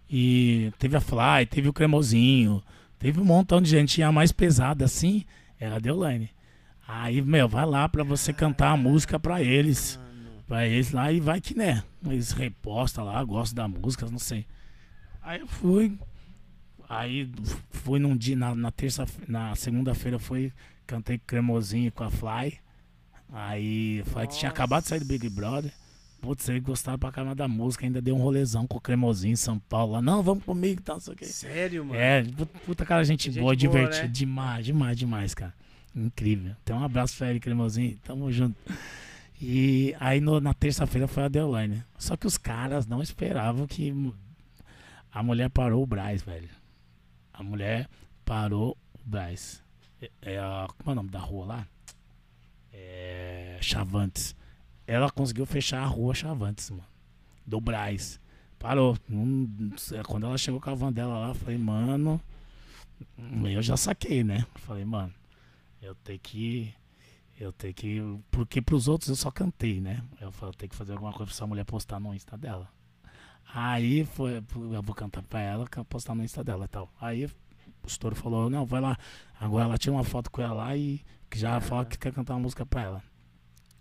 e teve a Fly, teve o Cremosinho, teve um montão de gente. E a mais pesada assim era a Deolane. Aí, meu, vai lá pra você cantar a música pra eles. Pra eles lá e vai que né. Eles reposta lá, gostam da música, não sei. Aí eu fui. Aí fui num dia, na, na terça, na segunda-feira fui, cantei cremosinho com a Fly. Aí foi que tinha acabado de sair do Big Brother. Putz, ele gostava pra caramba da música, ainda deu um rolezão com o Cremosinho em São Paulo lá. Não, vamos comigo e tal, não sei o quê. Sério, mano? É, puta cara, gente, Gente boa, boa, divertida né? demais, demais, demais, cara. Incrível. Então um abraço pra ele, Cremosinho. Tamo junto. E aí no- na terça-feira foi a Deolane. Só que os caras não esperavam que a mulher parou o Braz, velho. A mulher parou o Braz. É, é a, como é o nome da rua lá? É, Chavantes. Ela conseguiu fechar a rua Chavantes, mano. Do Braz. Parou. Não- quando ela chegou com a van dela lá, eu falei, mano. Eu já saquei, né? Falei, mano, eu tenho que. Eu tenho que. Porque pros outros eu só cantei, né? Eu falei, eu tenho que fazer alguma coisa pra essa mulher postar no Insta dela. Aí foi. Eu vou cantar pra ela, postar no Insta dela e tal. Aí o estouro falou, não, vai lá. Agora ela tira uma foto com ela lá e já fala que quer cantar uma música pra ela.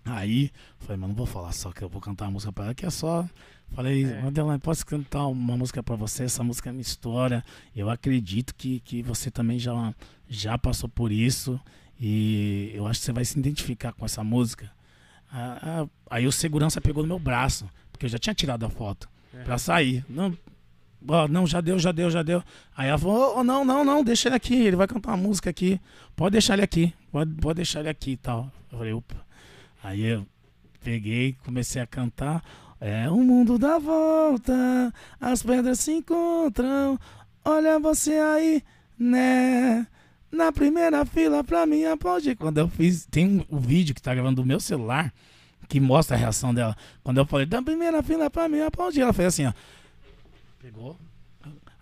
Aí, falei, mas não vou falar só que eu vou cantar uma música pra ela, que é só. Falei, É. Adeline, posso cantar uma música pra você? Essa música é minha história. Eu acredito que, que você também já, já passou por isso. E eu acho que você vai se identificar com essa música. Ah, ah, aí o segurança pegou no meu braço, porque eu já tinha tirado a foto pra sair. Não, não, já deu, já deu, já deu. Aí ela falou, "Ô, não, não, não, deixa ele aqui, ele vai cantar uma música aqui. Pode deixar ele aqui, pode, pode deixar ele aqui e tal. Eu falei, opa. Aí eu peguei, comecei a cantar. É o mundo dá volta, as pedras se encontram. Olha você aí, né? Na primeira fila pra mim aplaudir. Quando eu fiz, tem um, vídeo que tá gravando do meu celular que mostra a reação dela. Quando eu falei, da primeira fila pra mim aplaudir, ela fez assim, ó. Pegou.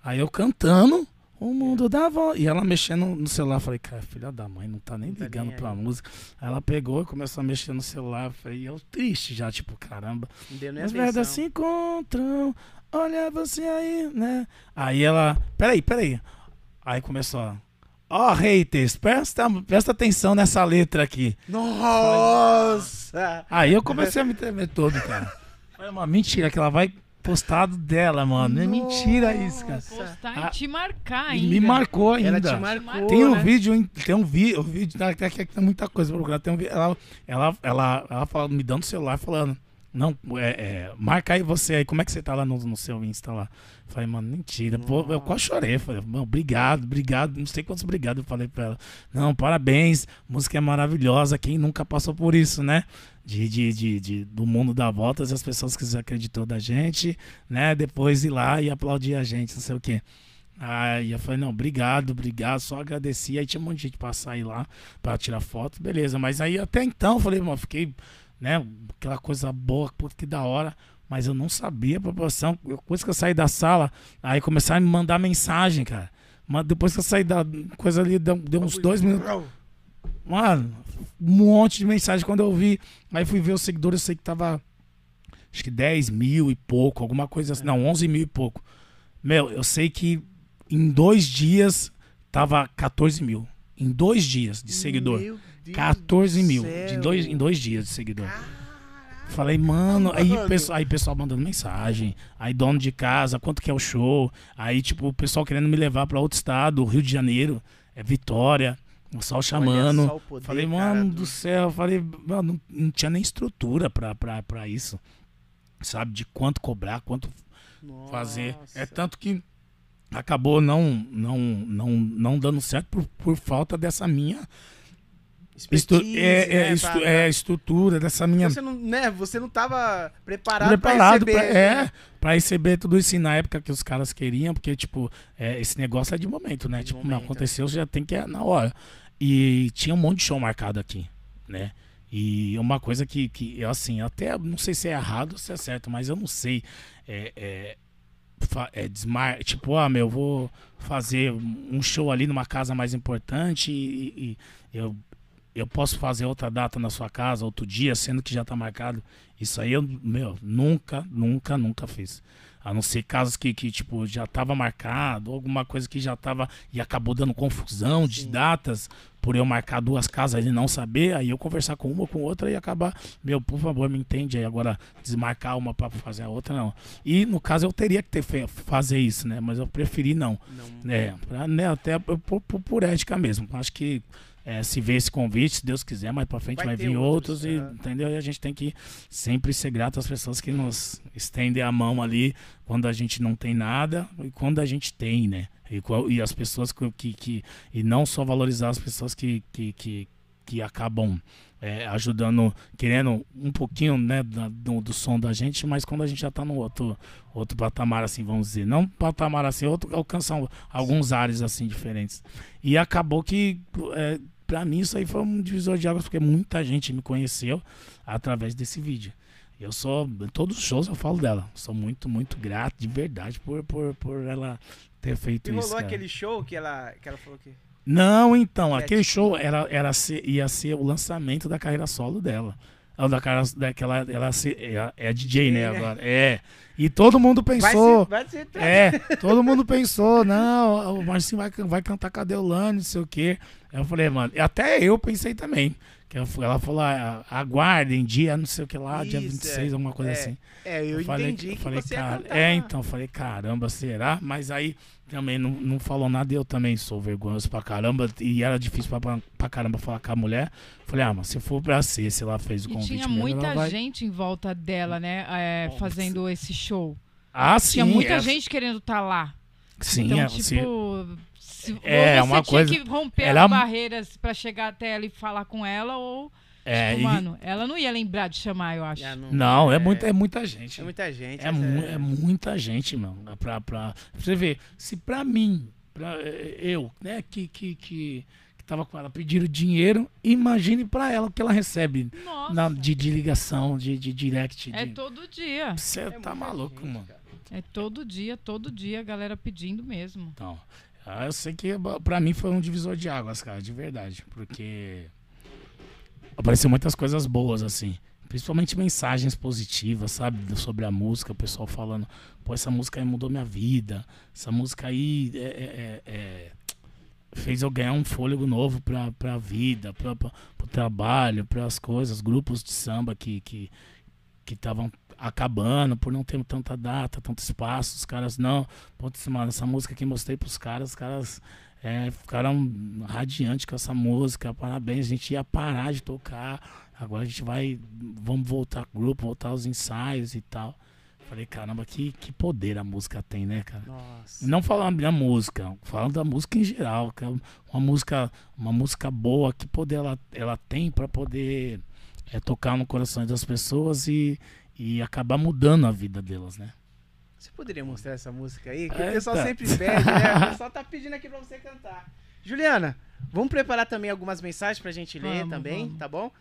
Aí eu cantando, o mundo dá volta. E ela mexendo no celular. Falei, cara, filha da mãe, não tá nem Não tá ligando nem pra aí. música. Aí ela pegou e começou a mexer no celular. Falei, eu triste já, tipo, caramba. Deu nem As verdades se encontram. Olha você aí, né? Aí ela. Peraí, peraí. Aí começou a. Ó, haters, presta, presta atenção nessa letra aqui. Nossa! Aí eu comecei a me tremer todo, cara. Foi uma mentira que ela vai postado dela, mano. É mentira isso, cara. Postar Ah, e te marcar E ainda. me marcou ainda. Ela te marcou, Tem um né? vídeo, hein? tem um vídeo, o vídeo tá, tá, aqui, tem muita coisa pra procurar. Tem um ela, ela, ela, ela fala, me dando o celular falando. Não, é, é, marca aí você aí, como é que você tá lá no, no seu Insta lá? Falei, mano, mentira. Pô, eu quase chorei. Falei, mano, obrigado, obrigado. Não sei quantos obrigado eu falei pra ela. Não, parabéns. Música é maravilhosa. Quem nunca passou por isso, né? De, de, de, de- do mundo dá voltas as pessoas que acreditou da gente, né? Depois ir lá e aplaudir a gente, não sei o quê. Aí eu falei, não, obrigado, obrigado, só agradeci. Aí tinha um monte de gente pra sair lá pra tirar foto, beleza. Mas aí até então, eu falei, mano, fiquei, né, aquela coisa boa, puta que da hora. Mas eu não sabia a proporção. Eu- Depois que eu saí da sala, aí começaram a me mandar mensagem, cara. Mas depois que eu saí da coisa ali, deu, deu uns dois minutos. Mano, um monte de mensagem quando eu vi. Aí fui ver os seguidores, eu sei que tava. Acho que 10 mil e pouco, alguma coisa assim. Não, 11 mil e pouco. Meu, eu sei que em dois dias tava 14 mil. Em dois dias de seguidor. Meu Deus 14 do mil. céu. De dois, em dois dias de seguidor. Falei, mano, aí Mano. pessoal, aí pessoal mandando mensagem, aí dono de casa, quanto que é o show, aí tipo o pessoal querendo me levar pra outro estado, Rio de Janeiro, é Vitória, o pessoal chamando. Só o poder, falei, cara, mano do- do céu, falei, mano, não, não tinha nem estrutura pra, pra, pra isso, sabe, de quanto cobrar, quanto fazer. É Nossa. tanto que acabou não não não não dando certo por, por falta dessa minha expertise, é, é, né, estu- pra- é a estrutura dessa minha Você não, né, você não tava preparado, preparado pra pra, receber. é, pra receber tudo isso na época que os caras queriam, porque, tipo, é, esse negócio é de momento, né? De tipo, não momento, aconteceu, já tem que ir na hora. E tinha um monte de show marcado aqui, né? E uma coisa que, que eu, assim, até não sei se é errado ou se é certo, mas eu não sei. É, é, é desmar, tipo, ah, meu, eu vou fazer um show ali numa casa mais importante e, e- e eu, eu posso fazer outra data na sua casa, outro dia, sendo que já tá marcado. Isso aí eu, meu, nunca, nunca, nunca fiz. A não ser casos que, que tipo, já tava marcado, alguma coisa que já tava e acabou dando confusão de Sim. datas por eu marcar duas casas e não saber, aí eu conversar com uma ou com outra e acabar, meu, por favor, me entende aí agora desmarcar uma para fazer a outra não. E no caso eu teria que ter fe- fazer isso, né? Mas eu preferi não. Não. É, pra, né, até por, por- por ética mesmo. Acho que é, se vê esse convite, se Deus quiser, mais pra frente Vai vai, vir outros, outros, e, é. entendeu? E a gente tem que sempre ser grato às pessoas que nos estendem a mão ali quando a gente não tem nada e quando a gente tem, né? E, e as pessoas que, que, E não só valorizar as pessoas que, que, que, que acabam é, ajudando, querendo um pouquinho né, do, do som da gente, mas quando a gente já tá no outro, outro patamar, assim, vamos dizer. Não patamar assim, outro, alcançar alguns ares assim diferentes. E acabou que, é, pra mim, isso aí foi um divisor de águas, porque muita gente me conheceu através desse vídeo. Eu sou, em todos os shows eu falo dela. Sou muito, muito grato, de verdade, por, por, por ela ter feito E isso. rolou cara. aquele show que ela, que ela falou que. Não, então, É, aquele tipo- show era, era ser- ia ser o lançamento da carreira solo dela. Ou da cara daquela, ela se- é, é DJ, né, né? agora. É. E todo mundo Vai pensou. ser, vai ser É, todo mundo pensou, não, o Marcinho vai, vai cantar Cadê o Lani, não sei o quê. Eu falei, mano, até eu pensei também. Que ela, ela falou, ah, aguardem, dia não sei o que lá, dia Isso, 26, é. alguma coisa É. assim. É, eu, falei, entendi eu que falei, você cara. É, então, eu falei, caramba, será? Mas aí também não, não falou nada e eu também sou vergonhoso pra caramba. E era difícil pra, pra, pra caramba falar com a mulher. Falei, ah, mas se for pra ser, se ela fez o E convite tinha mesmo, muita vai... gente em volta dela, né? é, fazendo esse show. Ah, sim. tinha muita é- gente querendo estar lá. Sim, então, é, tipo, sim. se, É, ou você uma tinha coisa- que romper Ela- as barreiras pra chegar até ela e falar com ela, ou, É, tipo, e- mano, ela não ia lembrar de chamar, eu acho. Já Não, é, muita, é muita gente. É muita gente. É, mu- é muita gente, mano. Pra, pra, pra você ver, se pra mim, pra, eh, eu, né, que, que, que, que tava com ela pedindo dinheiro, imagine pra ela o que ela recebe na, de, de ligação, de, de direct. é de... todo dia. Você É tá maluco, gente, mano. cara. É todo dia, todo dia a galera pedindo mesmo. Então, ah, eu sei que pra mim foi um divisor de águas, cara, de verdade. Porque apareceu muitas coisas boas, assim. Principalmente mensagens positivas, sabe? Sobre a música, o pessoal falando, pô, essa música aí mudou minha vida. Essa música aí é- é- é- é, fez eu ganhar um fôlego novo pra, pra vida, pra, pra, pro trabalho, pras coisas, grupos de samba que que que estavam acabando por não ter tanta data, tanto espaço, os caras não, putz, mano, essa música que mostrei pros caras, os caras é, ficaram radiantes com essa música, parabéns, a gente ia parar de tocar, agora a gente vai, vamos voltar grupo, voltar aos ensaios e tal. Falei, caramba, que, que poder a música tem, né, cara? Nossa. Não falando da música, falando da música em geral, que é uma música, uma música boa, que poder ela, ela tem para poder é, tocar no coração das pessoas e, e acabar mudando a vida delas, né? Você poderia mostrar essa música aí? Que o Eita. pessoal sempre pede, né? O pessoal tá pedindo aqui pra você cantar. Juliana, vamos preparar também algumas mensagens pra gente ler Vamos, também, vamos. tá bom?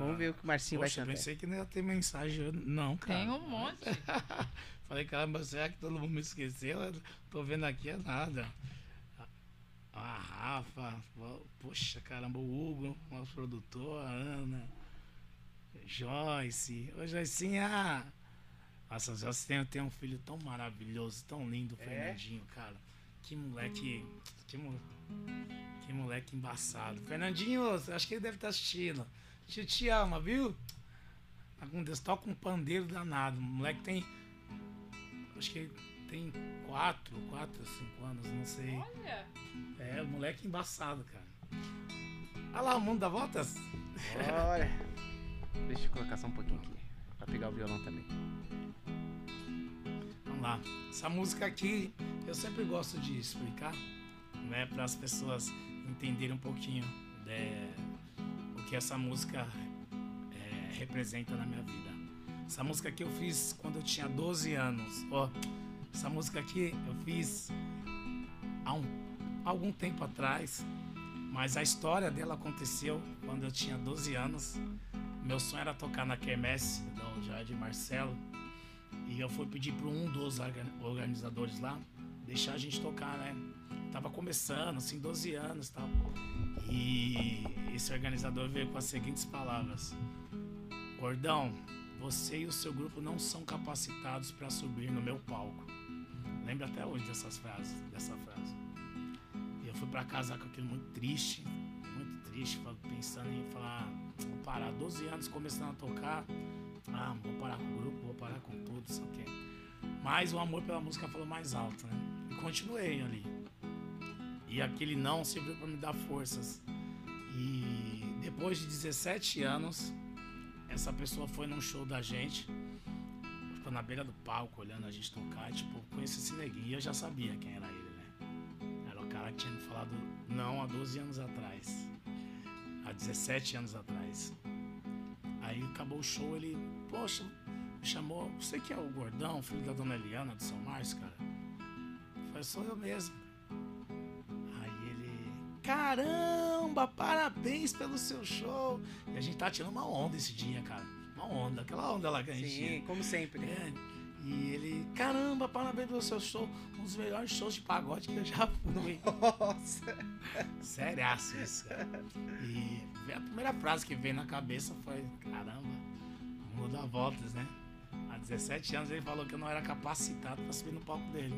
Vamos ver o que o Marcinho Poxa, vai cantar. pensei que não ia ter mensagem. eu- Não, cara. Tem um monte. Falei, caramba, será que todo mundo me esqueceu? Eu Tô vendo aqui é nada. A Rafa, poxa, caramba, o Hugo, nosso produtor, a Ana, Joyce. Ô, Joycinha! Nossa, Joyce tem, tem um filho tão maravilhoso, tão lindo, o É? Fernandinho, cara. Que moleque. Que, mo- que moleque embaçado. Fernandinho, acho que ele deve estar assistindo. A gente te ama, viu? Tá com Deus, toca um pandeiro danado. O moleque tem. Acho que ele tem 4, 4, 5 anos, não sei. Olha. É, o moleque embaçado, cara. Olha lá, o mundo dá voltas. Olha. Deixa eu colocar só um pouquinho aqui. Pegar o violão também. Vamos lá. Essa música aqui, eu sempre gosto de explicar, né, para as pessoas entenderem um pouquinho né, o que essa música é, representa na minha vida. Essa música aqui eu fiz quando eu tinha 12 anos. Ó, essa música aqui eu fiz há um, algum tempo atrás, mas a história dela aconteceu quando eu tinha 12 anos. Meu sonho era tocar na quermesse do Jardim Marcelo. E eu fui pedir para um dos organizadores lá deixar a gente tocar, né? Tava começando, assim, 12 anos e tal. E esse organizador veio com as seguintes palavras: Gordão, você e o seu grupo não são capacitados para subir no meu palco. Lembro até hoje dessas frases, dessa frase. E eu fui para casa com aquilo muito triste, muito triste, pensando em falar, parar 12 anos começando a tocar. Ah, vou parar com o grupo, vou parar com tudo, isso aqui. Mas o amor pela música falou mais alto, né? E continuei ali. E aquele não serviu para me dar forças. E depois de 17 anos, essa pessoa foi num show da gente, ficou na beira do palco olhando a gente tocar, tipo, conheci esse neguinho e eu já sabia quem era ele, né? Era o cara que tinha me falado não há 12 anos atrás, há 17 anos atrás. Aí acabou o show, ele, poxa, me chamou, você que é o gordão, filho da dona Eliana do São Márcio, cara? Falei, sou eu mesmo. Aí ele, caramba, parabéns pelo seu show. E a gente tá tirando uma onda esse dia, cara. Uma onda, aquela onda lá que a gente. Sim, como sempre. É, e ele, caramba, parabéns pelo seu show. Um dos melhores shows de pagode que eu já fui. Nossa! Sério isso, cara. E a primeira frase que veio na cabeça foi: caramba, muda voltas, né? Há 17 anos ele falou que eu não era capacitado para subir no palco dele.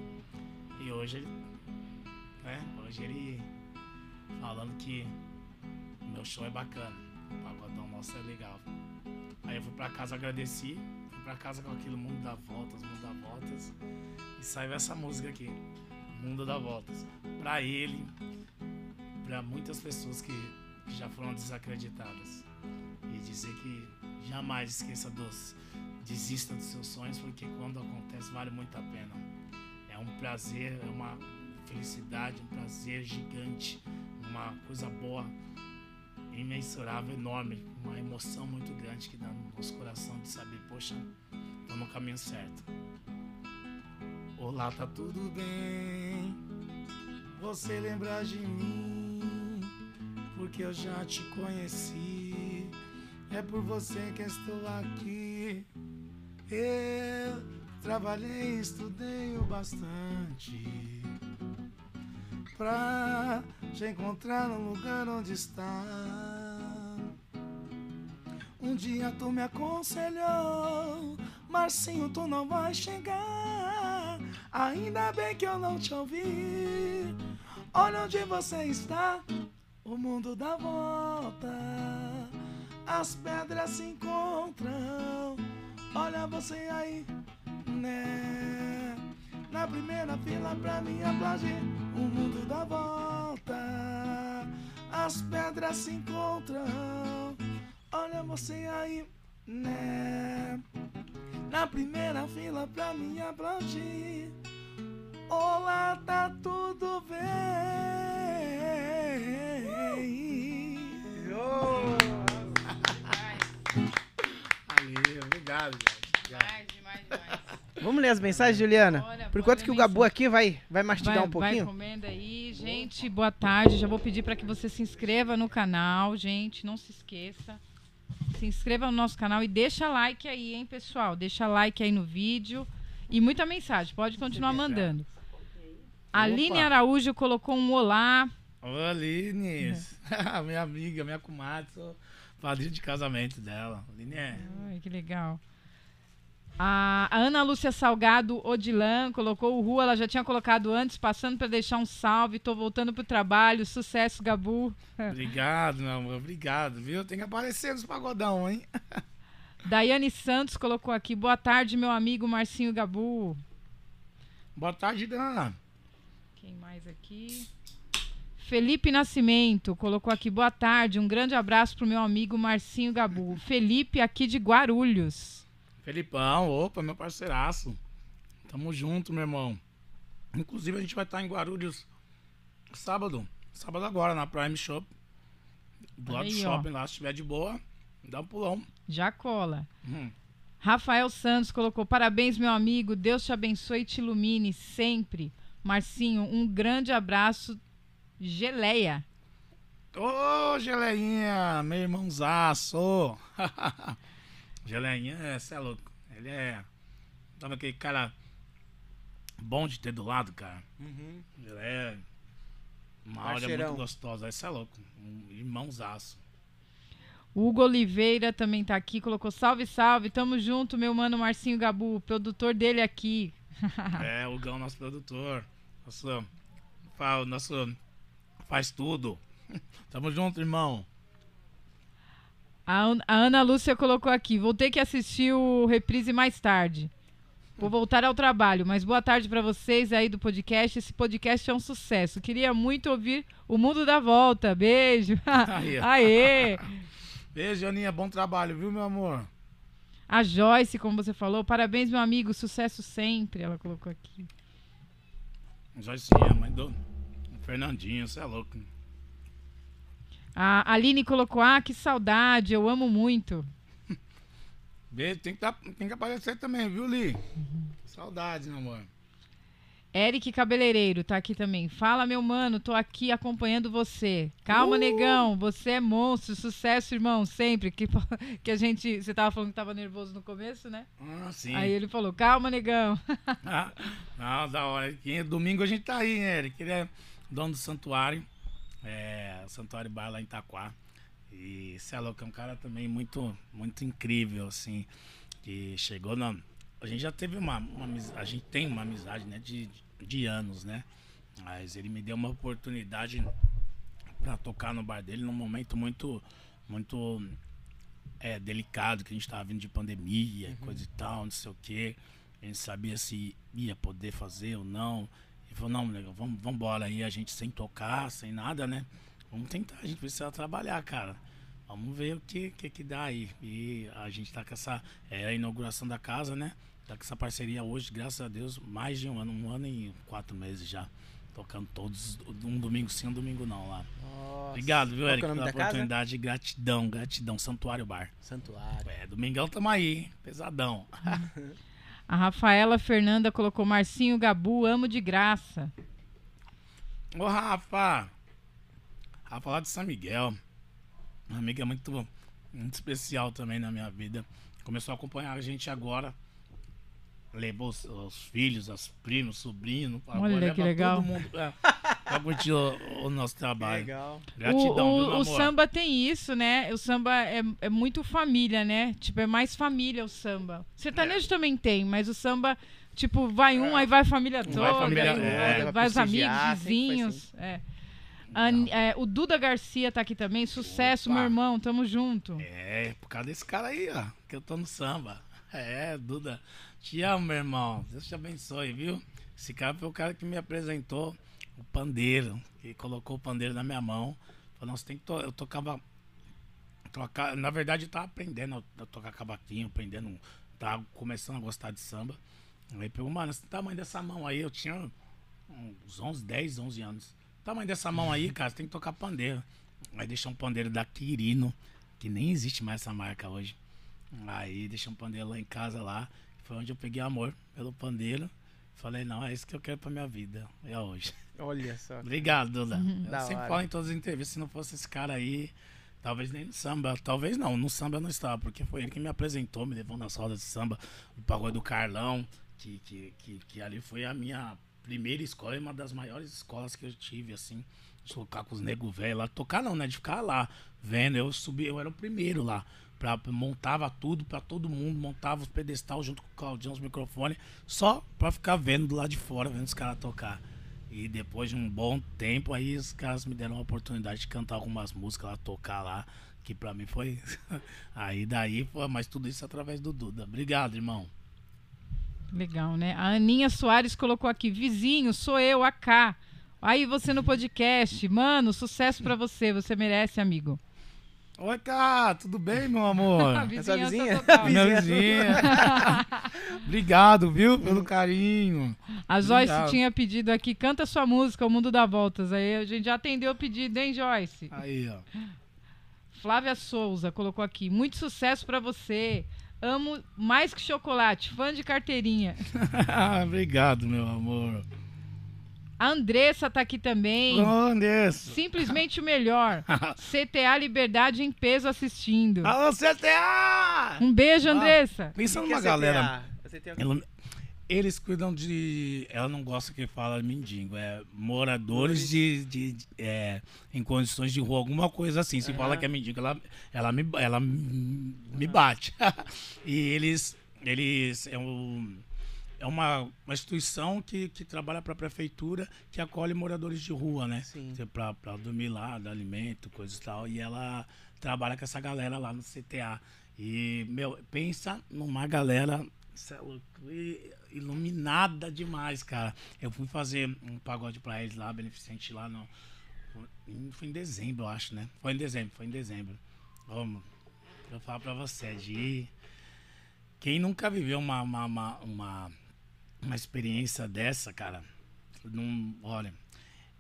E hoje ele. Né? Hoje ele falando que meu show é bacana. O pagodão nosso é legal. Aí eu fui pra casa, agradeci. Fui pra casa com aquilo Mundo dá Voltas, Mundo dá Voltas. E saiu essa música aqui. Mundo dá Voltas. Pra ele, pra muitas pessoas que já foram desacreditadas. E dizer que jamais esqueça dos. Desista dos seus sonhos, porque quando acontece vale muito a pena. É um prazer, é uma felicidade, um prazer gigante, uma coisa boa, imensurável, enorme, uma emoção muito grande que dá no nosso coração de saber, poxa, tô no caminho certo. Olá, tá tudo bem? Você lembra de mim? Porque eu já te conheci. É por você que estou aqui. Eu trabalhei estudei o bastante pra te encontrar no lugar onde está. Um dia tu me aconselhou, Marcinho, tu não vai chegar. Ainda bem que eu não te ouvi. Olha onde você está, o mundo dá volta. As pedras se encontram. Olha você aí, né? Na primeira fila pra me aplaudir, o mundo dá volta. As pedras se encontram. Olha você aí, né? Na primeira fila pra me aplaudir. Olá, tá tudo bem? Oh. Valeu, obrigado, gente. Demais, demais, demais. Vamos ler as mensagens, Juliana? Bora, Por enquanto que o Gabu aqui vai, vai mastigar vai, um pouquinho. Vai comendo aí. Gente, boa tarde. Já vou pedir para que você se inscreva no canal, gente. Não se esqueça. Se inscreva no nosso canal e deixa like aí, hein, pessoal? Deixa like aí no vídeo. E muita mensagem. Pode continuar mandando. Aline Araújo colocou um olá. Ô, Aline, minha amiga, minha comadre, sou padrinho de casamento dela. Aline é. Ai, que legal. A Ana Lúcia Salgado Odilan colocou o Rua, ela já tinha colocado antes, passando para deixar um salve. Tô voltando pro trabalho. Sucesso, Gabu. Obrigado, meu amor, obrigado, viu? Tem que aparecer nos pagodão, hein? Daiane Santos colocou aqui. Boa tarde, meu amigo Marcinho Gabu. Boa tarde, Dana. Quem mais aqui? Felipe Nascimento colocou aqui. Boa tarde, um grande abraço pro meu amigo Marcinho Gabu. Felipe aqui de Guarulhos. Felipão, opa, meu parceiraço. Tamo junto, meu irmão. Inclusive, a gente vai estar em Guarulhos sábado. Sábado agora, na Prime Shop. Do lado do Aí, ó. shopping lá, se tiver de boa, dá um pulão. Já cola. Hum. Rafael Santos colocou: Parabéns, meu amigo. Deus te abençoe e te ilumine sempre. Marcinho, um grande abraço. Geleia. Ô, Geleinha, meu irmãozaço. Geleinha, é, cê é louco. Ele é. Tava aquele cara bom de ter do lado, cara. Uhum. Ele é. Uma hora Parceirão. muito gostosa. Esse é louco. Um irmãozaço. Hugo Oliveira também tá aqui, colocou salve, salve, tamo junto, meu mano Marcinho Gabu, produtor dele aqui. é, o Gão, nosso produtor. Nosso. Nosso. Faz tudo. Tamo junto, irmão. A, a Ana Lúcia colocou aqui, vou ter que assistir o reprise mais tarde. Vou voltar ao trabalho, mas boa tarde pra vocês aí do podcast. Esse podcast é um sucesso. Queria muito ouvir o Mundo da Volta. Beijo. Aê! Beijo, Aninha. Bom trabalho, viu, meu amor? A Joyce, como você falou, parabéns, meu amigo, sucesso sempre. Ela colocou aqui. Joicinha, mãe do Fernandinho, você é louco. A Aline colocou: Ah, que saudade, eu amo muito. Beijo, tem que, tá, tem que aparecer também, viu, Li? Saudades, meu amor. Eric Cabeleireiro tá aqui também. Fala, meu mano, tô aqui acompanhando você. Calma, Uh! negão, você é monstro, sucesso, irmão, sempre. Que, que a gente. Você tava falando que tava nervoso no começo, né? Ah, sim. Aí ele falou: Calma, negão. Ah, não, da hora. Domingo a gente tá aí, né, Eric? Ele é dono do santuário. É, o Santuário Bar lá em Itaquá. E é louco, é um cara também muito, muito incrível, assim. Que chegou na. A gente já teve uma, uma A gente tem uma amizade, né? De, de anos, né? Mas ele me deu uma oportunidade pra tocar no bar dele num momento muito. Muito é, delicado, que a gente tava vindo de pandemia, coisa e tal, não sei o quê. A gente sabia se ia poder fazer ou não. Falou, não, legal, vamos, vamos embora aí, a gente sem tocar, sem nada, né? Vamos tentar, a gente precisa trabalhar, cara. Vamos ver o que, que que dá aí. E a gente tá com essa. É a inauguração da casa, né? Tá com essa parceria hoje, graças a Deus, mais de um ano, um ano e quatro meses já. Tocando todos, um domingo sim, um domingo não lá. Nossa. Obrigado, viu, é Eric, nome pela da casa? oportunidade. Gratidão, gratidão. Santuário Bar. Santuário. É, domingão tamo aí, hein? pesadão. A Rafaela Fernanda colocou: Marcinho Gabu, amo de graça. Ô, Rafa! Rafa lá de São Miguel. Uma amiga muito, muito especial também na minha vida. Começou a acompanhar a gente agora. Levou os, os filhos, as primos, sobrinhos. pagou, Olha que legal. Todo mundo é, pra curtir o, o nosso trabalho. Legal. Gratidão, o, o- meu o samba tem isso, né? O samba é, é muito família, né? Tipo, é mais família o samba. Sertanejo também tem, mas o samba, tipo, vai um, aí vai a família toda, Vai a família, aí é. vai, vai os amigos, vizinhos. É. A- é, o Duda Garcia tá aqui também. Sucesso, Opa. meu irmão. Tamo junto. É, por causa desse cara aí, ó. Que eu tô no samba. É, Duda. Te amo, meu irmão. Deus te abençoe, viu? Esse cara foi o cara que me apresentou o pandeiro. Que colocou o pandeiro na minha mão. Falou, nossa, tem que to Eu tocava. Tocar... Na verdade, eu tava aprendendo a tocar cavaquinho, aprendendo. Tava começando a gostar de samba. Aí pegou, mano, esse tamanho dessa mão aí, eu tinha uns 11, 10, 11 anos. O tamanho dessa mão aí, cara, você tem que tocar pandeiro. Aí deixou um pandeiro da Quirino, que nem existe mais essa marca hoje. Aí deixei um pandeiro lá em casa lá. Foi onde eu peguei amor pelo pandeiro. Falei, não, é isso que eu quero pra minha vida. É hoje. Olha só. Obrigado, Duda. Eu Da sempre hora. falo em todas as entrevistas, se não fosse esse cara aí, talvez nem no samba. Talvez não, no samba eu não estava, porque foi ele que me apresentou, me levou nas rodas de samba, o pagode do Carlão, que, que, que, que ali foi a minha primeira escola e uma das maiores escolas que eu tive, assim, de tocar com os negros velhos lá. Tocar não, né? De ficar lá, vendo. Eu subi, eu era o primeiro lá. Pra, montava tudo pra todo mundo, montava os pedestal junto com o Claudião, os microfones, só pra ficar vendo do lado de fora, vendo os caras tocar. E depois de um bom tempo, aí os caras me deram a oportunidade de cantar algumas músicas lá, tocar lá, que pra mim foi. aí daí, pô, mas tudo isso através do Duda. Obrigado, irmão. Legal, né? A Aninha Soares colocou aqui: vizinho, sou eu, AK. Aí você no podcast. Mano, sucesso pra você. Você merece, amigo. Oi, cara, tudo bem, meu amor? Essa vizinha? total. Minha vizinha. Obrigado, viu, pelo carinho. A Joyce Obrigado. tinha pedido aqui, canta sua música, O Mundo dá Voltas. Aí a gente já atendeu o pedido, hein, Joyce? Aí, ó. Flávia Souza colocou aqui. Muito sucesso pra você. Amo mais que chocolate. Fã de carteirinha. Obrigado, meu amor. A Andressa tá aqui também. Isso? Simplesmente o melhor. CTA Liberdade em peso assistindo. Alô, CTA! Um beijo, Ah. Andressa. Pensa O que numa é galera. CTA? Ela- Eles cuidam de. Ela não gosta que fala mendigo, é moradores de, de- de- é, em condições de rua, alguma coisa assim. Se Aham. fala que é mendigo, ela, ela, me, ela me bate. e eles. Eles. É, um, é uma, uma instituição que, que trabalha para a prefeitura que acolhe moradores de rua, né? Sim. Pra dormir lá, dar alimento, coisa e tal. E ela trabalha com essa galera lá no CTA. E, meu, pensa numa galera é iluminada demais, cara. Eu fui fazer um pagode pra eles lá, beneficente lá no. Foi em dezembro, eu acho, né? Foi em dezembro, foi em dezembro. Vamos, eu falo pra você, de. Quem nunca viveu uma, uma, uma, uma, uma experiência dessa, cara, não. Olha,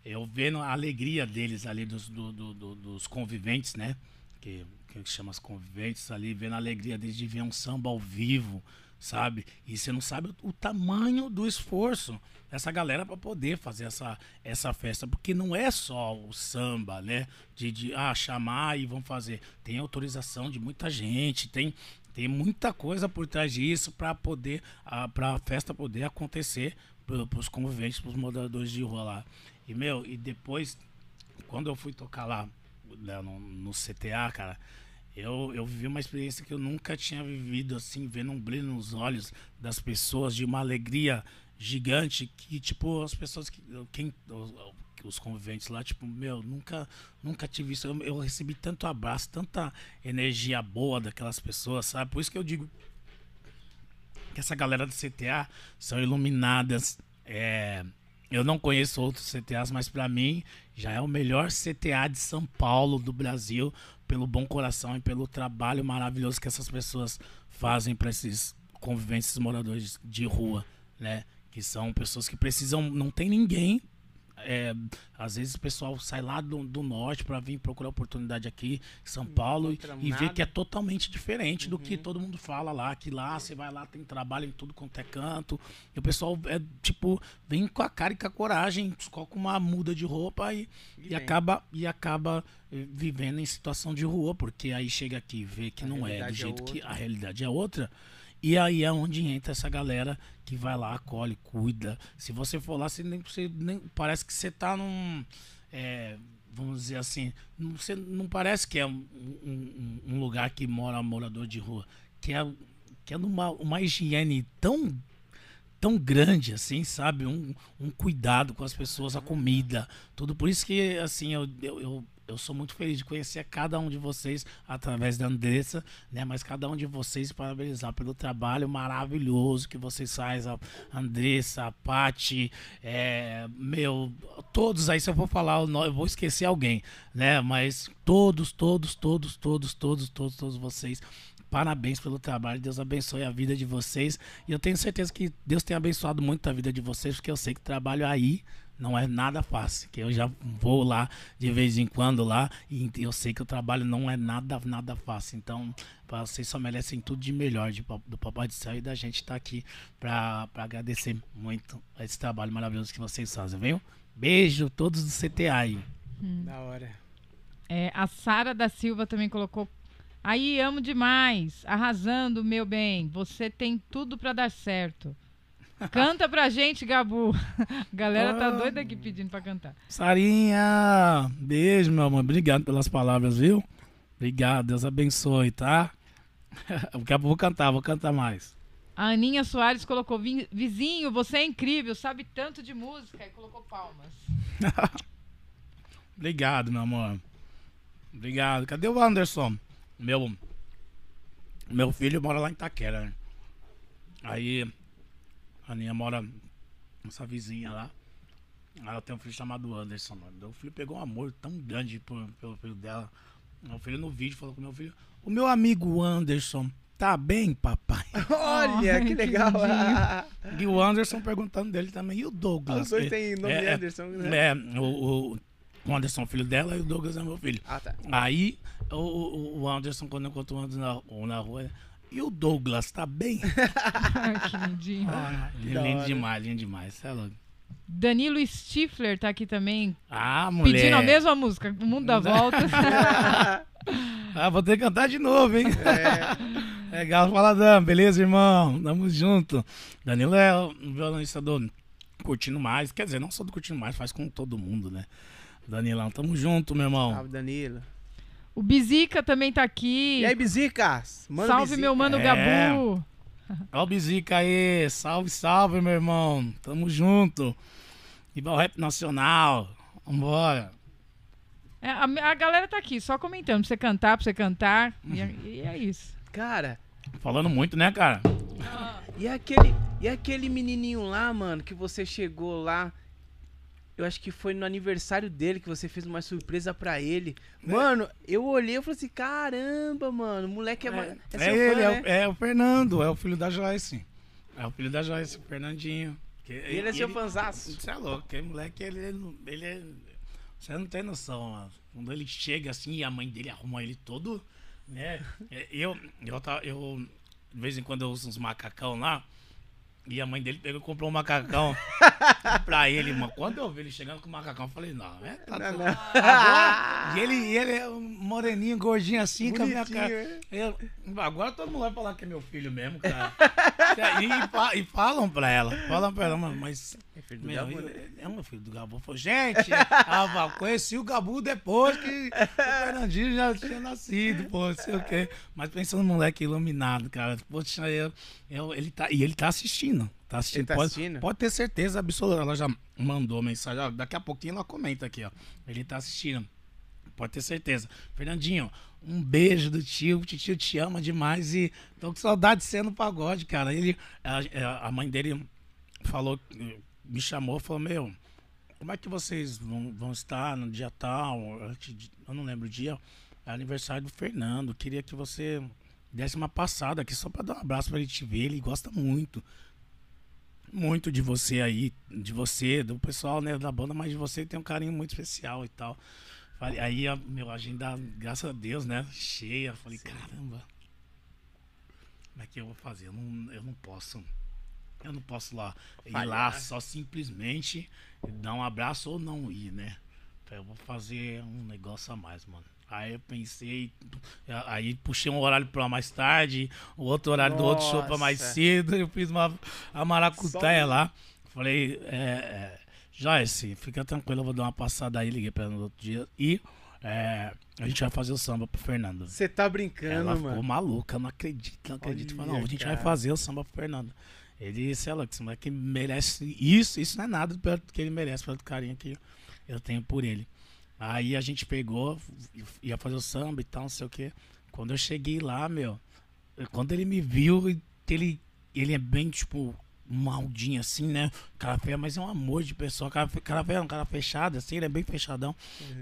eu vendo a alegria deles ali, dos, do- do- do- dos conviventes, né? Que, que chama os conviventes ali, vendo a alegria deles de ver um samba ao vivo, sabe? E você não sabe o, o tamanho do esforço dessa galera para poder fazer essa, essa festa, porque não é só o samba, né? De, de ah, chamar e vão fazer. Tem autorização de muita gente, tem, tem muita coisa por trás disso para poder, a festa poder acontecer para os conviventes, para os moradores de rua lá. E meu, e depois quando eu fui tocar lá né, no, no CTA, cara, eu, eu vivi uma experiência que eu nunca tinha vivido, assim, vendo um brilho nos olhos das pessoas, de uma alegria gigante, que, tipo, as pessoas que. Quem, os, conviventes lá, tipo, meu, nunca, nunca tive isso. Eu, eu recebi tanto abraço, tanta energia boa daquelas pessoas, sabe? Por isso que eu digo que essa galera do CTA são iluminadas. É, eu não conheço outros CTAs, mas para mim já é o melhor CTA de São Paulo, do Brasil, pelo bom coração e pelo trabalho maravilhoso que essas pessoas fazem para esses conviventes, esses moradores de rua, né? Que são pessoas que precisam, não tem ninguém. É, às vezes o pessoal sai lá do, do norte para vir procurar oportunidade aqui em São Paulo e, e vê que é totalmente diferente do que Uhum. todo mundo fala lá, que lá você vai lá, tem trabalho em tudo quanto é canto. E o pessoal é tipo, vem com a cara e com a coragem, coloca uma muda de roupa e, e, vem. acaba e acaba eh, vivendo em situação de rua, porque aí chega aqui e vê que A não é do é jeito que outra. a realidade é outra. E aí é onde entra essa galera que vai lá, acolhe, cuida. Se você for lá, você nem, você nem- parece que você tá num. é, vamos dizer assim, não, você não parece que é um, um- um lugar que mora morador de rua. Que é, que é numa uma higiene tão tão grande assim, sabe? Um, um cuidado com as pessoas, a comida, tudo. Por isso que, assim, eu, eu, eu, eu sou muito feliz de conhecer cada um de vocês através da Andressa, né? Mas cada um de vocês parabenizar pelo trabalho maravilhoso que vocês fazem. A Andressa, a Paty, é, meu, todos aí, se eu for falar, eu vou esquecer alguém, né? Mas todos, todos, todos, todos, todos, todos, todos vocês. Parabéns pelo trabalho, Deus abençoe a vida de vocês. E eu tenho certeza que Deus tem abençoado muito a vida de vocês, porque eu sei que trabalho aí não é nada fácil. Que eu já vou lá de vez em quando lá e eu sei que o trabalho não é nada, nada fácil. Então, vocês só merecem tudo de melhor de do Papai do Céu e da gente estar aqui para agradecer muito esse trabalho maravilhoso que vocês fazem, viu? Beijo todos do CTA aí. Da hora. É, a Sara da Silva também colocou. Aí, amo demais. Arrasando, meu bem. Você tem tudo pra dar certo. Canta pra gente, Gabu. A galera tá Ah. doida aqui pedindo pra cantar. Sarinha, beijo, meu amor. Obrigado pelas palavras, viu? Obrigado, Deus abençoe, tá? Daqui a pouco vou cantar, vou cantar mais. A Aninha Soares colocou: "Vi- Vizinho, você é incrível, sabe tanto de música. E colocou palmas. Obrigado, meu amor. Obrigado. Cadê o Anderson? Meu, meu filho mora lá em Taquera. né? Aí a Aninha mora nessa vizinha lá. Ela tem um filho chamado Anderson, mano. Meu filho pegou um amor tão grande por- pelo filho dela. Meu filho no vídeo falou com meu filho: O meu amigo Anderson tá bem, papai? Olha, Ai, que legal. E o Anderson perguntando dele também. E o Douglas? Os dois têm nome é- é- Anderson, né? É, o, o, o Anderson é o filho dela e o Douglas é meu filho. Ah, tá. Aí o, o, o Anderson, quando eu encontro o Anderson na, na rua, ele, e o Douglas, tá bem? Ai, que lindinho. Ah, lindo demais, lindo demais. Cê é louco. Danilo Stifler tá aqui também, Ah, mulher. pedindo a mesma música, O Mundo dá Volta. Ah, vou ter que cantar de novo, hein? Legal, fala, Dan. Beleza, irmão? Tamo junto. Danilo é um violonista do Curtindo Mais. Quer dizer, não só do Curtindo Mais, faz com todo mundo, né? Danilão, tamo junto, meu irmão. Salve, Danilo. O Bizica também tá aqui. E aí, Bizicas? Mano Salve, Bizica. meu mano É. Gabu. Ó o Bizica aí. Salve, salve, meu irmão. Tamo junto. Viva o rap nacional. Vambora. É, a, a galera tá aqui, só comentando, pra você cantar, pra você cantar. E, é- e é isso. Cara, Falando muito, né, cara? e aquele, e aquele menininho lá, mano, que você chegou lá... Eu acho que foi no aniversário dele que você fez uma surpresa pra ele. Mano, eu olhei e falei assim, caramba, mano, o moleque é... É, é é ele, fã, é, né? o- é o Fernando, é o filho da Joyce. É o filho da Joyce, o Fernandinho. Que- E ele é seu fanzaço. Você é louco, aquele moleque, ele, ele, ele é. Você não tem noção, mano. Quando ele chega assim e a mãe dele arruma ele todo, né? É, Eu, eu, ta- eu de vez em quando eu uso uns macacão lá. E a mãe dele pegou e comprou um macacão pra ele, mano. Quando eu vi ele chegando com o macacão, eu falei, não, é. Tá Não, tudo- não. Agora, e ele, e ele é um moreninho, gordinho assim, com a minha cara. né? Eu- agora todo mundo vai falar que é meu filho mesmo, cara. e, fa- e falam pra ela, falam pra ela, "Mano, mas. É filho do Meu, Gabu, né? é meu filho do Gabu. Falei, gente, fala, conheci o Gabu depois que o Fernandinho já tinha nascido, pô, não sei o quê. Mas pensando no moleque iluminado, cara. Poxa, eu, eu- ele tá, e ele tá assistindo. Tá assistindo. Ele tá pode, assistindo? pode ter certeza absoluta. Ela já mandou mensagem. ó, Daqui a pouquinho ela comenta aqui, ó. Ele tá assistindo. Pode ter certeza. Fernandinho, um beijo do tio. O tio te ama demais e tô com saudade de ser no pagode, cara. Ele, a, a mãe dele falou, me chamou, falou: Meu, como é que vocês vão, vão estar no dia tal? Eu não lembro o dia. É aniversário do Fernando. Queria que você desse uma passada aqui só pra dar um abraço pra ele te ver. Ele gosta muito. Muito de você aí, de você, do pessoal né, da banda, mas de você tem um carinho muito especial e tal. Aí a meu agenda, graças a Deus, né? Cheia. Falei, caramba. Como é que eu vou fazer? Eu não, eu não posso. Eu não posso lá ir lá só simplesmente dar um abraço ou não ir, né? Falei, Eu vou fazer um negócio a mais, mano. Aí eu pensei, aí puxei um horário pra mais tarde, o outro horário do outro show pra mais Nossa. cedo. Eu fiz uma a maracutaia lá. Falei, é, é, Joyce, fica tranquilo, eu vou dar uma passada aí. Liguei pra ela no outro dia. E é, a gente vai fazer o samba pro Fernando. Você tá brincando, Ela ficou mano. maluca, eu não acredito, não acredito. Falei, não, Olha, a gente cara. vai fazer o samba pro Fernando. Ele, lá, que esse moleque merece isso, isso não é nada perto que ele merece, pelo carinho que eu tenho por ele. Aí a gente pegou, ia fazer o samba e tal, não sei o que. Quando eu cheguei lá, meu, quando ele me viu, ele, ele é bem, tipo, maldinho assim, né? Cara feio, mas é um amor de pessoa. Cara, cara feio é um cara fechado, assim, ele é bem fechadão.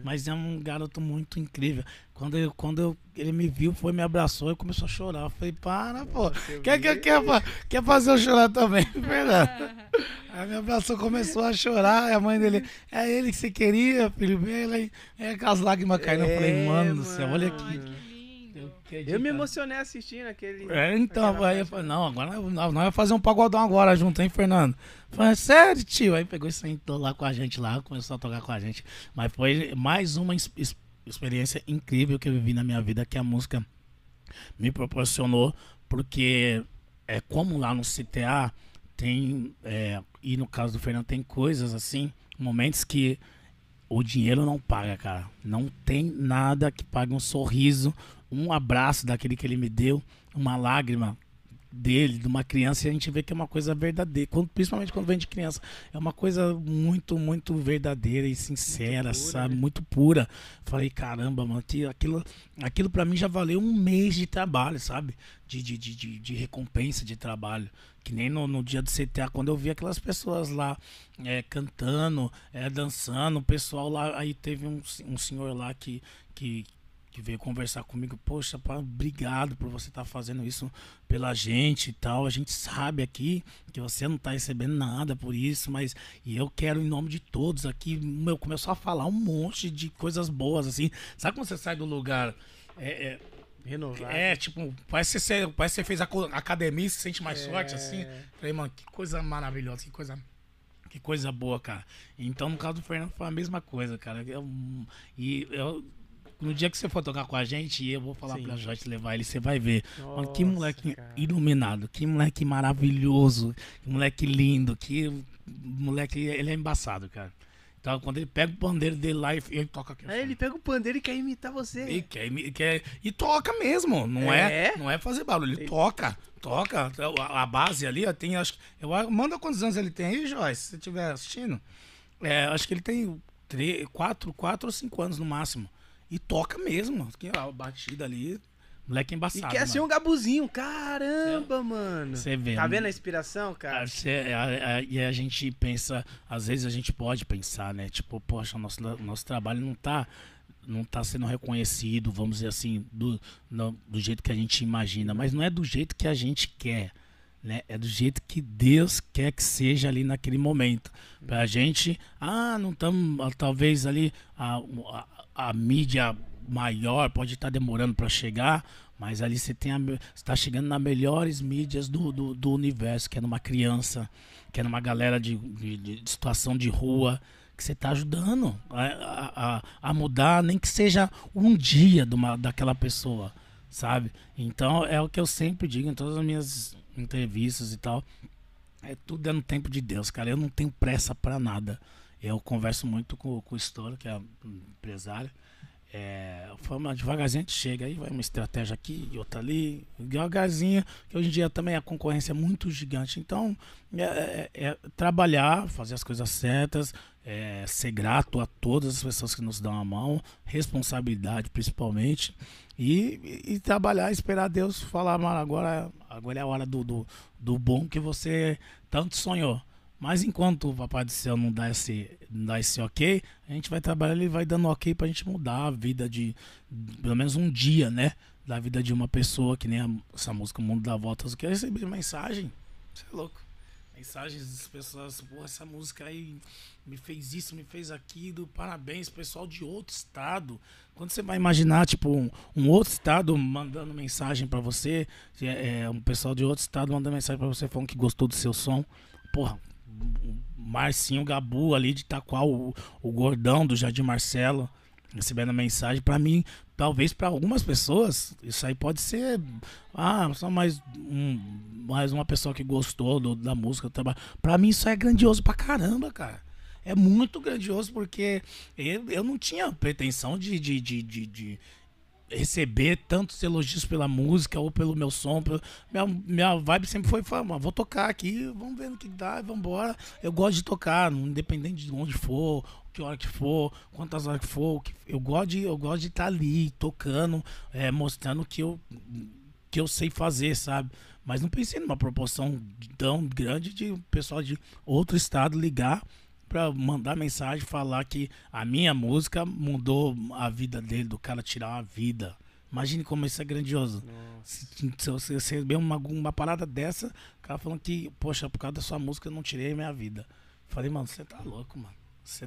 Mas é um garoto muito incrível. Quando, eu, quando eu- ele me viu, foi, me abraçou e começou a chorar. Eu falei, para, pô. Quer, quer, quer, quer fazer eu chorar também, Fernando? Aí me abraçou, começou a chorar. E a mãe dele, é ele que você queria, filho. Ele aí. É, com as lágrimas caindo. Eu falei, É, mano do céu, olha mano. aqui. Que lindo. Eu me emocionei assistindo aquele. É, então, aí eu falei, não, agora nós, vamos fazer um pagodão agora junto, hein, Fernando? Falei, sério, tio? Aí pegou e sentou lá com a gente lá, começou a tocar com a gente. Mas foi mais uma ex- ex- experiência incrível que eu vivi na minha vida, que a música me proporcionou, porque é como lá no CTA tem, é, e no caso do Fernando, tem coisas assim, momentos que o dinheiro não paga, cara. Não tem nada que pague um sorriso, um abraço daquele que ele me deu, uma lágrima dele, de uma criança, e a gente vê que é uma coisa verdadeira, quando- principalmente quando vem de criança. É uma coisa muito, muito verdadeira e sincera, pura, sabe? né? Muito pura. Falei, caramba, mano, aquilo, aquilo para mim já valeu um mês de trabalho, sabe? De, de, de, de, recompensa de trabalho. Que nem no, no dia do CTA, quando eu vi aquelas pessoas lá é, cantando, é, dançando, o pessoal lá, aí teve um, um senhor lá que, que, que veio conversar comigo, poxa, pá, obrigado por você estar fazendo isso pela gente e tal. A gente sabe aqui que você não tá recebendo nada por isso, mas e eu quero em nome de todos aqui, meu, começou a falar um monte de coisas boas assim. Sabe quando você sai do lugar É, é, Renovar. é, tipo, parece que você, parece que você fez academia e se sente mais É. forte, assim. Falei, mano, que coisa maravilhosa, que coisa. Que coisa boa, cara. Então, no caso do Fernando, foi a mesma coisa, cara. Eu- e eu, no dia que você for tocar com a gente, eu vou falar Sim. pra Joyce levar ele, você vai ver. Mano, que Nossa, moleque cara. iluminado, que moleque maravilhoso, que moleque lindo, que moleque, ele é embaçado, cara. Então, quando ele pega o pandeiro dele lá e ele toca aqui. Aí ele pega o pandeiro e quer imitar você. E, quer, quer- e toca mesmo, não é? É? Não é fazer barulho, ele toca, toca. A, a base ali, ó, tem, acho que- eu manda quantos anos ele tem aí, Joyce, se você estiver assistindo. É, acho que ele tem três, quatro, quatro ou cinco anos no máximo. E toca mesmo. A batida ali, moleque E embaçado. quer ser mano. um gabuzinho. Caramba, mano. Você vê. Tá vendo a inspiração, cara? Ah, cê- a- a- E a gente pensa, às vezes a gente pode pensar, né? Tipo, poxa, o nosso, nosso trabalho não tá, não tá sendo reconhecido, vamos dizer assim, do, do jeito que a gente imagina. Mas não é do jeito que a gente quer, né? É do jeito que Deus quer que seja ali naquele momento. Pra gente, ah, não estamos, talvez ali a, a, mídia maior pode estar demorando para chegar, mas ali você tem a, me- você tá chegando nas melhores mídias do, do, do universo, que é numa criança, que é numa galera de, de, de situação de rua, que você tá ajudando a, a, a- mudar, nem que seja um dia de uma, daquela pessoa, sabe? Então é o que eu sempre digo em todas as minhas entrevistas e tal. É tudo é no tempo de Deus, cara. Eu não tenho pressa pra nada. Eu converso muito com, com o Estouro, que é empresário. É, fama devagarzinho a gente chega aí, vai uma estratégia aqui e outra ali, devagarzinho, que hoje em dia também a concorrência é muito gigante. Então, é, é- é trabalhar, fazer as coisas certas, é, ser grato a todas as pessoas que nos dão a mão, responsabilidade principalmente, e, e- e trabalhar, esperar Deus falar, mano, agora, agora é a hora do, do, do bom que você tanto sonhou. Mas enquanto o Papai do Céu não dá esse, não dá esse ok, a gente vai trabalhar, ele vai dando ok pra gente mudar a vida de, pelo menos um dia, né? Da vida de uma pessoa, que nem a- essa música Mundo dá Voltas. Eu receber mensagem. Você é louco. Mensagens das pessoas, pô, essa música aí me fez isso, me fez aquilo, parabéns, pessoal de outro estado. Quando você vai imaginar, tipo, um, um outro estado mandando mensagem pra você, é, é, um pessoal de outro estado mandando mensagem pra você falando que gostou do seu som, porra, Marcinho Gabu ali de Itaqual, o, o gordão do Jardim Marcelo, recebendo a mensagem, pra mim, talvez pra algumas pessoas, isso aí pode ser, ah, só mais, um, mais uma pessoa que gostou do- da música. Pra mim isso é grandioso pra caramba, cara. É muito grandioso porque eu, eu não tinha pretensão de, de, de, de, de receber tantos elogios pela música ou pelo meu som. pelo- minha, minha vibe sempre foi "Mano, vou tocar aqui, vamos ver no que dá, vamos embora. Eu gosto de tocar, independente de onde for, que hora que for, quantas horas que for. Eu gosto de eu gosto de estar ali tocando, é, mostrando que eu que eu sei fazer, sabe? Mas não pensei numa proporção tão grande de pessoal de outro estado ligar pra mandar mensagem falar que a minha música mudou a vida dele, do cara tirar uma vida. Imagine como isso é grandioso. Se, se você receber uma, uma parada dessa, o cara falando que, poxa, por causa da sua música eu não tirei a minha vida. Falei, mano, você tá louco, mano.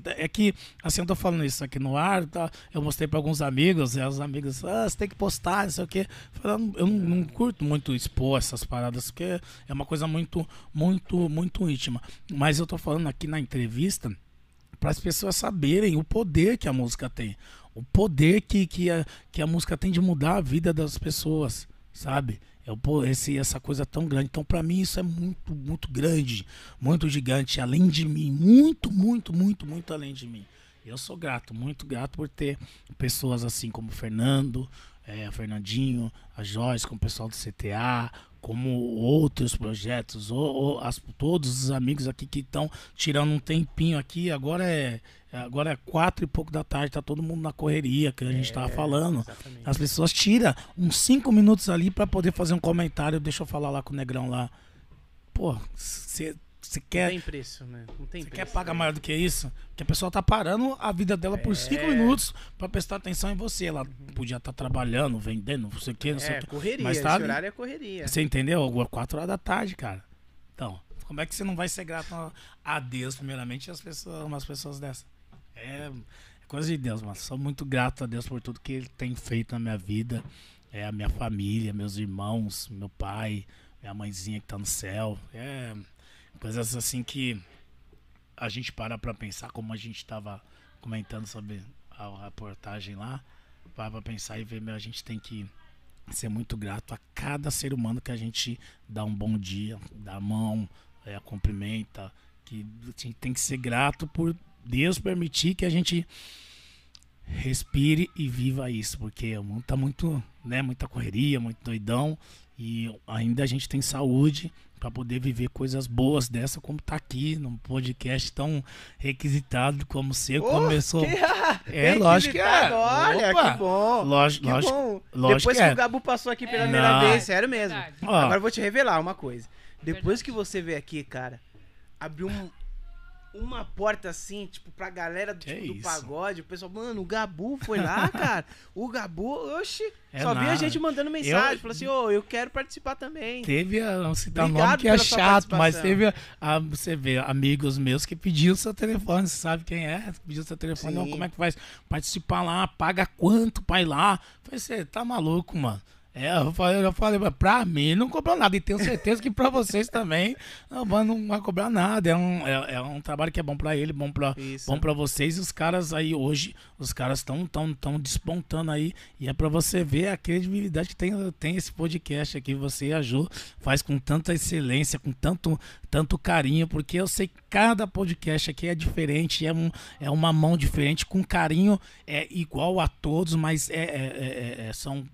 Tá- É que, assim, eu tô falando isso aqui no ar, tá? eu mostrei pra alguns amigos, e os amigos, ah, você tem que postar, não sei o quê. Falando, eu não, não curto muito expor essas paradas, porque é uma coisa muito, muito, muito íntima. Mas eu tô falando aqui na entrevista para as pessoas saberem o poder que a música tem. O poder que, que, a, que a música tem de mudar a vida das pessoas, sabe? É o, po- esse, essa coisa tão grande. Então, para mim, isso é muito, muito grande, muito gigante, além de mim. Muito, muito, muito, muito além de mim. Eu sou grato, muito grato por ter pessoas assim como o Fernando, é, Fernandinho, a Joyce, como o pessoal do CTA, como outros projetos, ou, ou as- todos os amigos aqui que estão tirando um tempinho aqui. Agora é, agora é quatro e pouco da tarde, tá todo mundo na correria que a gente tava falando. Exatamente. As pessoas tiram uns cinco minutos ali pra poder fazer um comentário. Deixa eu falar lá com o Negrão lá. Pô, você Não quer tem preço, né? Não tem você preço. quer pagar maior do que isso? Que a pessoa tá parando a vida dela por cinco É. minutos pra prestar atenção em você. Ela podia estar trabalhando, vendendo, não sei o que, não sei É, o que. correria. Mas Esse tá ali. horário é correria. Você entendeu? Agora, quatro horas da tarde, cara. Então, como é que você não vai ser grato a- Deus, primeiramente, e as pessoas, umas pessoas dessas? É, coisa de Deus, mano. Sou muito grato a Deus por tudo que Ele tem feito na minha vida. É a minha família, meus irmãos, meu pai, minha mãezinha que tá no céu. É coisas assim que a gente para pra pensar, como a gente tava comentando sobre a reportagem lá. Para pensar e ver, meu, a gente tem que ser muito grato a cada ser humano que a gente dá um bom dia, dá a mão, é, cumprimenta. Que tem que ser grato por Deus permitir que a gente respire e viva isso, porque o mundo tá muito, né, muita correria, muito doidão e ainda a gente tem saúde para poder viver coisas boas dessa como tá aqui num podcast tão requisitado como você oh, começou. Que... É, lógico que é. Olha, Opa. que bom. Lógico, que lógico, bom. lógico Depois que, que é. o Gabu passou aqui pela primeira vez, sério mesmo. Ó. Agora eu vou te revelar uma coisa. Depois Verdade. que você veio aqui, cara, abriu um, uma porta assim, tipo, pra galera do, tipo, do pagode. O pessoal, mano, o Gabu foi lá, cara. O Gabu, oxi. É só vi a gente mandando mensagem. Eu- Falou assim, ô, eu quero participar também. Teve a, não citar Obrigado nome que é chato, mas teve a, a- você vê amigos meus que pediu seu telefone, você sabe quem é? Pediu seu telefone, não, como é que faz? Participar lá, paga quanto pra ir lá? Falei, você tá maluco, mano. É, eu falei, eu falei, mas pra mim não cobrou nada. E tenho certeza que pra vocês também não, vai- não vai cobrar nada. É um, é, é um trabalho que é bom pra ele, bom pra, Isso. bom pra vocês. E os caras aí hoje, os caras estão tão, tão despontando aí. E é pra você ver a credibilidade que tem, tem esse podcast aqui. Você e a Ju faz com tanta excelência, com tanto, tanto carinho, porque eu sei que cada podcast aqui é diferente, é, um, é uma mão diferente, com carinho é igual a todos, mas é, é- é- é- são.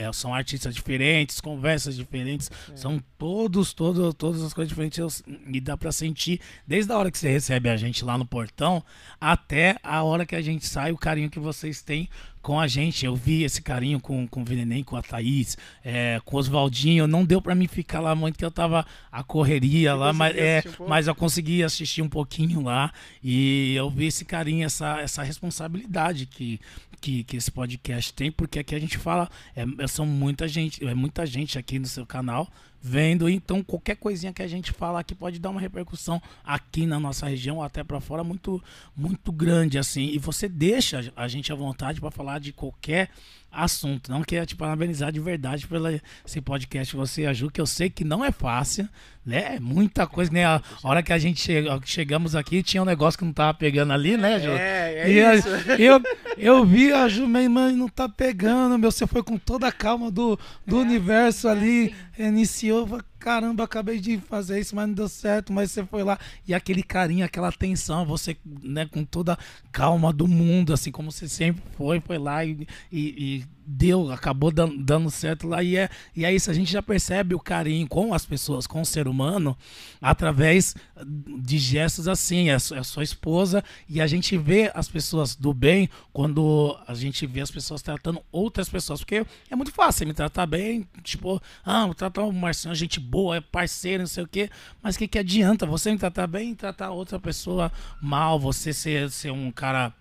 É, são artistas diferentes, conversas diferentes, são todos, todos, todas as coisas diferentes e dá pra sentir desde a hora que você recebe a gente lá no portão até a hora que a gente sai, o carinho que vocês têm com a gente. Eu vi esse carinho com, com o Veneném, com a Thaís, é, com o Oswaldinho. Não deu pra mim ficar lá muito, que eu tava a correria Você lá, mas, é, um mas eu consegui assistir um pouquinho lá e eu vi esse carinho, essa, essa responsabilidade que, que, que esse podcast tem, porque aqui a gente fala, é, é- são muita gente, é muita gente aqui no seu canal vendo, então qualquer coisinha que a gente fala aqui pode dar uma repercussão aqui na nossa região ou até pra fora muito muito grande assim, e você deixa a gente à vontade pra falar de qualquer assunto, não quer te parabenizar de verdade pelo esse podcast você ajuda, que eu sei que não é fácil, né? É muita coisa, né? A hora que a gente chega, chegamos aqui, tinha um negócio que não tava pegando ali, né, Ju? É, é E a- isso. eu, eu vi a Ju, minha irmã não tá pegando, meu. Você foi com toda a calma do, do universo ali, iniciou. Caramba, acabei de fazer isso, mas não deu certo. Mas você foi lá e aquele carinho, aquela atenção, você, né, com toda calma do mundo, assim como você sempre foi, foi lá e, e- e deu, acabou dan- dando certo lá. E é, e é isso, a gente já percebe o carinho com as pessoas, com o ser humano, através de gestos assim. É é sua esposa e a gente vê as pessoas do bem quando a gente vê as pessoas tratando outras pessoas. Porque é muito fácil me tratar bem, tipo, ah, vou tratar o Marcinho, gente boa, é parceiro, não sei o quê. Mas o que, que adianta você me tratar bem e tratar outra pessoa mal, você ser, ser um cara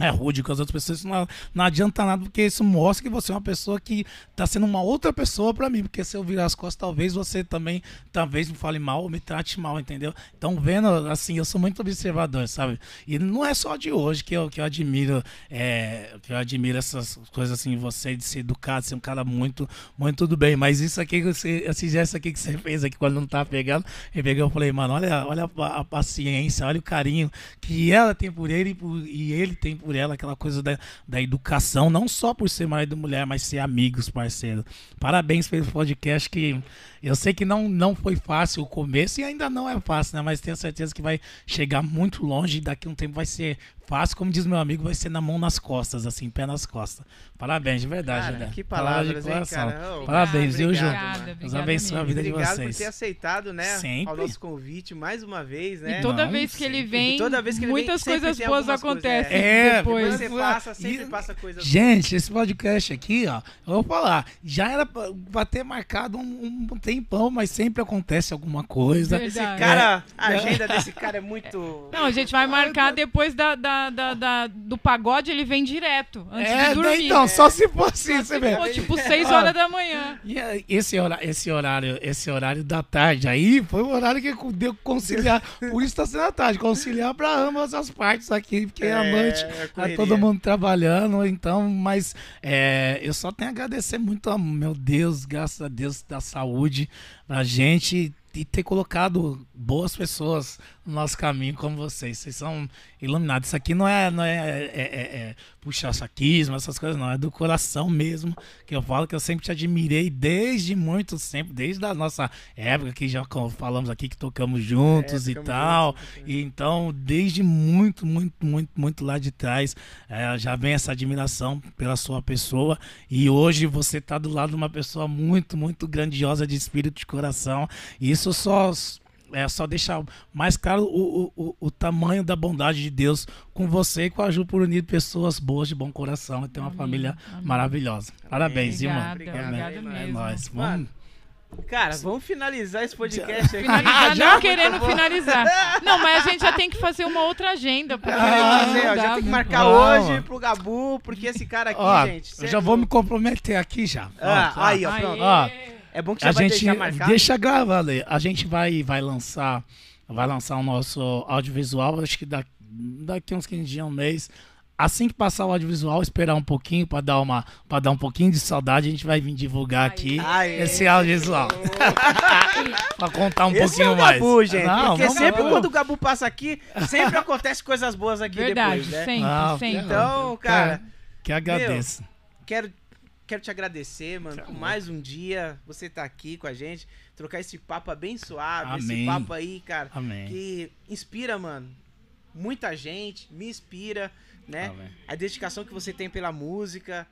é rude com as outras pessoas, isso não, não adianta nada, porque isso mostra que você é uma pessoa que tá sendo uma outra pessoa pra mim, porque se eu virar as costas, talvez você também, talvez me fale mal ou me trate mal, entendeu? Então, vendo, assim, eu sou muito observador, sabe? E não é só de hoje que eu, que eu admiro, é, que eu admiro essas coisas assim, você de ser educado, ser um cara muito, muito do bem, mas isso aqui, você, esse gesto aqui que você fez aqui, quando não tá pegando, eu peguei, eu falei, mano, olha, olha a, a paciência, olha o carinho que ela tem por ele e, por- e ele tem por ela, aquela coisa da, da educação, não só por ser marido e mulher, mas ser amigos, parceiro. Parabéns pelo podcast que eu sei que não, não foi fácil o começo e ainda não é fácil, né? Mas tenho certeza que vai chegar muito longe e daqui a um tempo vai ser fácil, como diz meu amigo, vai ser na mão nas costas, assim, pé nas costas. Parabéns, de verdade, Cara, né? que palavras, hein, coração. cara? Ô, Parabéns, viu, obrigado, mano. Deus abençoe a vida de Obrigado vocês. por ter aceitado, né? Sempre. Ao nosso convite mais uma vez, né? E toda Não, vez que ele sempre. vem, E toda vez que ele vem, muitas coisas boas acontecem é. depois. Depois você passa, E- sempre passa coisas Gente, esse podcast aqui, ó, eu vou falar, já era pra, pra ter marcado um, um tempão, mas sempre acontece alguma coisa. Verdade. Cara, a agenda desse cara é muito. Não, a gente vai marcar depois da, da, da, da- do pagode, ele vem direto, antes É, de dormir. então, só se fosse isso, Se for, tipo, 6 Ah. horas da manhã. E aí, esse horário, esse horário, esse horário da tarde aí foi o horário que deu conciliar. Por isso tá sendo a tarde, conciliar para ambas as partes aqui, porque É, noite é tá correria. todo mundo trabalhando, então, mas é, eu só tenho a agradecer muito, a, meu Deus, graças a Deus da saúde, pra gente e ter colocado boas pessoas no nosso caminho como vocês. Vocês são iluminados. Isso aqui não é, não é, é, é- é puxar saquismo, essas coisas, não. É do coração mesmo. Que eu falo que eu sempre te admirei desde muito sempre, desde a nossa época que já falamos aqui que tocamos juntos É, e tal. juntos. E então, desde muito, muito, muito, muito lá de trás, é, já vem essa admiração pela sua pessoa. E hoje você tá do lado de uma pessoa muito, muito grandiosa de espírito de coração. E isso só. É só deixar mais claro o, o, o, o tamanho da bondade de Deus com você e com a Ju por unir pessoas boas de bom coração e ter uma Amém, família amém. maravilhosa. Parabéns, viu, mano? Obrigado. É mesmo. nóis. Vamos. Cara, vamos finalizar esse podcast aqui. Finalizar, Já? não querendo finalizar. Não, mas a gente já tem que fazer uma outra agenda. Porque Ah, dizer, ó, já tem que né? marcar Vamos. hoje pro Gabu, porque esse cara aqui, Ó, gente. eu já certo? vou me comprometer aqui já. Ah, Ó, aí, ó, Aê. pronto. Ó, É bom que já a vai gente deixar marcado. deixa gravado aí. A gente vai, vai lançar vai lançar o nosso audiovisual, acho que da- daqui uns 15 dias, um mês. Assim que passar o audiovisual, esperar um pouquinho para dar uma para dar um pouquinho de saudade, a gente vai vir divulgar aqui Aê. esse audiovisual. para contar um Esse é pouquinho o mais. Gabu, gente. Não, porque vamos- sempre vamos- quando o Gabu passa aqui, sempre acontece coisas boas aqui Verdade, depois, né? sempre, Ah, sempre. Então, cara, que agradeço. quero, quero te agradecer, mano, por mais um dia você tá aqui com a gente, trocar esse papo abençoado, esse Amém. papo aí, cara, Amém. que inspira, mano, muita gente, me inspira, né? Amém. A dedicação que você tem pela música.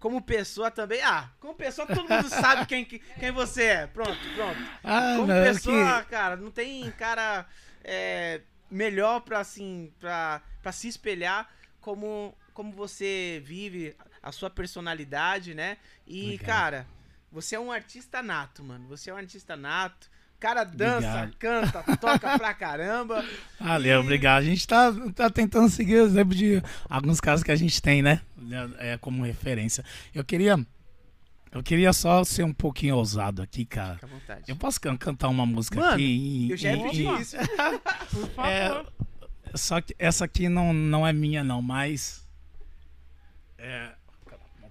Como pessoa também. Ah, como pessoa todo mundo sabe quem, quem você é. Pronto, pronto. Ah, Como não, é pessoa, que- cara, não tem cara é, melhor pra, assim, pra, pra se espelhar como, como você vive, a sua personalidade, né? E, Obrigado. cara, você é um artista nato, mano. Você é um artista nato. O cara dança, Obrigado. canta, toca pra caramba. Valeu, obrigado. A gente tá, tá tentando seguir o exemplo de alguns casos que a gente tem, né? É, como referência. Eu queria. Eu queria só ser um pouquinho ousado aqui, cara. Fica à vontade. Eu posso can- cantar uma música Mano, aqui e, Eu já e- pedir e- isso. Por favor. É, só que essa aqui não, não é minha, não, mas. É.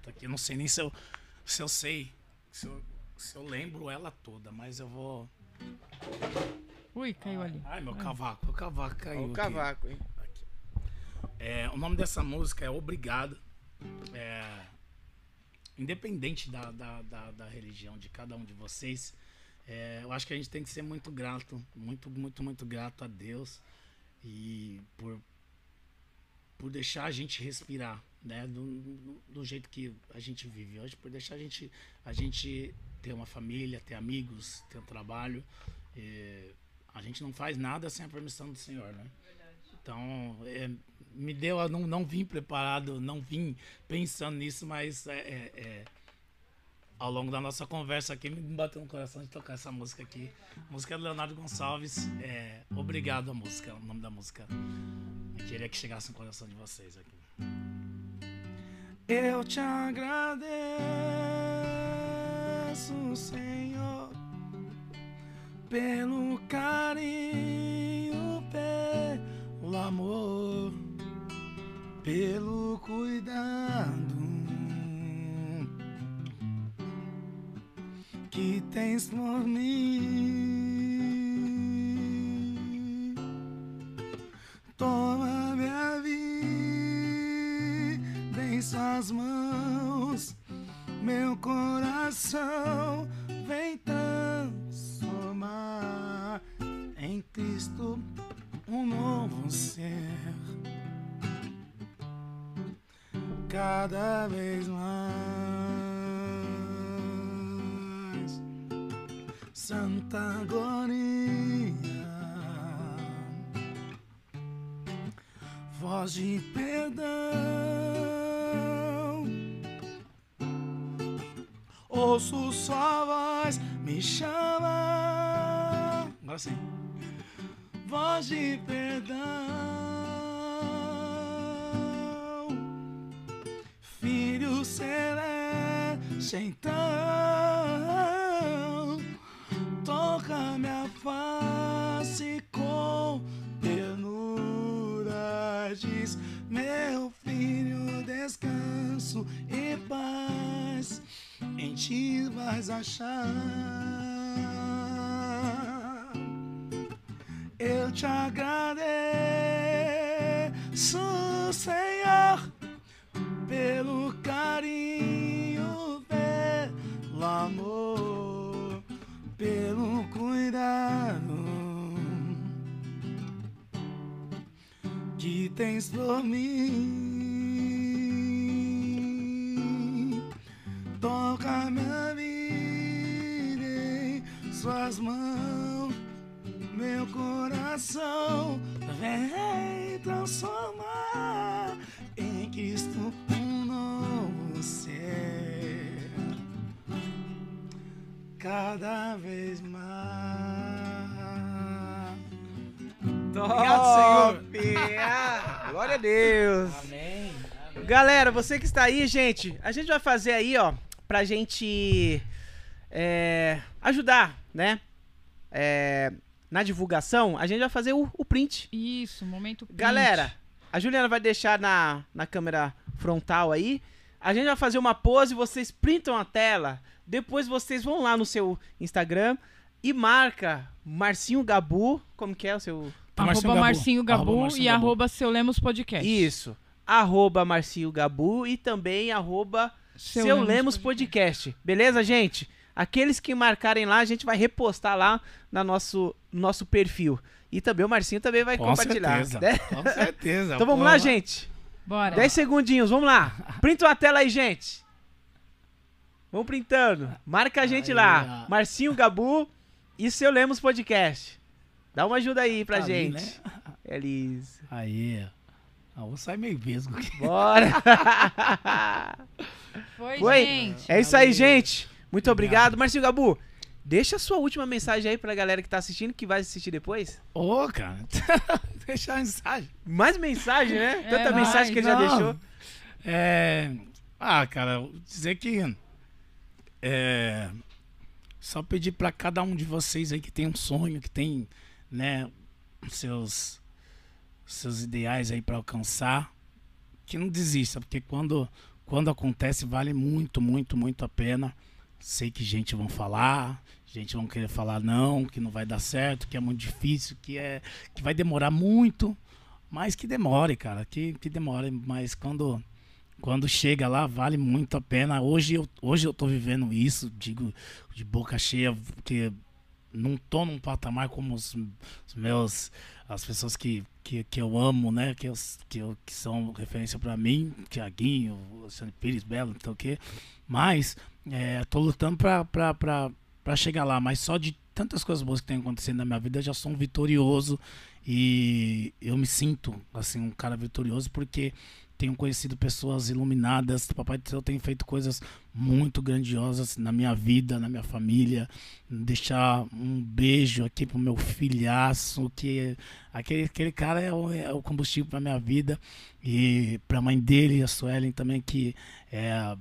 Bota aqui, eu não sei nem se eu, se eu sei. Se eu, se eu lembro ela toda, mas eu vou. Ui, caiu ali. Ai, meu cavaco, o cavaco caiu. O aqui. cavaco, hein? Aqui. É, o nome dessa música é Obrigado. É, independente da, da, da, da religião de cada um de vocês, é, eu acho que a gente tem que ser muito grato, muito, muito, muito grato a Deus e por, por deixar a gente respirar, né? Do, do, do jeito que a gente vive hoje, por deixar a gente, a gente ter uma família, ter amigos, ter um trabalho. É, a gente não faz nada sem a permissão do Senhor, né? Então, é, me deu, eu não, não vim preparado, não vim pensando nisso, mas é, é, é, ao longo da nossa conversa aqui, me bateu no coração de tocar essa música aqui. Música do Leonardo Gonçalves, é, Obrigado a música, o nome da música. Eu queria que chegasse no coração de vocês aqui. Eu te agradeço, Senhor, pelo carinho, pelo amor, pelo cuidado que tens por mim. Toma em suas mãos, meu coração vem transformar em Cristo um novo ser. Cada vez mais, Santa Gloria, voz de perdão. ouço sua voz me chama. Agora sim. Voz de perdão, Filho celeste, então toca minha face com ternura. Diz, meu filho, descanso e paz em ti vais achar. Eu te agradeço, Senhor, pelo carinho, pelo amor, pelo cuidado que tens por mim. Toca minha vida em suas mãos, meu coração vem transformar em Cristo um novo ser. Cada vez mais. Obrigado, Senhor. Ah, glória a Deus. Amém. Galera, você que está aí, gente, a gente vai fazer aí, ó, pra gente é, ajudar, né? É, na divulgação, a gente vai fazer o, o print. Isso, momento print. Galera, a Juliana vai deixar na, na câmera frontal aí. A gente vai fazer uma pose, vocês printam a tela. Depois vocês vão lá no seu Instagram e marca Marcinho Gabu. Como que é o seu. Arroba Marcinho Gabu, Arroba Marcinho e Gabu. arroba Seu Lemos Podcast. Isso. Arroba Marcinho Gabu e também arroba Seu, Seu Lemos, Lemos Podcast. Beleza, gente? Aqueles que marcarem lá, a gente vai repostar lá no nosso, nosso perfil. E também o Marcinho também vai Com compartilhar. certeza. né? Com certeza. Então vamos Pô, lá, gente. Bora. 10 segundinhos, vamos lá. Printa a tela aí, gente. Vamos printando. Marca a gente Aí, lá. ó. Marcinho Gabu e seu Lemos Podcast. Dá uma ajuda aí pra Tá ali, gente. né? É liso. Aí. Ah, vou sair meio vesgo aqui. Bora. Foi, Foi. gente. É isso aí, gente. Muito obrigado. Obrigado. Marcinho Gabu, deixa a sua última mensagem aí pra galera que tá assistindo, que vai assistir depois. Ô, cara. Deixa a mensagem. Mais mensagem, né? É, Tanta vai, mensagem que ele já não. deixou. É. Ah, cara, dizer que. É. Só pedir pra cada um de vocês aí que tem um sonho, que tem, né, seus seus ideais aí pra alcançar, que não desista, porque quando quando acontece vale muito, muito, muito a pena. Sei que gente vão falar, gente vão querer falar não, que não vai dar certo, que é muito difícil, que é que vai demorar muito, mas que demore, cara, que que demore, mas quando quando chega lá, vale muito a pena. Hoje eu, hoje eu tô vivendo isso, digo de boca cheia, porque não tô num patamar como os, os meus, as pessoas que, que, que eu amo, né? Que, eu, que, eu, que são referência pra mim, Tiaguinho, Luciano Pires, Belo, não sei o quê. Mas é, tô lutando pra chegar lá. Mas só de tantas coisas boas que tem acontecendo na minha vida, eu já sou um vitorioso. E eu me sinto, assim, um cara vitorioso porque tenho conhecido pessoas iluminadas. O Papai do Céu tem feito coisas muito grandiosas na minha vida, na minha família. Deixar um beijo aqui pro meu filhaço, que aquele, aquele cara é o, é o combustível para minha vida. E pra mãe dele, a Suelen também, que é.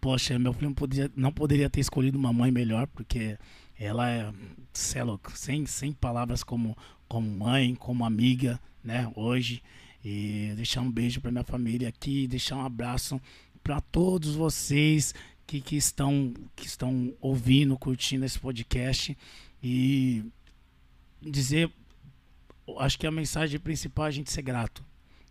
Poxa, meu filho não, podia, não poderia ter escolhido uma mãe melhor, porque ela é, é sem, sem palavras como, como mãe, como amiga, né, hoje. E deixar um beijo para minha família aqui, deixar um abraço para todos vocês que, que, estão, que estão ouvindo, curtindo esse podcast. E dizer, acho que a mensagem principal é a gente ser grato.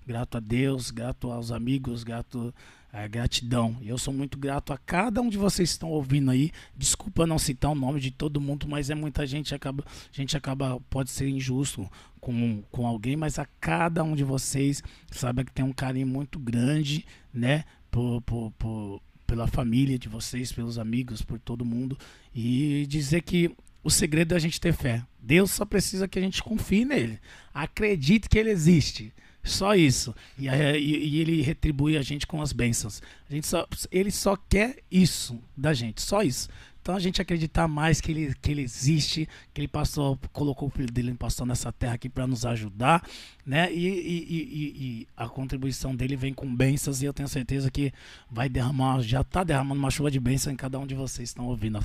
Grato a Deus, grato aos amigos, grato a gratidão. E eu sou muito grato a cada um de vocês que estão ouvindo aí. Desculpa não citar o nome de todo mundo, mas é muita gente acaba, gente acaba pode ser injusto com, com alguém, mas a cada um de vocês sabe que tem um carinho muito grande, né, por, por, por, pela família de vocês, pelos amigos, por todo mundo e dizer que o segredo é a gente ter fé. Deus só precisa que a gente confie nele. Acredite que ele existe. Só isso. E, é, e- e ele retribui a gente com as bênçãos. A gente só, ele só quer isso da gente, só isso. Então a gente acreditar mais que ele, que ele existe, que ele passou, colocou o filho dele, passou nessa terra aqui para nos ajudar, né? E, e, e, e, a contribuição dele vem com bênçãos e eu tenho certeza que vai derramar, já está derramando uma chuva de bênção em cada um de vocês que estão ouvindo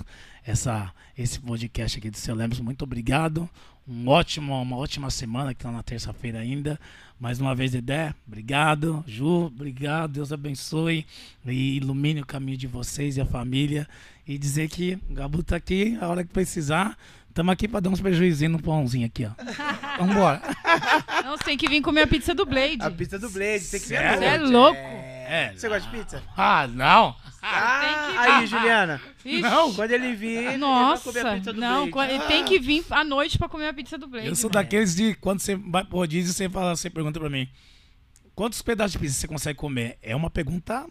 essa, esse podcast aqui do Seu Lemos. Muito obrigado. Um ótimo, uma ótima semana que está na terça-feira ainda. Mais uma vez, Dedé, obrigado. Ju, obrigado. Deus abençoe e ilumine o caminho de vocês e a família. E dizer que o Gabu tá aqui a hora que precisar. Estamos aqui para dar uns prejuízos no pãozinho aqui, ó. Vambora. Não, você tem que vir comer a pizza do Blade. A pizza do Blade, tem que ser. Você é louco. É. Você gosta de pizza? Ah, não. Ah, aí, Juliana. Ixi. Não. Quando ele vir, ele Nossa, vai comer a pizza do não, Blade. ele tem que vir à noite pra comer a pizza do Blade. Eu sou daqueles de quando você vai pro rodízio, você fala, você pergunta pra mim, quantos pedaços de pizza você consegue comer? É uma pergunta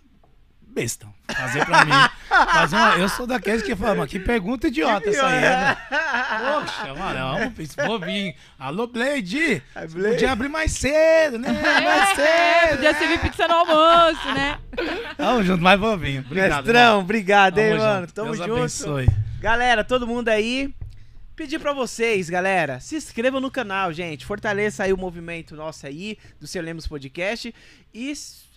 besta. Fazer pra mim. Fazer uma- eu sou daqueles que falam, mas que pergunta idiota essa aí. né? Poxa, mano. Vou vir. Alô, Blade! Você Blade. Podia abrir mais cedo, né? Mais É, cedo. podia servir pizza no almoço, né? Tamo junto, vou vir. Obrigado. Mestrão, obrigado, hein, Tamo mano. junto. Tamo Deus junto. abençoe. Galera, todo mundo aí. Pedir pra vocês, galera, se inscrevam no canal, gente. Fortaleça aí o movimento nosso aí, do Seu Lemos Podcast. E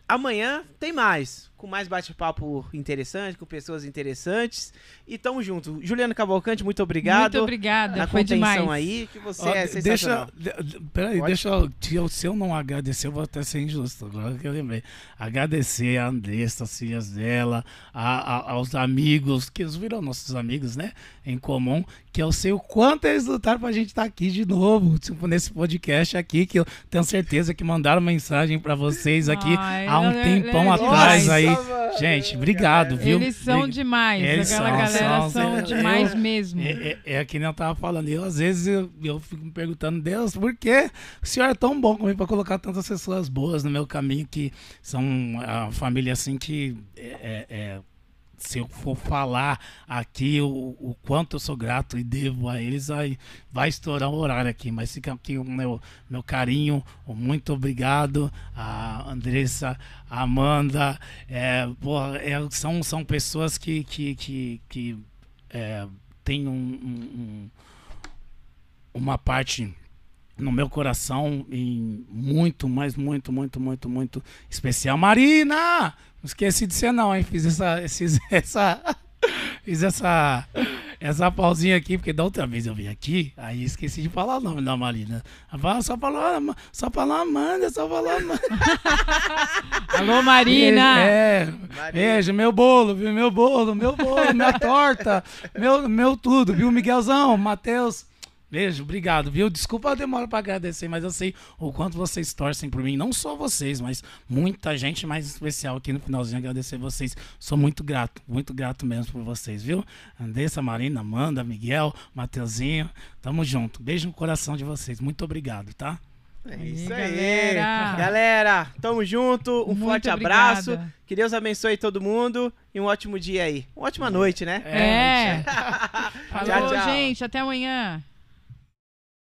amanhã tem mais. Com mais bate-papo interessante, com pessoas interessantes. E tamo junto. Juliano Cavalcante, muito obrigado. Muito obrigada, Na foi demais. aí, que você Ó, é deixa, sensacional. de- de- peraí, Pode. deixa eu, se eu- não agradecer, eu vou até ser injusto, agora que eu lembrei. Agradecer a Andressa, as filhas dela, a- a- aos amigos, que eles viram nossos amigos, né, em comum, que eu sei o quanto eles lutaram pra gente estar aqui de novo, tipo, nesse podcast aqui, que eu tenho certeza que mandaram mensagem pra vocês aqui Ai, há um tempão eu- atrás Nossa, aí. Gente, obrigado, viu? Eles são demais. Eles Aquela são, galera são, são, demais eu- mesmo. É, é, é que nem eu tava falando. Eu, às vezes eu, eu fico me perguntando, Deus, por que o senhor é tão bom comigo pra colocar tantas pessoas boas no meu caminho que são a família assim que é, é- é, se eu for falar aqui o, o quanto eu sou grato e devo a eles, aí vai estourar o horário aqui. Mas fica aqui o meu, meu carinho, o muito obrigado a Andressa, a Amanda. É, é, são, são pessoas que, que, que, que é, têm um- um- uma parte no meu coração e muito, mas muito, muito, muito, muito especial. Marina! Não esqueci de ser não, hein? Fiz essa, esses, essa, fiz essa, essa pausinha aqui, porque da outra vez eu vim aqui, aí esqueci de falar o nome da Marina. Fala, Só falou, só falou Amanda, só falou Amanda. Alô, Marina! É, Marina. beijo, meu bolo, viu? Meu bolo, meu bolo, minha torta, meu, meu tudo, viu? Miguelzão, Matheus. Beijo, obrigado, viu? Desculpa a demora pra agradecer, mas eu sei o quanto vocês torcem por mim. Não só vocês, mas muita gente mais especial aqui no finalzinho. Agradecer vocês. Sou muito grato, muito grato mesmo por vocês, viu? Andressa, Marina, Amanda, Miguel, Mateuzinho. Tamo junto. Beijo no coração de vocês. Muito obrigado, tá? É isso Aí, aí. galera. Galera, tamo junto. Um Muito forte obrigada. abraço. Que Deus abençoe todo mundo. E um ótimo dia aí. Uma ótima noite, né? É. Tchau, Falou, tchau. gente. Até amanhã.